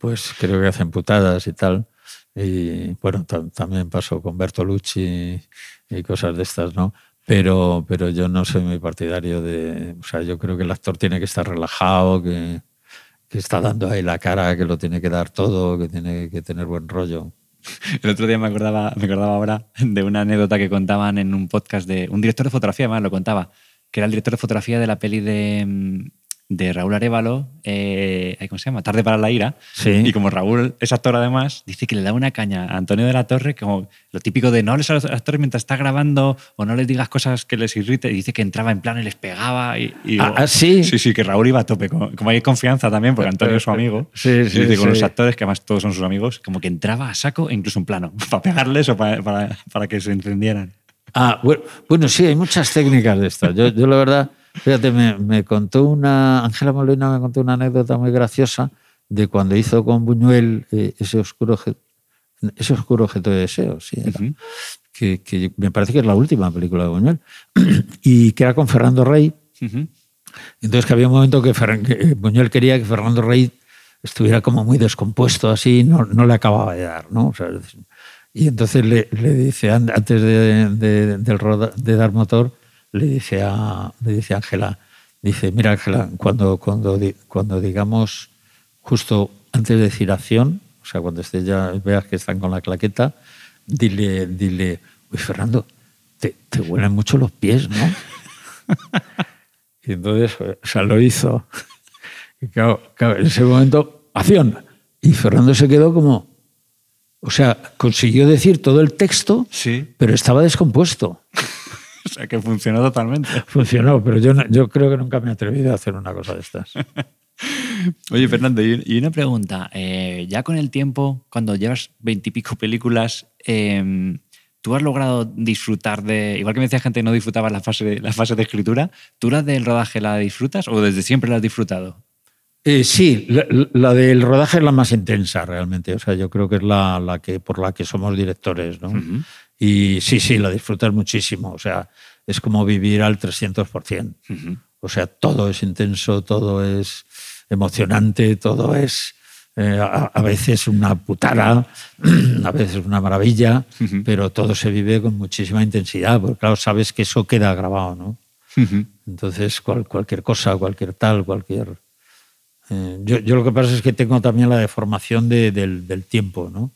pues creo que hacen putadas y tal. Y bueno, tam- también pasó con Bertolucci y cosas de estas, ¿no? Pero, pero yo no soy muy partidario de. O sea, yo creo que el actor tiene que estar relajado, que, que está dando ahí la cara, que lo tiene que dar todo, que tiene que tener buen rollo. El otro día me acordaba, me acordaba ahora de una anécdota que contaban en un podcast de un director de fotografía, además lo contaba, que era el director de fotografía de la peli de, mm, de Raúl Arevalo, eh, ¿cómo se llama? Tarde para la ira. Sí. Y como Raúl es actor además, dice que le da una caña a Antonio de la Torre, como lo típico de no hables a los actores mientras está grabando o no les digas cosas que les irrite. Y dice que entraba en plan y les pegaba. Y, y Ah, ah, ¿sí? Sí, sí, que Raúl iba a tope. Como, como hay confianza también, porque Antonio es su amigo. Sí, sí, y dice, con los actores, que además todos son sus amigos, como que entraba a saco e incluso en plano, para pegarles o para, para, para que se encendieran. Ah, bueno, bueno, sí, hay muchas técnicas de estas. Yo, yo la verdad, fíjate, me, me contó una, Ángela Molina me contó una anécdota muy graciosa de cuando hizo con Buñuel eh, ese oscuro ese oscuro objeto de deseo, sí, era. Ujú. que, que me parece que es la última película de Buñuel, y que era con Fernando Rey. Ujú. Entonces que había un momento que, Ferran- que Buñuel quería que Fernando Rey estuviera como muy descompuesto, así, no, no le acababa de dar, ¿no? O sea, y entonces le, le dice, an- antes de, de- roda- de dar motor, le dice a le dice Ángela, dice, mira Ángela, cuando, cuando, cuando digamos justo antes de decir acción, o sea, cuando estés ya, veas que están con la claqueta, dile, dile, uy Fernando, te, te huelen mucho los pies, ¿no? Y entonces, o sea, lo hizo. Y claro, claro, en ese momento, acción. Y Fernando se quedó como, o sea, consiguió decir todo el texto, Sí, pero estaba descompuesto. o sea que funcionó totalmente. Funcionó, pero yo, yo creo que nunca me he atrevido a hacer una cosa de estas. Oye, Fernando, y una pregunta. Eh, ya con el tiempo, cuando llevas veintipico películas, eh, ¿tú has logrado disfrutar de. Igual que me decía gente que no disfrutaba la fase, la fase de escritura, ¿tú la del rodaje la disfrutas o desde siempre la has disfrutado? Eh, sí, la, la del rodaje es la más intensa realmente. O sea, yo creo que es la, la que por la que somos directores, ¿no? Ujú. Y sí, sí, la disfrutas muchísimo. O sea, es como vivir al 300%. Ujú. O sea, todo es intenso, todo es emocionante, todo es eh, a, a veces una putada, a veces una maravilla, pero todo se vive con muchísima intensidad, porque claro, sabes que eso queda grabado, ¿no? Entonces, cual- cualquier cosa, cualquier tal, cualquier... eh, yo, yo lo que pasa es que tengo también la deformación de- del, del tiempo, ¿no?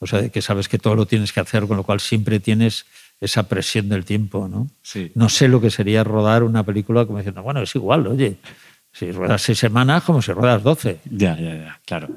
O sea, de que sabes que todo lo tienes que hacer, con lo cual siempre tienes esa presión del tiempo, ¿no? Sí. No sé lo que sería rodar una película como diciendo, bueno, es igual, oye, si ruedas seis semanas como si ruedas doce. Ya, ya, ya, claro.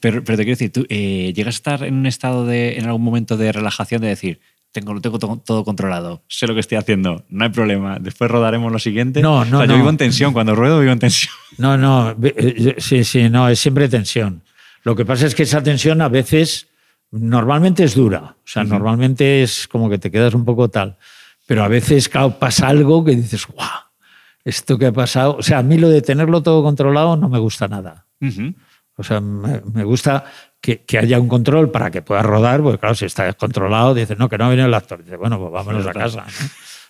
Pero, pero te quiero decir, ¿tú eh, llegas a estar en un estado de, en algún momento de relajación de decir, tengo, tengo to- todo controlado, sé lo que estoy haciendo, no hay problema, después rodaremos lo siguiente? No, no, O sea, no. Yo vivo en tensión, cuando ruedo vivo en tensión. No, no, eh, sí, sí, no, es siempre tensión. Lo que pasa es que esa tensión a veces, normalmente es dura, o sea, normalmente es como que te quedas un poco tal, pero a veces, claro, pasa algo que dices, guau, esto que ha pasado, o sea, a mí lo de tenerlo todo controlado no me gusta nada. O sea, me, me gusta que, que haya un control para que puedas rodar, porque claro, si está descontrolado, dices, no, que no viene el actor. Dices, bueno, pues vámonos a casa. ¿no?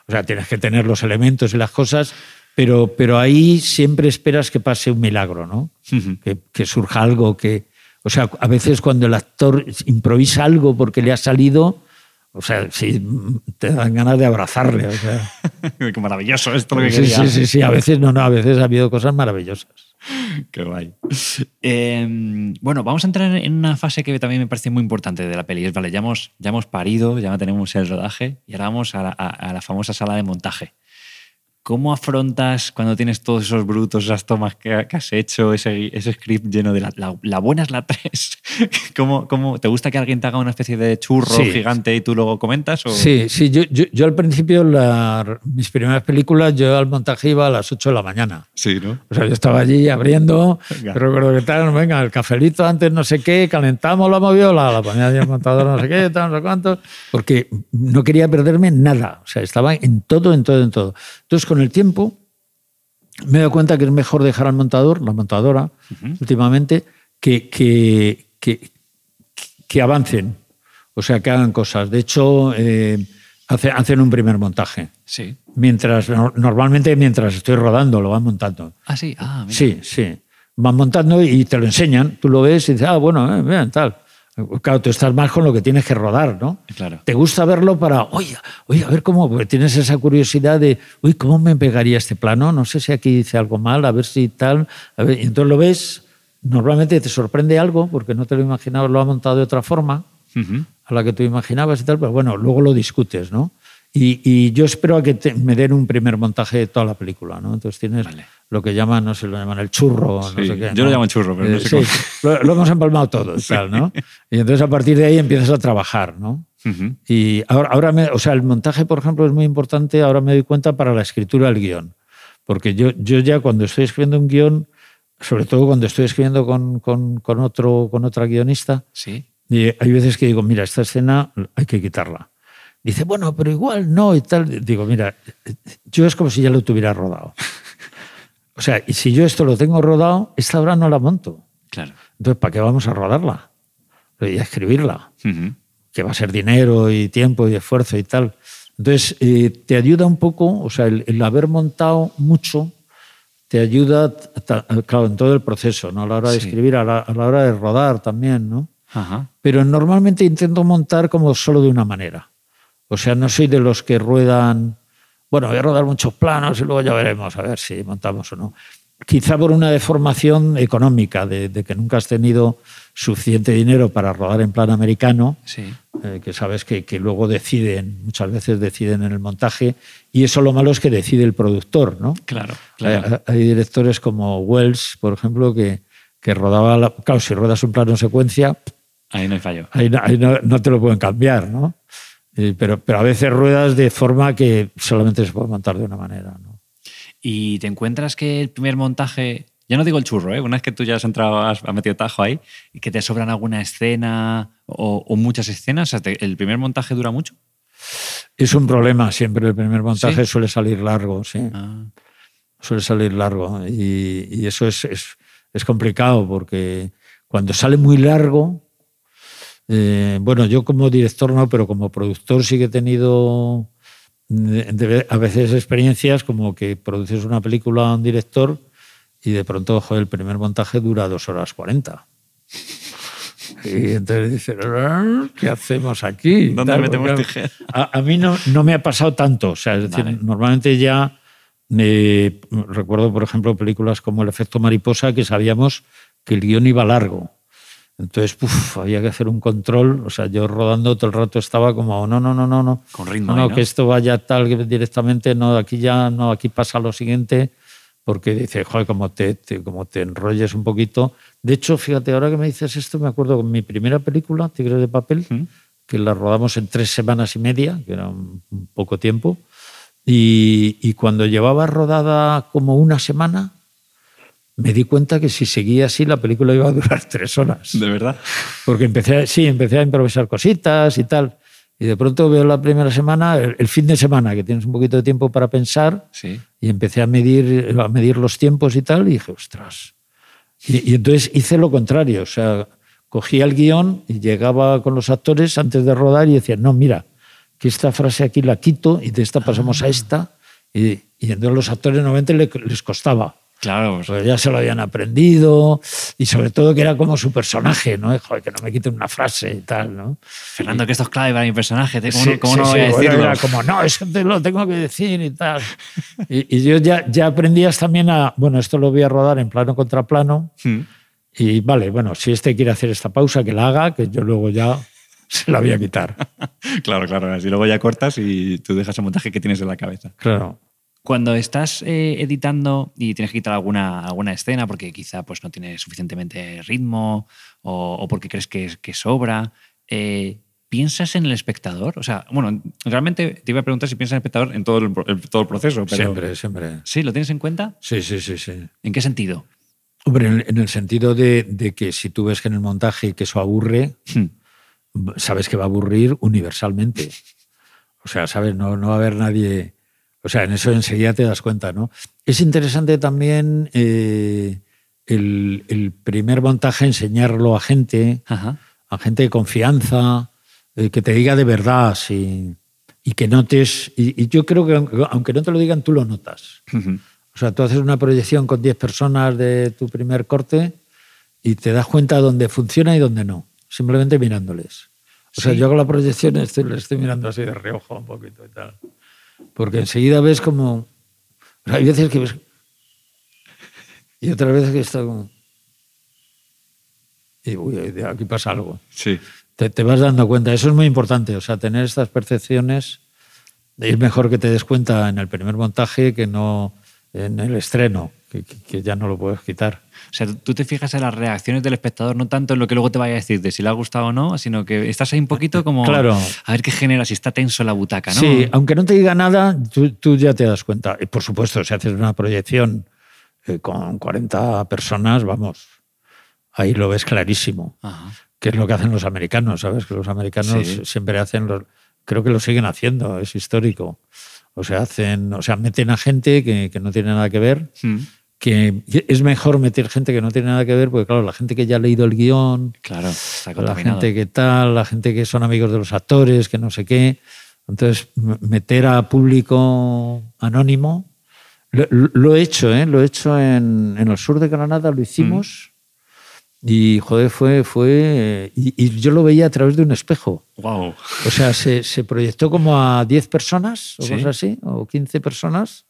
O sea, tienes que tener los elementos y las cosas, pero, pero ahí siempre esperas que pase un milagro, ¿no? Que surja algo que... O sea, a veces cuando el actor improvisa algo porque le ha salido, o sea, sí, te dan ganas de abrazarle. O sea. Qué maravilloso esto lo que Sí, quería. sí, sí, sí, a veces no, no, a veces ha habido cosas maravillosas. Qué guay. Eh, bueno, vamos a entrar en una fase que también me parece muy importante de la peli. Es, vale, ya hemos, ya hemos parido, ya tenemos el rodaje y ahora vamos a la, a- a la famosa sala de montaje. ¿Cómo afrontas cuando tienes todos esos brutos, esas tomas que, has hecho, ese, ese, script lleno de la, la, buena es la 3? ¿Cómo, ¿Cómo, te gusta que alguien te haga una especie de churro gigante y tú luego comentas? O? Sí, sí. Yo, yo, al principio, la, mis primeras películas, yo al montaje iba a las 8 de la mañana. Sí, ¿no? O sea, yo estaba allí abriendo, recuerdo que tal, venga, el cafelito antes no sé qué, calentamos la moviola, la ponía el montador no sé qué, tal, no sé cuánto, porque no quería perderme nada. O sea, estaba en todo, en todo, en todo. Entonces, con el tiempo me he dado cuenta que es mejor dejar al montador, la montadora, últimamente, que, que, que, avancen, o sea, que hagan cosas. De hecho, eh, hacen un primer montaje. Sí. Mientras, normalmente mientras estoy rodando, lo van montando. Ah, sí, ah, Sí, sí. Van montando y te lo enseñan. Tú lo ves y dices, ah, bueno, eh, vean, tal. Claro, tú estás más con lo que tienes que rodar, ¿no? Claro. Te gusta verlo para, oye, oye, a ver cómo, porque tienes esa curiosidad de, uy, ¿cómo me pegaría este plano? No sé si aquí dice algo mal, a ver si tal. A ver, y entonces lo ves, normalmente te sorprende algo, porque no te lo imaginabas, lo ha montado de otra forma, a la que tú imaginabas y tal, pero bueno, luego lo discutes, ¿no? Y, yo espero a que me den un primer montaje de toda la película, ¿no? Entonces tienes lo que llaman, no sé, lo llaman el churro, no sé qué. Yo lo llamo churro, pero no sé sí, Lo, hemos empalmado todo, tal, ¿no? Y entonces a partir de ahí empiezas a trabajar, ¿no? Y ahora, ahora me, o sea, el montaje, por ejemplo, es muy importante, ahora me doy cuenta para la escritura del guion. Porque yo, yo ya cuando estoy escribiendo un guion, sobre todo cuando estoy escribiendo con, con, con otro, con otra guionista, ¿Sí? y hay veces que digo, mira, esta escena hay que quitarla Dice, bueno, pero igual no y tal. Digo, mira, yo es como si ya lo tuviera rodado. O sea, y si yo esto lo tengo rodado, esta obra no la monto. Claro. Entonces, ¿para qué vamos a rodarla? Y a escribirla. Que va a ser dinero y tiempo y esfuerzo y tal. Entonces, eh, te ayuda un poco, o sea, el, haber montado mucho te ayuda, claro, en todo el proceso, ¿no? A la hora de escribir, a la, a la, hora de rodar también, ¿no? Ajá. Pero normalmente intento montar como solo de una manera. O sea, no soy de los que ruedan, bueno, voy a rodar muchos planos y luego ya veremos a ver si montamos o no. Quizá por una deformación económica, de, que nunca has tenido suficiente dinero para rodar en plano americano, sí. Eh, que sabes que, luego deciden, muchas veces deciden en el montaje, y eso lo malo es que decide el productor, ¿no? Claro, claro. Hay, directores como Wells, por ejemplo, que, que rodaba, claro, si ruedas un plano en secuencia... Ahí no hay fallo. Ahí, no, no, te lo pueden cambiar, ¿no? Pero, pero a veces ruedas de forma que solamente se puede montar de una manera. ¿no? Y te encuentras que el primer montaje, ya no digo el churro, ¿eh? una vez que tú ya has entrado, has, metido tajo ahí, y que te sobran alguna escena o, muchas escenas, ¿el primer montaje dura mucho? Es un problema siempre, el primer montaje suele salir largo, sí. Ah. Suele salir largo y, y eso es, es, es complicado porque cuando sale muy largo, eh, bueno, yo como director no, pero como productor sí que he tenido a veces experiencias como que produces una película a un director y de pronto el primer montaje dura dos horas cuarenta. Y entonces dices, ¿qué hacemos aquí? ¿Dónde metemos A, a, mí no, no me ha pasado tanto. O sea, es decir, normalmente ya eh, recuerdo, por ejemplo, películas como El efecto mariposa, que sabíamos que el guion iba largo. Entonces, había que hacer un control. O sea, yo rodando todo el rato estaba como, no, no, no, no, no. Con ritmo. No, que esto vaya tal que directamente, no, aquí ya, no, aquí pasa lo siguiente. Porque dice, joder, como te, como te enrolles un poquito. De hecho, fíjate, ahora que me dices esto, me acuerdo con mi primera película, Tigres de Papel, que la rodamos en tres semanas y media, que era un poco tiempo. Y, y cuando llevaba rodada como una semana, me di cuenta que si seguía así la película iba a durar tres horas. ¿De verdad? Porque empecé, sí, empecé a improvisar cositas y tal. Y de pronto veo la primera semana, el, fin de semana, que tienes un poquito de tiempo para pensar, sí. y empecé a medir, a medir los tiempos y tal, y dije, ostras. Y, entonces hice lo contrario, o sea, cogía el guion y llegaba con los actores antes de rodar y decía, no, mira, que esta frase aquí la quito y de esta pasamos a ah. esta. Y, y entonces los actores normalmente les costaba. Claro. Pues ya se lo habían aprendido y sobre todo que era como su personaje, ¿no? Joder, que no me quiten una frase y tal, ¿no? Fernando, que esto es clave para mi personaje, ¿cómo, no, voy a decirlo? era como, no, eso te lo tengo que decir y tal. y, yo ya, ya aprendías también a, bueno, esto lo voy a rodar en plano contra plano hmm. y vale, bueno, si este quiere hacer esta pausa, que la haga, que yo luego ya se la voy a quitar. claro, claro, así luego ya cortas y tú dejas el montaje que tienes en la cabeza. Claro. Cuando estás eh, editando y tienes que quitar alguna, alguna escena porque quizá pues, no tiene suficientemente ritmo o, porque crees que, que sobra, eh, ¿piensas en el espectador? O sea, bueno, realmente te iba a preguntar si piensas en el espectador en todo el, todo el proceso. Pero... Siempre, siempre. ¿Sí? ¿Lo tienes en cuenta? Sí, sí, sí. sí. ¿En qué sentido? Hombre, en, el sentido de, que si tú ves que en el montaje que eso aburre, hmm. sabes que va a aburrir universalmente. O sea, sabes, no, no va a haber nadie o sea, en eso enseguida te das cuenta, ¿no? Es interesante también eh, el, primer montaje, enseñarlo a gente, a gente de confianza, eh, que te diga de verdad y que notes. Y, yo creo que aunque no te lo digan, tú lo notas. O sea, tú haces una proyección con 10 personas de tu primer corte y te das cuenta dónde funciona y dónde no, simplemente mirándoles. O sea, yo hago la proyección y estoy, estoy mirando así de reojo un poquito y tal. Porque enseguida ves como. hay veces que ves. Y otras veces que está como. Y uy, aquí pasa algo. Sí. Te, te, vas dando cuenta. Eso es muy importante. O sea, tener estas percepciones. Es mejor que te des cuenta en el primer montaje que no en el estreno, que ya no lo puedes quitar. O sea, tú te fijas en las reacciones del espectador, no tanto en lo que luego te vaya a decir de si le ha gustado o no, sino que estás ahí un poquito como claro. a ver qué genera, si está tenso la butaca, ¿no? Sí, aunque no te diga nada, tú, ya te das cuenta. Y por supuesto, si haces una proyección eh, con 40 personas, vamos, ahí lo ves clarísimo. Que es lo que hacen los americanos, ¿sabes? Que los americanos siempre hacen, creo que lo siguen haciendo, es histórico. O sea, hacen, o sea, meten a gente que, no tiene nada que ver. Mm que es mejor meter gente que no tiene nada que ver, porque claro, la gente que ya ha leído el guion, claro, está la gente que tal, la gente que son amigos de los actores, que no sé qué. Entonces, meter a público anónimo, lo, he hecho, ¿eh? lo he hecho en, el sur de Granada, lo hicimos. Mm. Y joder, fue. fue y, yo lo veía a través de un espejo. Wow. O sea, se, proyectó como a 10 personas, o cosas así, o 15 personas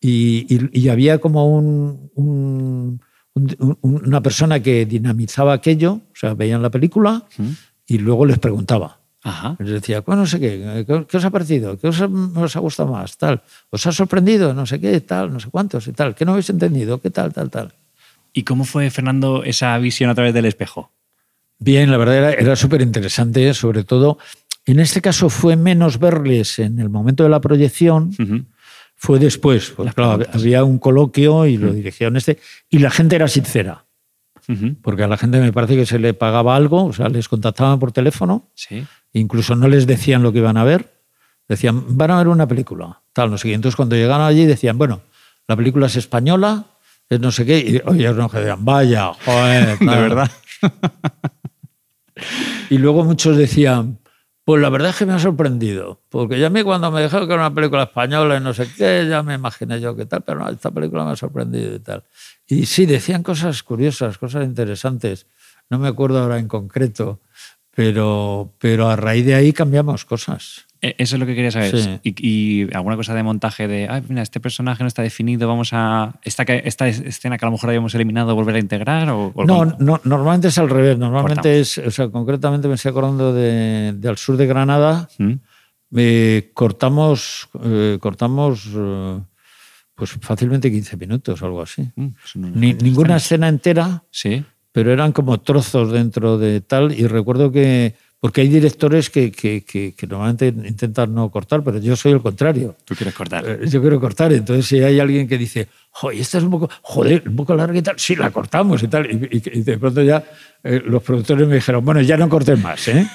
y, había como un, una persona que dinamizaba aquello, o sea, veían la película y luego les preguntaba. Les decía, bueno, no sé qué, qué, os ha parecido? ¿Qué os, os, ha gustado más? Tal. ¿Os ha sorprendido? No sé qué, tal, no sé cuántos y tal. ¿Qué no habéis entendido? ¿Qué tal, tal, tal? ¿Y cómo fue, Fernando, esa visión a través del espejo? Bien, la verdad era, era súper interesante, sobre todo. En este caso fue menos verles en el momento de la proyección, fue después. Pues, claro, había un coloquio y lo dirigieron este. Y la gente era sincera. Porque a la gente me parece que se le pagaba algo, o sea, les contactaban por teléfono. Sí. Incluso no les decían lo que iban a ver. Decían, van a ver una película. Tal, no sé Entonces, cuando llegaron allí, decían, bueno, la película es española, es no sé qué. Y oye, no decían, vaya, joder, de verdad. y luego muchos decían, pues la verdad es que me ha sorprendido, porque ya a mí cuando me dijeron que era una película española y no sé qué, ya me imaginé yo qué tal, pero no, esta película me ha sorprendido y tal. Y sí, decían cosas curiosas, cosas interesantes. No me acuerdo ahora en concreto, pero, pero a raíz de ahí cambiamos cosas. E, eso es lo que quería saber. Y, alguna cosa de montaje de, mira, este personaje no está definido, vamos a. Esta, esta escena que a lo mejor habíamos eliminado, volver a integrar? O, no, no, normalmente es al revés. Normalmente es, o sea, concretamente me estoy acordando de, al sur de Granada. ¿Mm? Eh, cortamos, eh, cortamos eh, pues fácilmente 15 minutos o algo así. Mm, pues ninguna escena entera, sí. pero eran como trozos dentro de tal. Y recuerdo que porque hay directores que, que, que, normalmente intentan no cortar, pero yo soy el contrario. Tú quieres cortar. Eh, yo quiero cortar. Entonces, si hay alguien que dice, joder, esta es un poco, joder, un poco larga y tal, sí, la cortamos y tal. Y, de pronto ya eh, los productores me dijeron, bueno, ya no cortes más, ¿eh?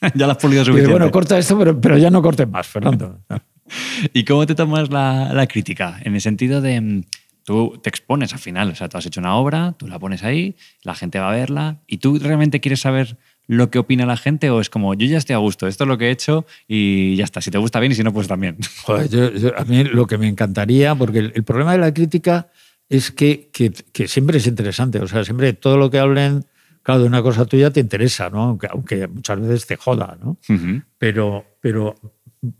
ya la has pulido suficiente. bueno, corta esto, pero, pero ya no cortes más, Fernando. ¿Y cómo te tomas la, la crítica? En el sentido de mm, tú te expones al final, o sea, tú has hecho una obra, tú la pones ahí, la gente va a verla y tú realmente quieres saber lo que opina la gente o es como yo ya estoy a gusto, esto es lo que he hecho y ya está, si te gusta bien y si no, pues también? a mí lo que me encantaría, porque el, problema de la crítica es que, que, siempre es interesante, o sea, siempre todo lo que hablen, claro, de una cosa tuya te interesa, ¿no? aunque, aunque muchas veces te joda, ¿no? pero, pero,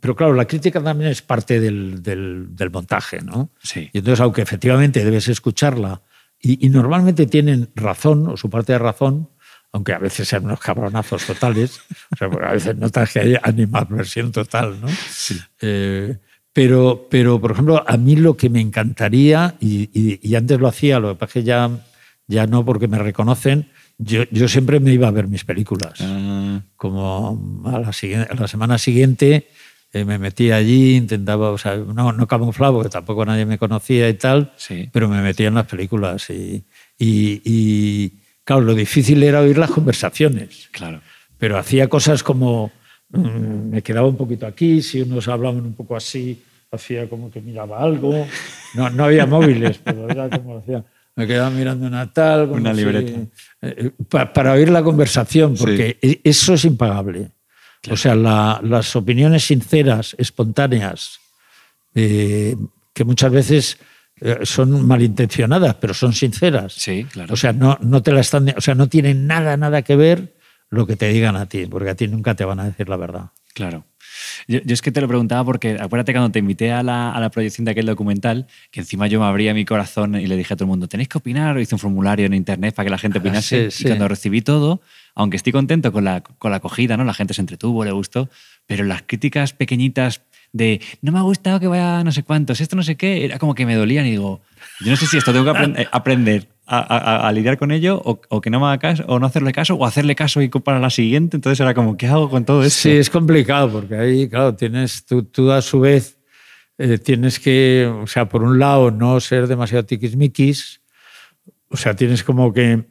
pero claro, la crítica también es parte del, del, montaje, ¿no? Sí. Y entonces, aunque efectivamente debes escucharla, y, y normalmente tienen razón, o su parte de razón, aunque a veces sean unos cabronazos totales, o sea, a veces notas que hay animadversión total, ¿no? Sí. Eh, Pero, pero, por ejemplo, a mí lo que me encantaría, y, y- y antes lo hacía, lo que pasa es que ya, ya no porque me reconocen, yo, yo siempre me iba a ver mis películas. Ah, Como a la, a la semana siguiente eh, me metía allí, intentaba, o sea, no, no camuflaba porque tampoco nadie me conocía y tal, Sí. pero me metía en las películas. Y- y, claro, lo difícil era oír las conversaciones claro. pero hacía cosas como mm, me quedaba un poquito aquí, si unos hablaban un poco así, hacía como que miraba algo. No, no había móviles, pero era como hacía. Me quedaba mirando una tal. como Una si- libreta. eh, pa- para oír la conversación, porque e- eso es impagable. O sea, la- las opiniones sinceras, espontáneas, eh, que muchas veces eh, son malintencionadas, pero son sinceras. Sí, claro. O sea, no, no te la están, o sea, no tienen nada, nada que ver lo que te digan a ti, porque a ti nunca te van a decir la verdad. Claro. Yo, yo es que te lo preguntaba porque acuérdate cuando te invité a la, a la proyección de aquel documental, que encima yo me abría mi corazón y le dije a todo el mundo, tenéis que opinar, hice un formulario en internet para que la gente opinase. Ah, sí, sí. Y cuando recibí todo, aunque estoy contento con la, con la acogida, ¿no? la gente se entretuvo, le gustó, pero las críticas pequeñitas de no me ha gustado que vaya no sé cuántos, esto no sé qué, era como que me dolían y digo, yo no sé si esto tengo que aprend- eh, aprender a, a- a lidiar con ello o, o que no me haga caso o no hacerle caso o hacerle caso y para la siguiente. Entonces era como, ¿qué hago con todo esto? Sí, es complicado, porque ahí, claro, tienes, tú, tú a su vez eh, tienes que, o sea, por un lado, no ser demasiado tiquismiquis, o sea, tienes como que,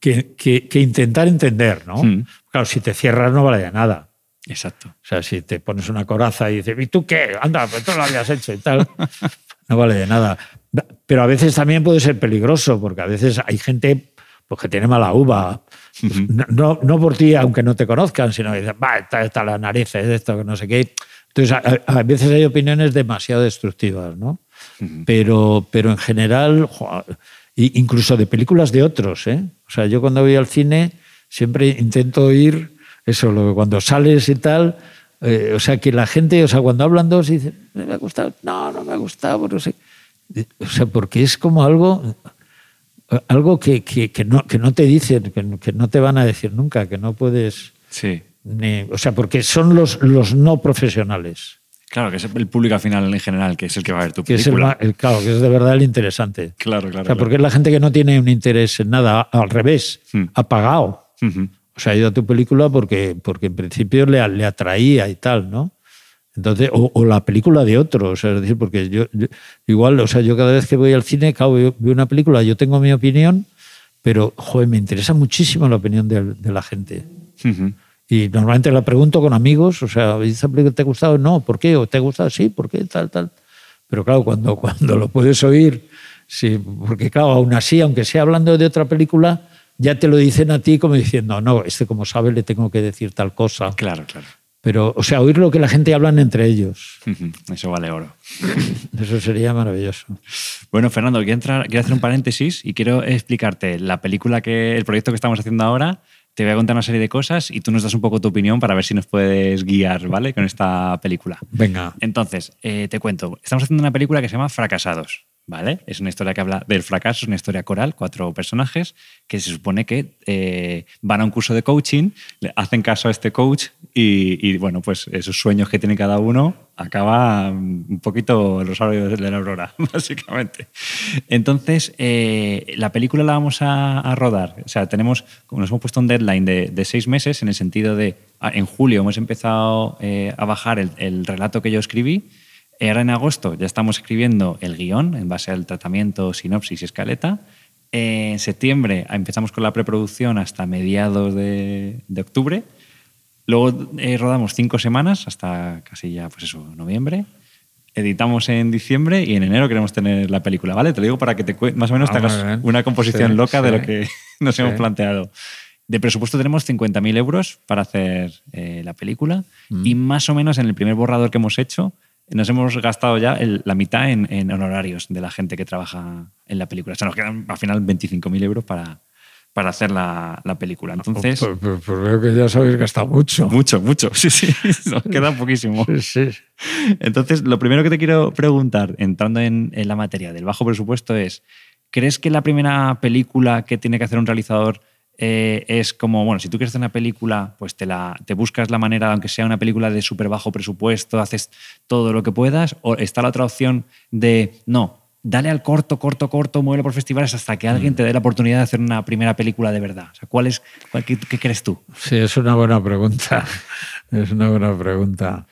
que, que- que intentar entender, ¿no? Mm. Claro, si te cierras no vale de nada. Exacto. O sea, si te pones una coraza y dices, ¿y tú qué? Anda, pues tú lo habías hecho y tal. No vale de nada. Pero a veces también puede ser peligroso, porque a veces hay gente pues, que tiene mala uva. No, no, no por ti, aunque no te conozcan, sino que dicen, va, está, está la nariz, es esto, que no sé qué. Entonces, a, a veces hay opiniones demasiado destructivas, ¿no? pero, pero en general, jo, incluso de películas de otros, ¿eh? O sea, yo cuando voy al cine siempre intento oír eso, lo que cuando sales y tal, eh, o sea, que la gente, o sea, cuando hablan dos y dicen, me ha gustado, no, no me ha gustado, no sé. O sea, porque es como algo, algo que, que, que no, que no te dicen, que, no te van a decir nunca, que no puedes. Sí. Ni, o sea, porque son los, los no profesionales. Claro, que es el público al final en general, que es el que va a ver tu Que es el, película. claro, que es de verdad el interesante. Claro, claro. O sea, claro. porque es la gente que no tiene un interés en nada, al revés, Hmm. ha pagado. Ujú. O sea, ha ido a tu película porque, porque en principio le, le atraía y tal, ¿no? Entonces, o, o la película de otro, o sea, es decir, porque yo, yo- igual, o sea, yo cada vez que voy al cine, claro, veo, veo una película, yo tengo mi opinión, pero, joder, me interesa muchísimo la opinión de, de la gente. Ujú. Y normalmente la pregunto con amigos, o sea, ¿esa película te ha gustado? No, ¿por qué? ¿O te ha gustado? Sí, ¿por qué? Tal, tal. Pero claro, cuando, cuando lo puedes oír, sí, porque claro, aún así, aunque sea hablando de otra película, ya te lo dicen a ti como diciendo, no, este como sabe le tengo que decir tal cosa. Claro, claro. Pero, o sea, oír lo que la gente hablan entre ellos. Eso vale oro. eso sería maravilloso. Bueno, Fernando, quiero, entrar, quiero hacer un paréntesis y quiero explicarte la película que, el proyecto que estamos haciendo ahora. Te voy a contar una serie de cosas y tú nos das un poco tu opinión para ver si nos puedes guiar, ¿vale? Con esta película. Venga. Entonces, eh, te cuento. Estamos haciendo una película que se llama Fracasados, ¿vale? Es una historia que habla del fracaso, es una historia coral, cuatro personajes que se supone que eh, van a un curso de coaching, le hacen caso a este coach y, bueno, pues esos sueños que tiene cada uno acaba mm, un poquito el rosario de la aurora, básicamente. Entonces, eh, la película la vamos a, rodar. O sea, tenemos, nos hemos puesto un deadline de, seis meses en el sentido de, ah, en julio hemos empezado eh, a bajar el relato que yo escribí. Ahora en agosto ya estamos escribiendo el guion en base al tratamiento, sinopsis y escaleta. En septiembre empezamos con la preproducción hasta mediados de, de octubre. Luego eh, rodamos cinco semanas hasta casi ya, pues eso, noviembre. Editamos en diciembre y en enero queremos tener la película, ¿vale? Te lo digo para que te más o menos te Ah, muy hagas bien. una composición Sí, loca de sí. lo que nos Sí. hemos planteado. De presupuesto tenemos 50.000 euros para hacer eh, la película Mm. y más o menos en el primer borrador que hemos hecho nos hemos gastado ya el- la mitad en, en honorarios de la gente que trabaja en la película. O sea, nos quedan al final 25.000 euros para, para hacer la, la película. Entonces, Pues, pues- pues veo que ya os habéis gastado mucho. mucho, mucho. Sí, sí, nos queda poquísimo. Sí, sí. Entonces, lo primero que te quiero preguntar, entrando en, en la materia del bajo presupuesto, es, ¿crees que la primera película que tiene que hacer un realizador eh, es como, bueno, si tú quieres hacer una película, pues te, la, te buscas la manera, aunque sea una película de súper bajo presupuesto, haces todo lo que puedas, o está la otra opción de, no, dale al corto, corto, corto, muévelo por festivales hasta que alguien te dé la oportunidad de hacer una primera película de verdad. O sea, ¿cuál es, qué, crees tú? Sí, es una buena pregunta. es una buena pregunta.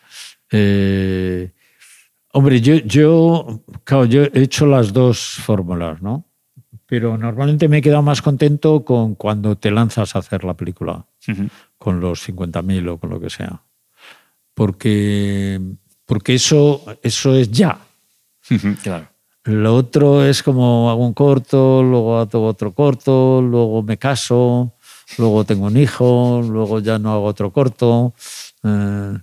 Eh, hombre, yo, yo, claro, yo he hecho las dos fórmulas, ¿no? Pero normalmente me he quedado más contento con cuando te lanzas a hacer la película, con los 50.000 o con lo que sea. Porque, porque eso, eso es ya. claro. Lo otro es como hago un corto, luego hago otro corto, luego me caso, luego tengo un hijo, luego ya no hago otro corto. Eh,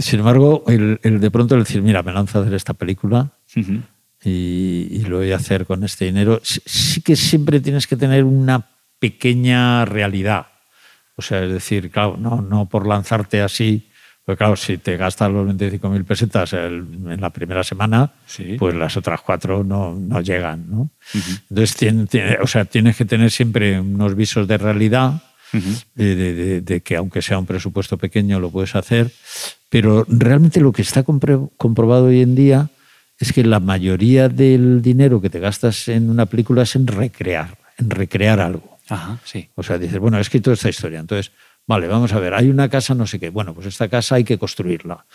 sin embargo, el, de pronto decir, mira, me lanzo a hacer esta película y, lo voy a hacer con este dinero, sí que siempre tienes que tener una pequeña realidad. O sea, es decir, claro, no, no por lanzarte así pues claro, si te gastas los 25.000 pesetas en la primera semana, pues las otras cuatro no, no llegan. ¿no? Entonces, o sea, tienes que tener siempre unos visos de realidad, de, que aunque sea un presupuesto pequeño lo puedes hacer, pero realmente lo que está comprobado hoy en día es que la mayoría del dinero que te gastas en una película es en recrear, en recrear algo. Ajá, sí. O sea, dices, bueno, he escrito esta historia, entonces Vale, vamos a ver, hay una casa no sé qué. Bueno, pues esta casa hay que construirla.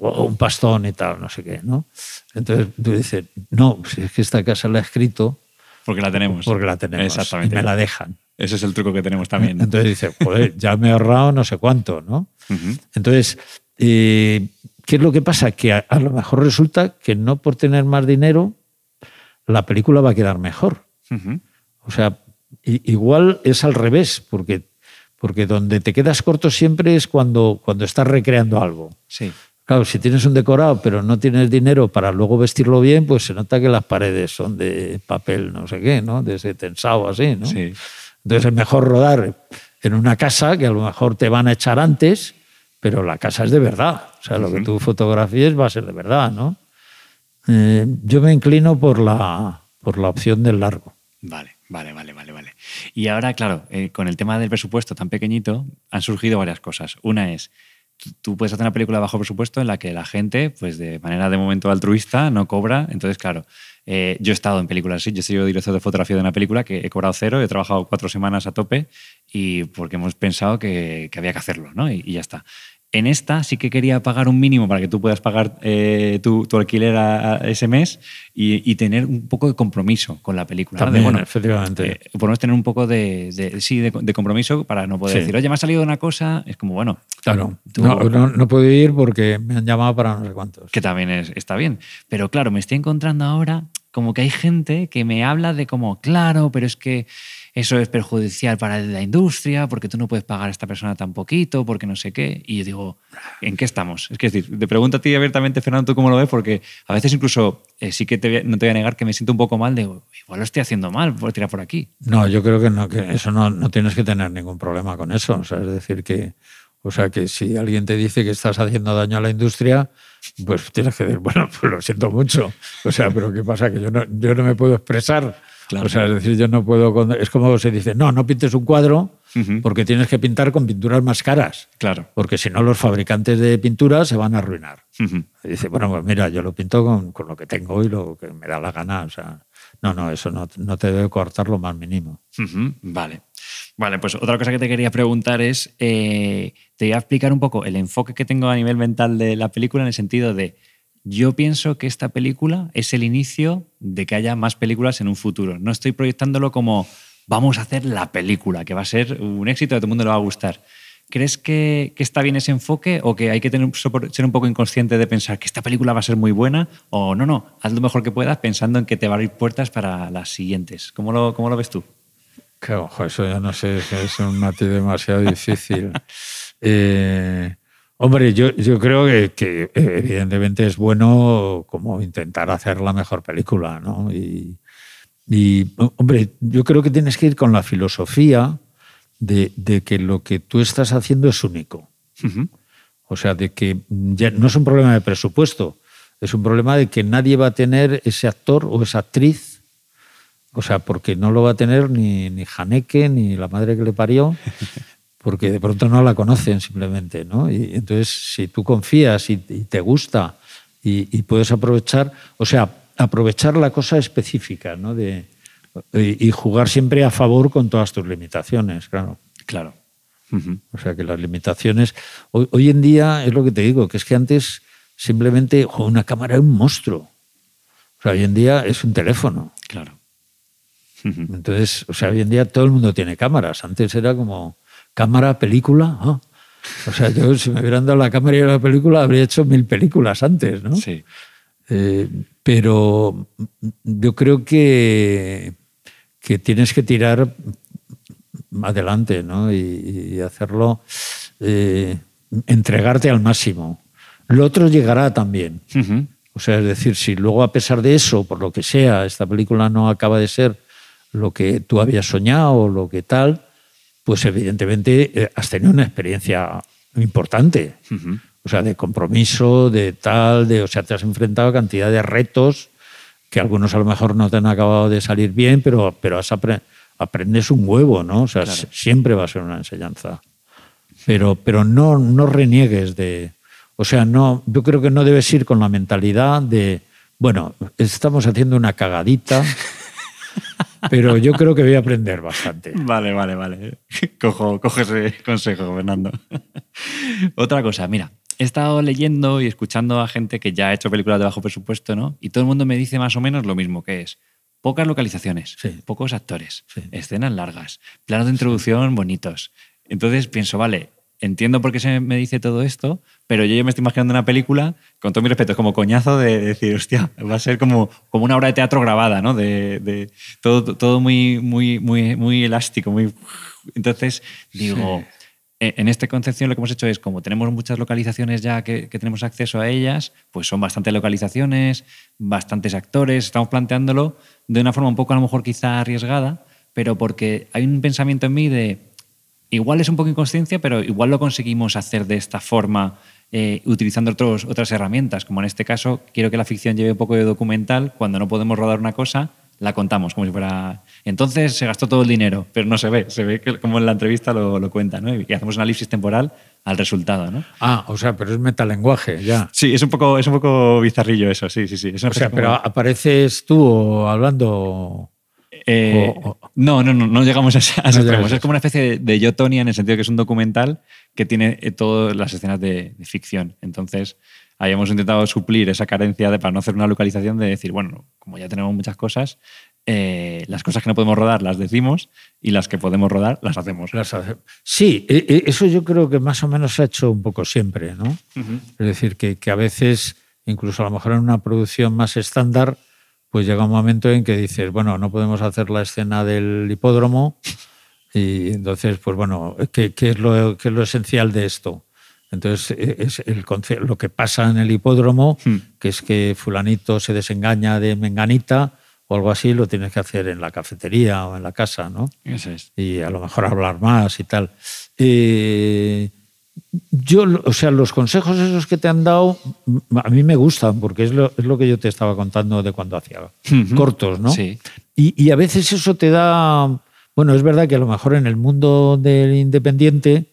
O un pastón y tal, no sé qué, ¿no? Entonces tú dices, no, si es que esta casa la he escrito... Porque la tenemos. Porque la tenemos. Exactamente. Y me la dejan. Ese es el truco que tenemos también. Entonces dices, joder, ya me he ahorrado no sé cuánto, ¿no? Entonces, eh, ¿qué es lo que pasa? Que a, lo mejor resulta que no por tener más dinero, la película va a quedar mejor. O sea, igual es al revés, porque porque donde te quedas corto siempre es cuando, cuando estás recreando algo. Sí. Claro, si tienes un decorado pero no tienes dinero para luego vestirlo bien, pues se nota que las paredes son de papel no sé qué, ¿no? De ese tensado así, ¿no? Sí. Entonces es mejor rodar en una casa que a lo mejor te van a echar antes, pero la casa es de verdad. O sea, lo que tú fotografíes va a ser de verdad, ¿no? Eh, yo me inclino por la, por la opción del largo. Vale. Vale, vale, vale, vale. Y ahora, claro, eh, con el tema del presupuesto tan pequeñito, han surgido varias cosas. Una es, tú puedes hacer una película bajo presupuesto en la que la gente, pues de manera de momento altruista, no cobra. Entonces, claro, eh, yo he estado en películas así. Yo he sido director de fotografía de una película que he cobrado cero, he trabajado cuatro semanas a tope y porque hemos pensado que, había que hacerlo, ¿no? y, ya está. En esta sí que quería pagar un mínimo para que tú puedas pagar eh, tu, alquiler a, ese mes y, tener un poco de compromiso con la película. También, bueno, efectivamente. Eh, no tener un poco de, sí, de, compromiso para no poder decir, oye, me ha salido una cosa. Es como, bueno. Claro, no, no, puedo ir porque me han llamado para no sé cuántos. Que también es, está bien. Pero claro, me estoy encontrando ahora como que hay gente que me habla de como, claro, pero es que eso es perjudicial para la industria, porque tú no puedes pagar a esta persona tan poquito, porque no sé qué. Y yo digo, ¿en qué estamos? Es que decir, te pregunto a ti abiertamente, Fernando, ¿tú cómo lo ves? Porque a veces incluso eh, sí que no te voy a negar que me siento un poco mal de, igual lo estoy haciendo mal, por tirar por aquí. No, yo creo que no, que eso no, no tienes que tener ningún problema con eso. Es decir, que, o sea, que si alguien te dice que estás haciendo daño a la industria, pues tienes que decir, bueno, pues lo siento mucho. O sea, pero ¿qué pasa? Que yo no, yo no me puedo expresar o sea, es decir, yo no puedo. Es como se dice, no, no pintes un cuadro porque tienes que pintar con pinturas más caras. Claro. Porque si no, los fabricantes de pinturas se van a arruinar. dice, bueno, pues mira, yo lo pinto con, con, lo que tengo y lo que me da la gana. O sea, no, no, eso no, no te debe cortar lo más mínimo. Vale. Vale, pues otra cosa que te quería preguntar es, eh, te voy a explicar un poco el enfoque que tengo a nivel mental de la película en el sentido de yo pienso que esta película es el inicio de que haya más películas en un futuro. No estoy proyectándolo como vamos a hacer la película, que va a ser un éxito, a todo el mundo le va a gustar. ¿Crees que, está bien ese enfoque o que hay que tener, ser un poco inconsciente de pensar que esta película va a ser muy buena? O no, no, haz lo mejor que puedas pensando en que te va a abrir puertas para las siguientes. ¿Cómo lo, cómo lo ves tú? Que, ojo, eso ya no sé, es un matiz demasiado difícil. eh, Hombre, yo, yo creo que, evidentemente es bueno como intentar hacer la mejor película, ¿no? Y, hombre, yo creo que tienes que ir con la filosofía de, que lo que tú estás haciendo es único. O sea, de que ya no es un problema de presupuesto, es un problema de que nadie va a tener ese actor o esa actriz O sea, porque no lo va a tener ni, ni Haneke ni la madre que le parió, porque de pronto no la conocen simplemente, ¿no? Y entonces, si tú confías y, te gusta y, puedes aprovechar, o sea, aprovechar la cosa específica, ¿no? De, y, jugar siempre a favor con todas tus limitaciones, claro. Claro. O sea, que las limitaciones... Hoy, hoy, en día es lo que te digo, que es que antes simplemente una cámara era un monstruo. O sea, hoy en día es un teléfono. Claro. Entonces, o sea, hoy en día todo el mundo tiene cámaras. Antes era como cámara, película. O sea, yo si me hubieran dado la cámara y la película, habría hecho mil películas antes, ¿no? Sí. Eh, pero yo creo que, que tienes que tirar adelante, ¿no? Y, hacerlo, eh, entregarte al máximo. Lo otro llegará también. O sea, es decir, si luego a pesar de eso, por lo que sea, esta película no acaba de ser lo que tú habías soñado o lo que tal, pues evidentemente eh, has tenido una experiencia importante. O sea, de compromiso, de tal, de, o sea, te has enfrentado a cantidad de retos que algunos a lo mejor no te han acabado de salir bien, pero, pero has aprendes un huevo, ¿no? O sea, siempre va a ser una enseñanza. Pero, pero no, no reniegues de... O sea, no, yo creo que no debes ir con la mentalidad de, bueno, estamos haciendo una cagadita, pero yo creo que voy a aprender bastante. Vale, vale, vale. Cojo, coge ese consejo, Fernando. Otra cosa, mira, he estado leyendo y escuchando a gente que ya ha hecho películas de bajo presupuesto, ¿no? Y todo el mundo me dice más o menos lo mismo, que es pocas localizaciones, pocos actores, escenas largas, planos de introducción bonitos. Entonces pienso, vale, entiendo por qué se me dice todo esto, pero yo ya me estoy imaginando una película, con todo mi respeto, como coñazo de decir, hostia, va a ser como, como una obra de teatro grabada, ¿no? De, todo, todo muy, muy, muy, muy elástico, muy... Entonces digo, e, en esta concepción lo que hemos hecho es, como tenemos muchas localizaciones ya que, que tenemos acceso a ellas, pues son bastantes localizaciones, bastantes actores, estamos planteándolo de una forma un poco a lo mejor quizá arriesgada, pero porque hay un pensamiento en mí de igual es un poco inconsciencia, pero igual lo conseguimos hacer de esta forma eh, utilizando otros, otras herramientas, como en este caso quiero que la ficción lleve un poco de documental, cuando no podemos rodar una cosa, la contamos como si fuera... Entonces se gastó todo el dinero, pero no se ve, se ve que como en la entrevista lo, lo cuenta, ¿no? Y hacemos un análisis temporal al resultado, ¿no? Ah, o sea, pero es metalenguaje, ya. Sí, es un poco, es un poco bizarrillo eso, sí, sí, sí. o sea, pero apareces tú hablando eh, no, no, no, no llegamos a, ese, extremo. Es como una especie de, Yo, Tony en el sentido que es un documental que tiene eh, todas las escenas de, ficción. Entonces, habíamos intentado suplir esa carencia de, para no hacer una localización de decir, bueno, como ya tenemos muchas cosas, eh, las cosas que no podemos rodar las decimos y las que podemos rodar las hacemos. Sí, e, e, eso yo creo que más o menos se ha hecho un poco siempre, ¿no? Es decir, que, que a veces, incluso a lo mejor en una producción más estándar, pues llega un momento en que dices, bueno, no podemos hacer la escena del hipódromo y entonces, pues bueno, ¿qué, es, lo, qué es lo esencial de esto? Entonces, e, es el, lo que pasa en el hipódromo, hmm. que es que fulanito se desengaña de menganita o algo así, lo tienes que hacer en la cafetería o en la casa, ¿no? Eso es. Y a lo mejor hablar más y tal. Eh, yo, o sea, los consejos esos que te han dado, a mí me gustan, porque es lo, es lo que yo te estaba contando de cuando hacía cortos, ¿no? Sí. Y, a veces eso te da. Bueno, es verdad que a lo mejor en el mundo del independiente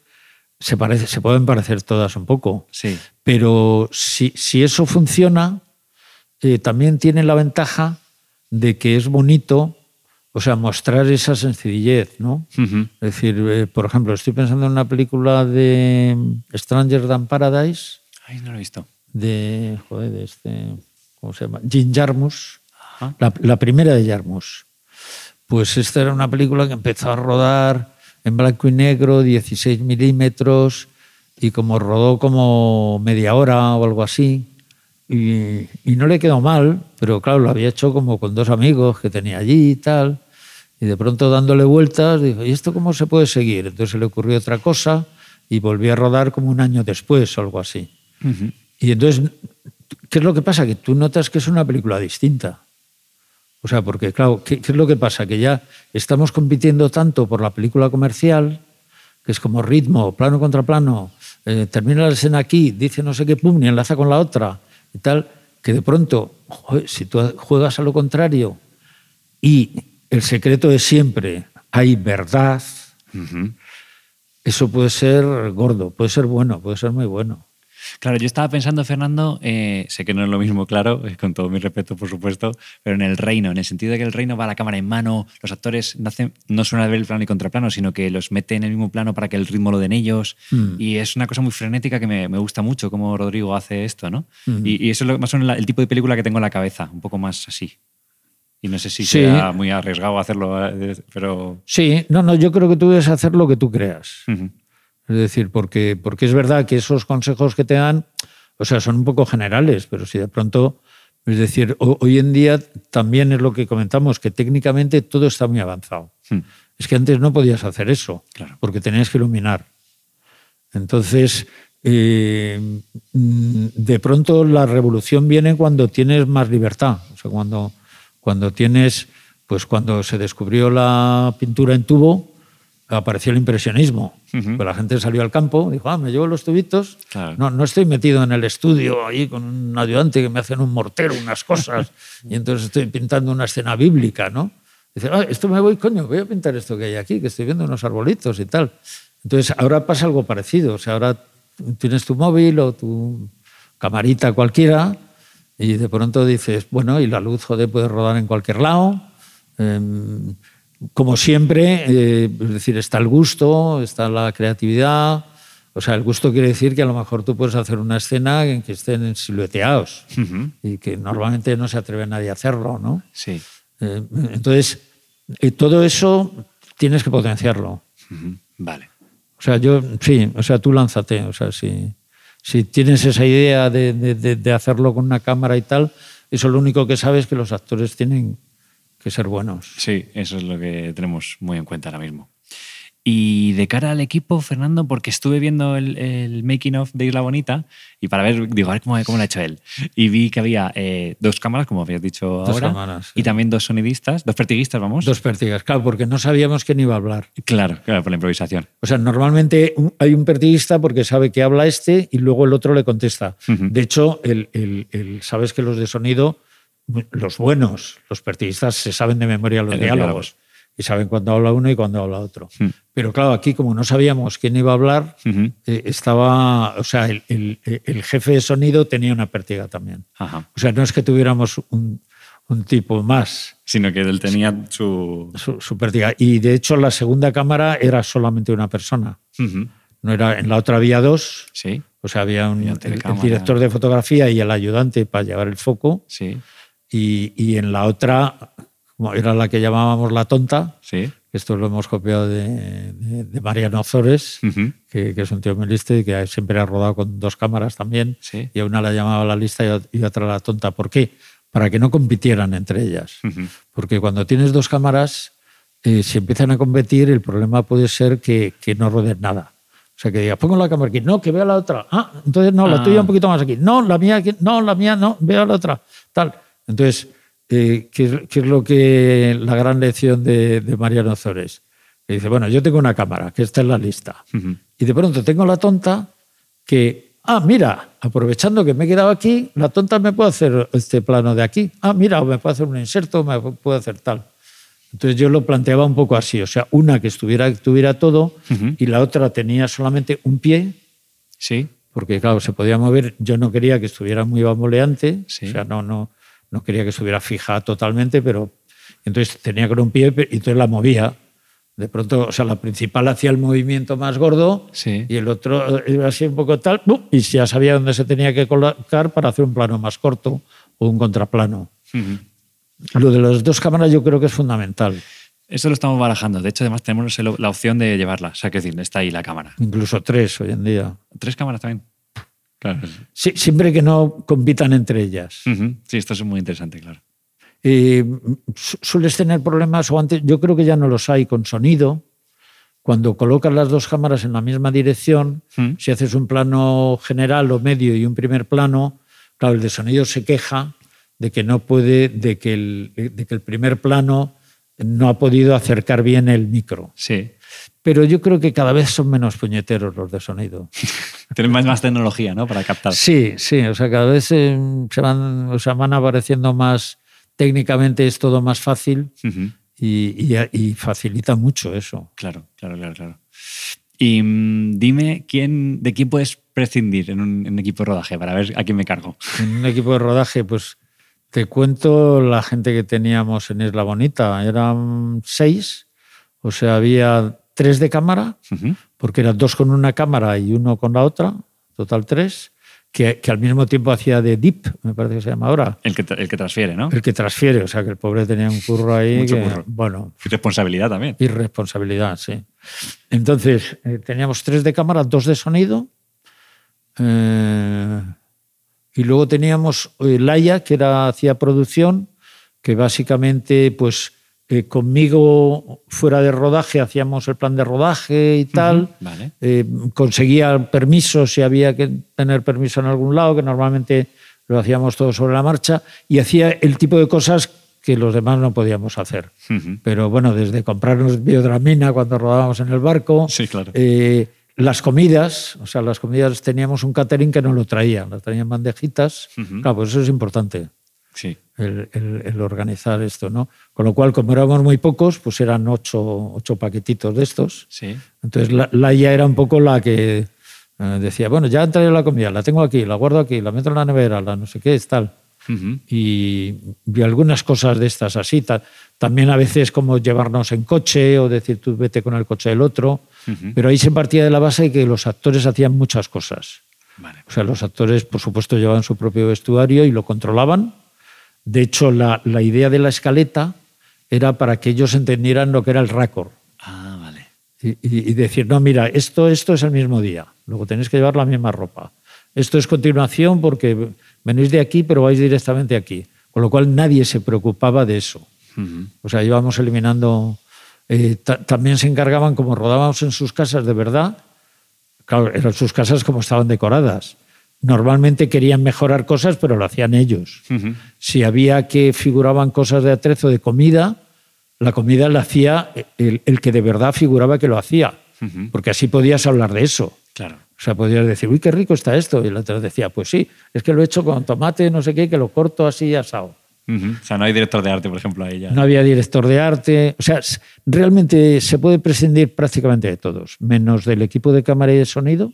se, parece, se pueden parecer todas un poco. Sí. Pero si, si eso funciona, eh, también tiene la ventaja de que es bonito o sea, mostrar esa sencillez, ¿no? Es decir, eh, por ejemplo, estoy pensando en una película de Stranger Than Paradise. Ay, no lo he visto. De, joder, de este, ¿cómo se llama? Jim Jarmus. La, primera de Jarmus. Pues esta era una película que empezó a rodar en blanco y negro, 16 milímetros, y como rodó como media hora o algo así, y, no le quedó mal, pero claro, lo había hecho como con dos amigos que tenía allí y tal. Y de pronto dándole vueltas, dijo, ¿y esto cómo se puede seguir? Entonces se le ocurrió otra cosa y volvió a rodar como un año después o algo así. Y entonces, ¿qué es lo que pasa? Que tú notas que es una película distinta. O sea, porque claro, ¿qué, es lo que pasa? Que ya estamos compitiendo tanto por la película comercial, que es como ritmo, plano contra plano, eh, termina la escena aquí, dice no sé qué, pum, y enlaza con la otra y tal, que de pronto, si tú juegas a lo contrario y el secreto es siempre, hay verdad, eso puede ser gordo, puede ser bueno, puede ser muy bueno. Claro, yo estaba pensando, Fernando, eh, sé que no es lo mismo, claro, con todo mi respeto, por supuesto, pero en el reino, en el sentido de que el reino va a la cámara en mano, los actores no, hacen, no suelen ver el plano y contraplano, sino que los mete en el mismo plano para que el ritmo lo den ellos. Mm. Y es una cosa muy frenética que me, me gusta mucho cómo Rodrigo hace esto, ¿no? Mm. Y, y eso es lo- más o menos el tipo de película que tengo en la cabeza, un poco más así. Y no sé si Sí. sea muy arriesgado hacerlo, eh, pero... Sí, no, no, yo creo que tú debes hacer lo que tú creas. Es decir, porque, porque es verdad que esos consejos que te dan, o sea, son un poco generales, pero si de pronto, es decir, ho- hoy en día también es lo que comentamos, que técnicamente todo está muy avanzado. Hmm. Es que antes no podías hacer eso, Claro. porque tenías que iluminar. Entonces, eh, de pronto la revolución viene cuando tienes más libertad, o sea, cuando, cuando tienes, pues cuando se descubrió la pintura en tubo, apareció el impresionismo. Pues la gente salió al campo, dijo, ah, me llevo los tubitos, Claro. no, no estoy metido en el estudio ahí con un ayudante que me hacen un mortero, unas cosas, y entonces estoy pintando una escena bíblica, ¿no? Dice, ah, esto me voy, coño, voy a pintar esto que hay aquí, que estoy viendo unos arbolitos y tal. Entonces, ahora pasa algo parecido. O sea, ahora tienes tu móvil o tu camarita cualquiera y de pronto dices, bueno, y la luz, joder, puede rodar en cualquier lado. Em, como siempre, eh, es decir, está el gusto, está la creatividad. O sea, el gusto quiere decir que a lo mejor tú puedes hacer una escena en que estén silueteados Ujú. y que normalmente no se atreve nadie a hacerlo, ¿no? Sí. Eh, entonces, eh, todo eso tienes que potenciarlo. Ujú. Vale. O sea, yo, sí, o sea, tú lánzate. O sea, si, si tienes esa idea de, de- de- de hacerlo con una cámara y tal, eso lo único que sabes es que los actores tienen que ser buenos. Sí, eso es lo que tenemos muy en cuenta ahora mismo. Y de cara al equipo, Fernando, porque estuve viendo el, el making of de Isla Bonita y para ver, digo, a ver cómo, cómo lo ha hecho él. Y vi que había eh, dos cámaras, como habías dicho Dos ahora, cámaras, sí. y también dos sonidistas, dos pertiguistas, vamos. Dos pértigas, claro, porque no sabíamos quién iba a hablar. Claro, claro, por la improvisación. O sea, normalmente hay un pertiguista porque sabe que habla este y luego el otro le contesta. De hecho, el, el- el- sabes que los de sonido, los buenos, los pertiguistas, se saben de memoria los diálogos. diálogos. Y saben cuándo habla uno y cuándo habla otro. Mm. Pero claro, aquí como no sabíamos quién iba a hablar, eh, estaba, o sea, el, el- el jefe de sonido tenía una pértiga también. Ajá. O sea, no es que tuviéramos un, un tipo más, Sino que él tenía su. su, su pértiga. Y de hecho la segunda cámara era solamente una persona. No era, en la otra había dos, Sí, o sea, había un, Había el, el director de fotografía y el ayudante para llevar el foco. sí, Y, y en la otra, era la que llamábamos la tonta, sí. esto lo hemos copiado de, de- de Mariano Ozores, Ujú. que, que es un tío muy listo y que siempre ha rodado con dos cámaras también. Sí. Y a una la llamaba la lista y otra la tonta. ¿Por qué? Para que no compitieran entre ellas. Ujú. Porque cuando tienes dos cámaras, eh, si empiezan a competir, el problema puede ser que, que no roden nada. O sea, que digas, pongo la cámara aquí, no, que vea la otra. Ah, entonces no, la Ah. tuya un poquito más aquí. No, la mía aquí, no, la mía no, vea la otra. Tal. Entonces, eh, ¿qué, es- qué es lo que la gran lección de, de Mariano Zores? Que dice, bueno, yo tengo una cámara, que está en la lista. Ujú. Y de pronto tengo la tonta que, ah, mira, aprovechando que me he quedado aquí, la tonta me puede hacer este plano de aquí. Ah, mira, o me puede hacer un inserto, me puede hacer tal. Entonces yo lo planteaba un poco así, o sea, una que estuviera, tuviera todo Ujú. y la otra tenía solamente un pie, Sí, porque claro, se podía mover. Yo no quería que estuviera muy bamboleante, Sí. o sea, no, no, no quería que estuviera fija totalmente, pero entonces tenía con un pie y entonces la movía. De pronto, o sea, la principal hacía el movimiento más gordo Sí. y el otro iba así un poco tal, y ya sabía dónde se tenía que colocar para hacer un plano más corto o un contraplano. Lo de las dos cámaras yo creo que es fundamental. Eso lo estamos barajando. De hecho, además tenemos la opción de llevarla. O sea, que decir, está ahí la cámara. Incluso tres hoy en día. Tres cámaras también. Claro. Sí, siempre que no compitan entre ellas. Sí, esto es muy interesante, claro. Eh, su- sueles tener problemas, o antes, yo creo que ya no los hay con sonido. Cuando colocas las dos cámaras en la misma dirección, si haces un plano general o medio y un primer plano, claro, el de sonido se queja de que no puede, de que el, de que el primer plano no ha podido acercar bien el micro. Sí. Pero yo creo que cada vez son menos puñeteros los de sonido. Tienen más, más tecnología, ¿no? Para captar. Sí, sí, o sea, cada vez eh, se van, o sea, van apareciendo más, técnicamente es todo más fácil y, facilita mucho eso. Claro, claro, claro, claro. Y mm, dime, ¿quién, ¿de quién puedes prescindir en un, equipo de rodaje para ver a quién me cargo? En un equipo de rodaje, pues te cuento la gente que teníamos en Isla Bonita. Eran seis, o sea, había tres de cámara, porque eran dos con una cámara y uno con la otra, total tres que, al mismo tiempo hacía de dip, me parece que se llama ahora. El que, el que transfiere, ¿no? El que transfiere, o sea que el pobre tenía un curro ahí. Bueno. Y responsabilidad también. Y responsabilidad, sí. Entonces, eh, teníamos tres de cámara, dos de sonido. Eh, y luego teníamos eh, Laia, que era, hacía producción, que básicamente, pues conmigo fuera de rodaje hacíamos el plan de rodaje y tal. Eh, conseguía permiso si había que tener permiso en algún lado, que normalmente lo hacíamos todo sobre la marcha, y hacía el tipo de cosas que los demás no podíamos hacer. Pero bueno, desde comprarnos biodramina cuando rodábamos en el barco, eh, las comidas, o sea, las comidas teníamos un catering que no lo traía, las traían bandejitas. Claro, pues eso es importante sí. el, organizar esto, ¿no? Con lo cual, como éramos muy pocos, pues eran ocho, ocho paquetitos de estos. Sí. Entonces, la, ya era un poco la que eh, decía, bueno, ya han traído la comida, la tengo aquí, la guardo aquí, la meto en la nevera, la no sé qué, es tal. y, vi algunas cosas de estas así. también a veces como llevarnos en coche o decir tú vete con el coche del otro. Pero ahí se partía de la base de que los actores hacían muchas cosas. O sea, los actores, por supuesto, llevaban su propio vestuario y lo controlaban de hecho, la, idea de la escaleta era para que ellos entendieran lo que era el récord. Ah, vale. Y, decir, no, mira, esto, esto es el mismo día, luego tenéis que llevar la misma ropa. Esto es continuación porque venís de aquí, pero vais directamente aquí. Con lo cual nadie se preocupaba de eso. O sea, íbamos eliminando. Eh, también se encargaban, como rodábamos en sus casas de verdad, claro, eran sus casas como estaban decoradas normalmente querían mejorar cosas, pero lo hacían ellos. Si había que figuraban cosas de atrezo de comida, la comida la hacía el, que de verdad figuraba que lo hacía, porque así podías hablar de eso. Claro. O sea, podías decir, uy, qué rico está esto. Y el otro decía, pues sí, es que lo he hecho con tomate, no sé qué, que lo corto así asado. O sea, no hay director de arte, por ejemplo, ahí ya. No había director de arte. O sea, realmente se puede prescindir prácticamente de todos, menos del equipo de cámara y de sonido.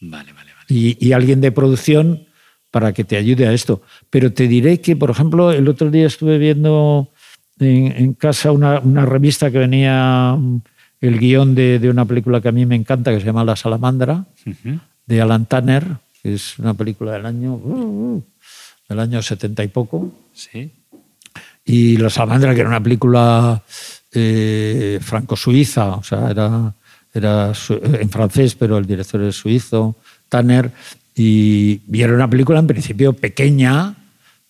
Vale, vale y, alguien de producción para que te ayude a esto. Pero te diré que, por ejemplo, el otro día estuve viendo en, casa una, revista que venía mm, el guion de, una película que a mí me encanta, que se llama La Salamandra, de Alan Tanner, que es una película del año, uh, uh, del año 70 y poco. Sí. Y La Salamandra, que era una película eh, franco-suiza, o sea, era, era en francés, pero el director es suizo. Tanner, y vieron una película en principio pequeña,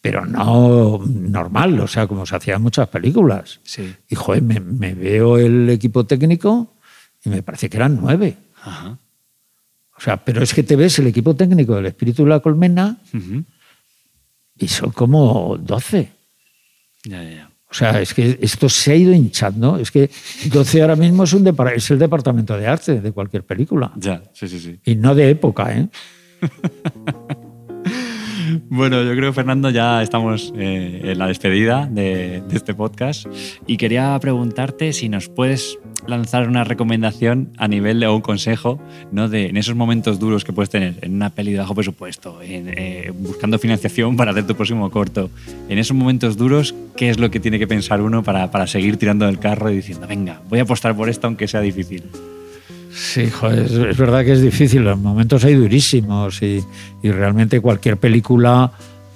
pero no normal, o sea, como se hacían muchas películas. Sí. Y joder, me, veo el equipo técnico y me parece que eran nueve. O sea, pero es que te ves el equipo técnico del Espíritu de la Colmena y son como doce. Ya, ya, ya. O sea, es que esto se ha ido hinchando. Es que 12 ahora mismo es, un es el departamento de arte de cualquier película. Ya, sí, sí, sí. Y no de época, ¿eh? Bueno, yo creo, Fernando, ya estamos eh, en la despedida de, este podcast y quería preguntarte si nos puedes lanzar una recomendación a nivel de un consejo, ¿no? De en esos momentos duros que puedes tener, en una peli de bajo presupuesto, en, eh, buscando financiación para hacer tu próximo corto, en esos momentos duros, ¿qué es lo que tiene que pensar uno para, para seguir tirando del carro y diciendo, venga, voy a apostar por esto aunque sea difícil? Sí, joder, es, verdad que es difícil, los momentos hay durísimos y, realmente cualquier película,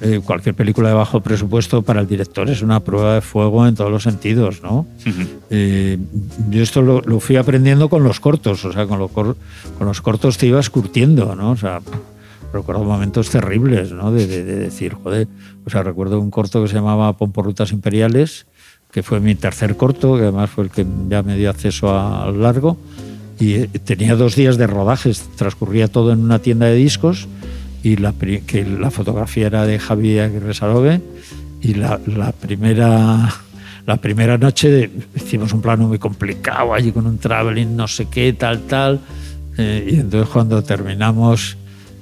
eh, cualquier película de bajo presupuesto para el director es una prueba de fuego en todos los sentidos, ¿no? Eh, yo esto lo, fui aprendiendo con los cortos, o sea, con, con los cortos te ibas curtiendo, ¿no? O sea, recuerdo momentos terribles, ¿no? De, decir, joder, o sea, recuerdo un corto que se llamaba Pomporrutas Imperiales, que fue mi tercer corto, que además fue el que ya me dio acceso al largo y eh, tenía dos días de rodajes, transcurría todo en una tienda de discos y la, que la fotografía era de Javier Aguirre y la, la, primera la primera noche hicimos un plano muy complicado allí con un traveling no sé qué tal tal eh, y entonces cuando terminamos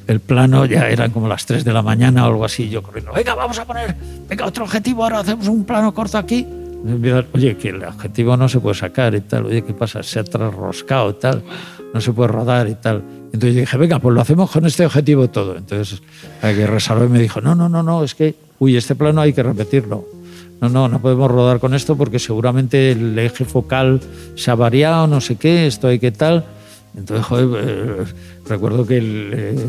el plano ya eran como las 3 de la mañana o algo así yo corriendo venga vamos a poner venga otro objetivo ahora hacemos un plano corto aquí Oye, que el objetivo no se puede sacar y tal. Oye, ¿qué pasa? Se ha trasroscado y tal. No se puede rodar y tal. Entonces dije, venga, pues lo hacemos con este objetivo todo. Entonces, que y me dijo, no, no, no, no, es que, uy, este plano hay que repetirlo. No, no, no podemos rodar con esto porque seguramente el eje focal se ha variado, no sé qué, esto hay que tal. Entonces, joder, eh, recuerdo que eh,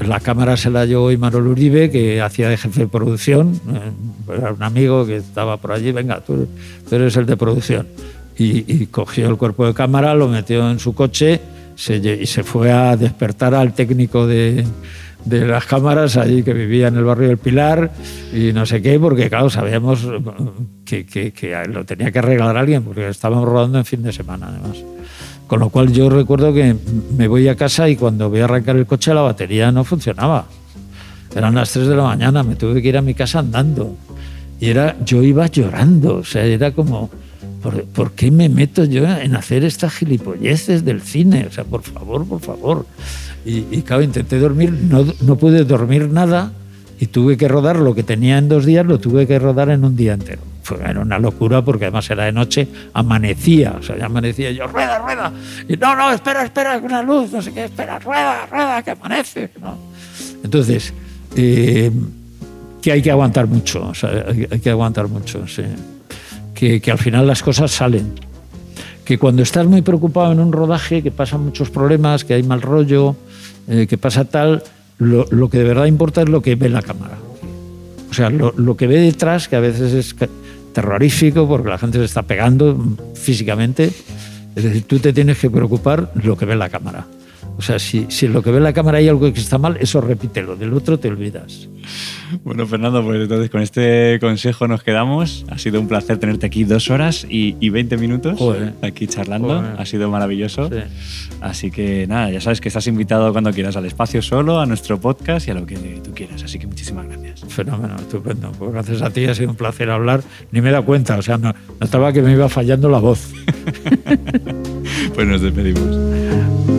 la cámara se la llevó Imanol Uribe, que hacía de jefe de producción, eh, era un amigo que estaba por allí, venga, tú, eres el de producción. Y, cogió el cuerpo de cámara, lo metió en su coche y se fue a despertar al técnico de, de las cámaras allí que vivía en el barrio del Pilar y no sé qué, porque claro, sabíamos que, que, que lo tenía que arreglar alguien, porque estábamos rodando en fin de semana además. Con lo cual yo recuerdo que me voy a casa y cuando voy a arrancar el coche la batería no funcionaba. Eran las 3 de la mañana, me tuve que ir a mi casa andando. Y era, yo iba llorando, o sea, era como, ¿por, ¿por qué me meto yo en hacer estas gilipolleces del cine? O sea, por favor, por favor. Y, y claro, intenté dormir, no, no pude dormir nada y tuve que rodar lo que tenía en dos días, lo tuve que rodar en un día entero. Fue, era una locura porque además era de noche, amanecía, o sea, ya amanecía yo, rueda, rueda, y no, no, espera, espera, una luz, no sé qué, espera, rueda, rueda, que amanece. ¿no? Entonces, eh, que hay que aguantar mucho, o sea, hay, que aguantar mucho, sí. Que, al final las cosas salen. Que cuando estás muy preocupado en un rodaje, que pasan muchos problemas, que hay mal rollo, eh, que pasa tal, lo, lo, que de verdad importa es lo que ve la cámara. O sea, lo, lo, que ve detrás, que a veces es terrorífico porque la gente se está pegando físicamente. Es decir, tú te tienes que preocupar lo que ve la cámara. O sea, si, si en lo que ve la cámara hay algo que está mal, eso repítelo, del otro te olvidas. Bueno, Fernando, pues entonces con este consejo nos quedamos. Ha sido un placer tenerte aquí dos horas y, y 20 minutos aquí charlando. Ha sido maravilloso. Así que nada, ya sabes que estás invitado cuando quieras al espacio solo, a nuestro podcast y a lo que tú quieras. Así que muchísimas gracias. Fenómeno, estupendo. Pues gracias a ti ha sido un placer hablar. Ni me he dado cuenta, o sea, no, notaba que me iba fallando la voz. pues nos despedimos.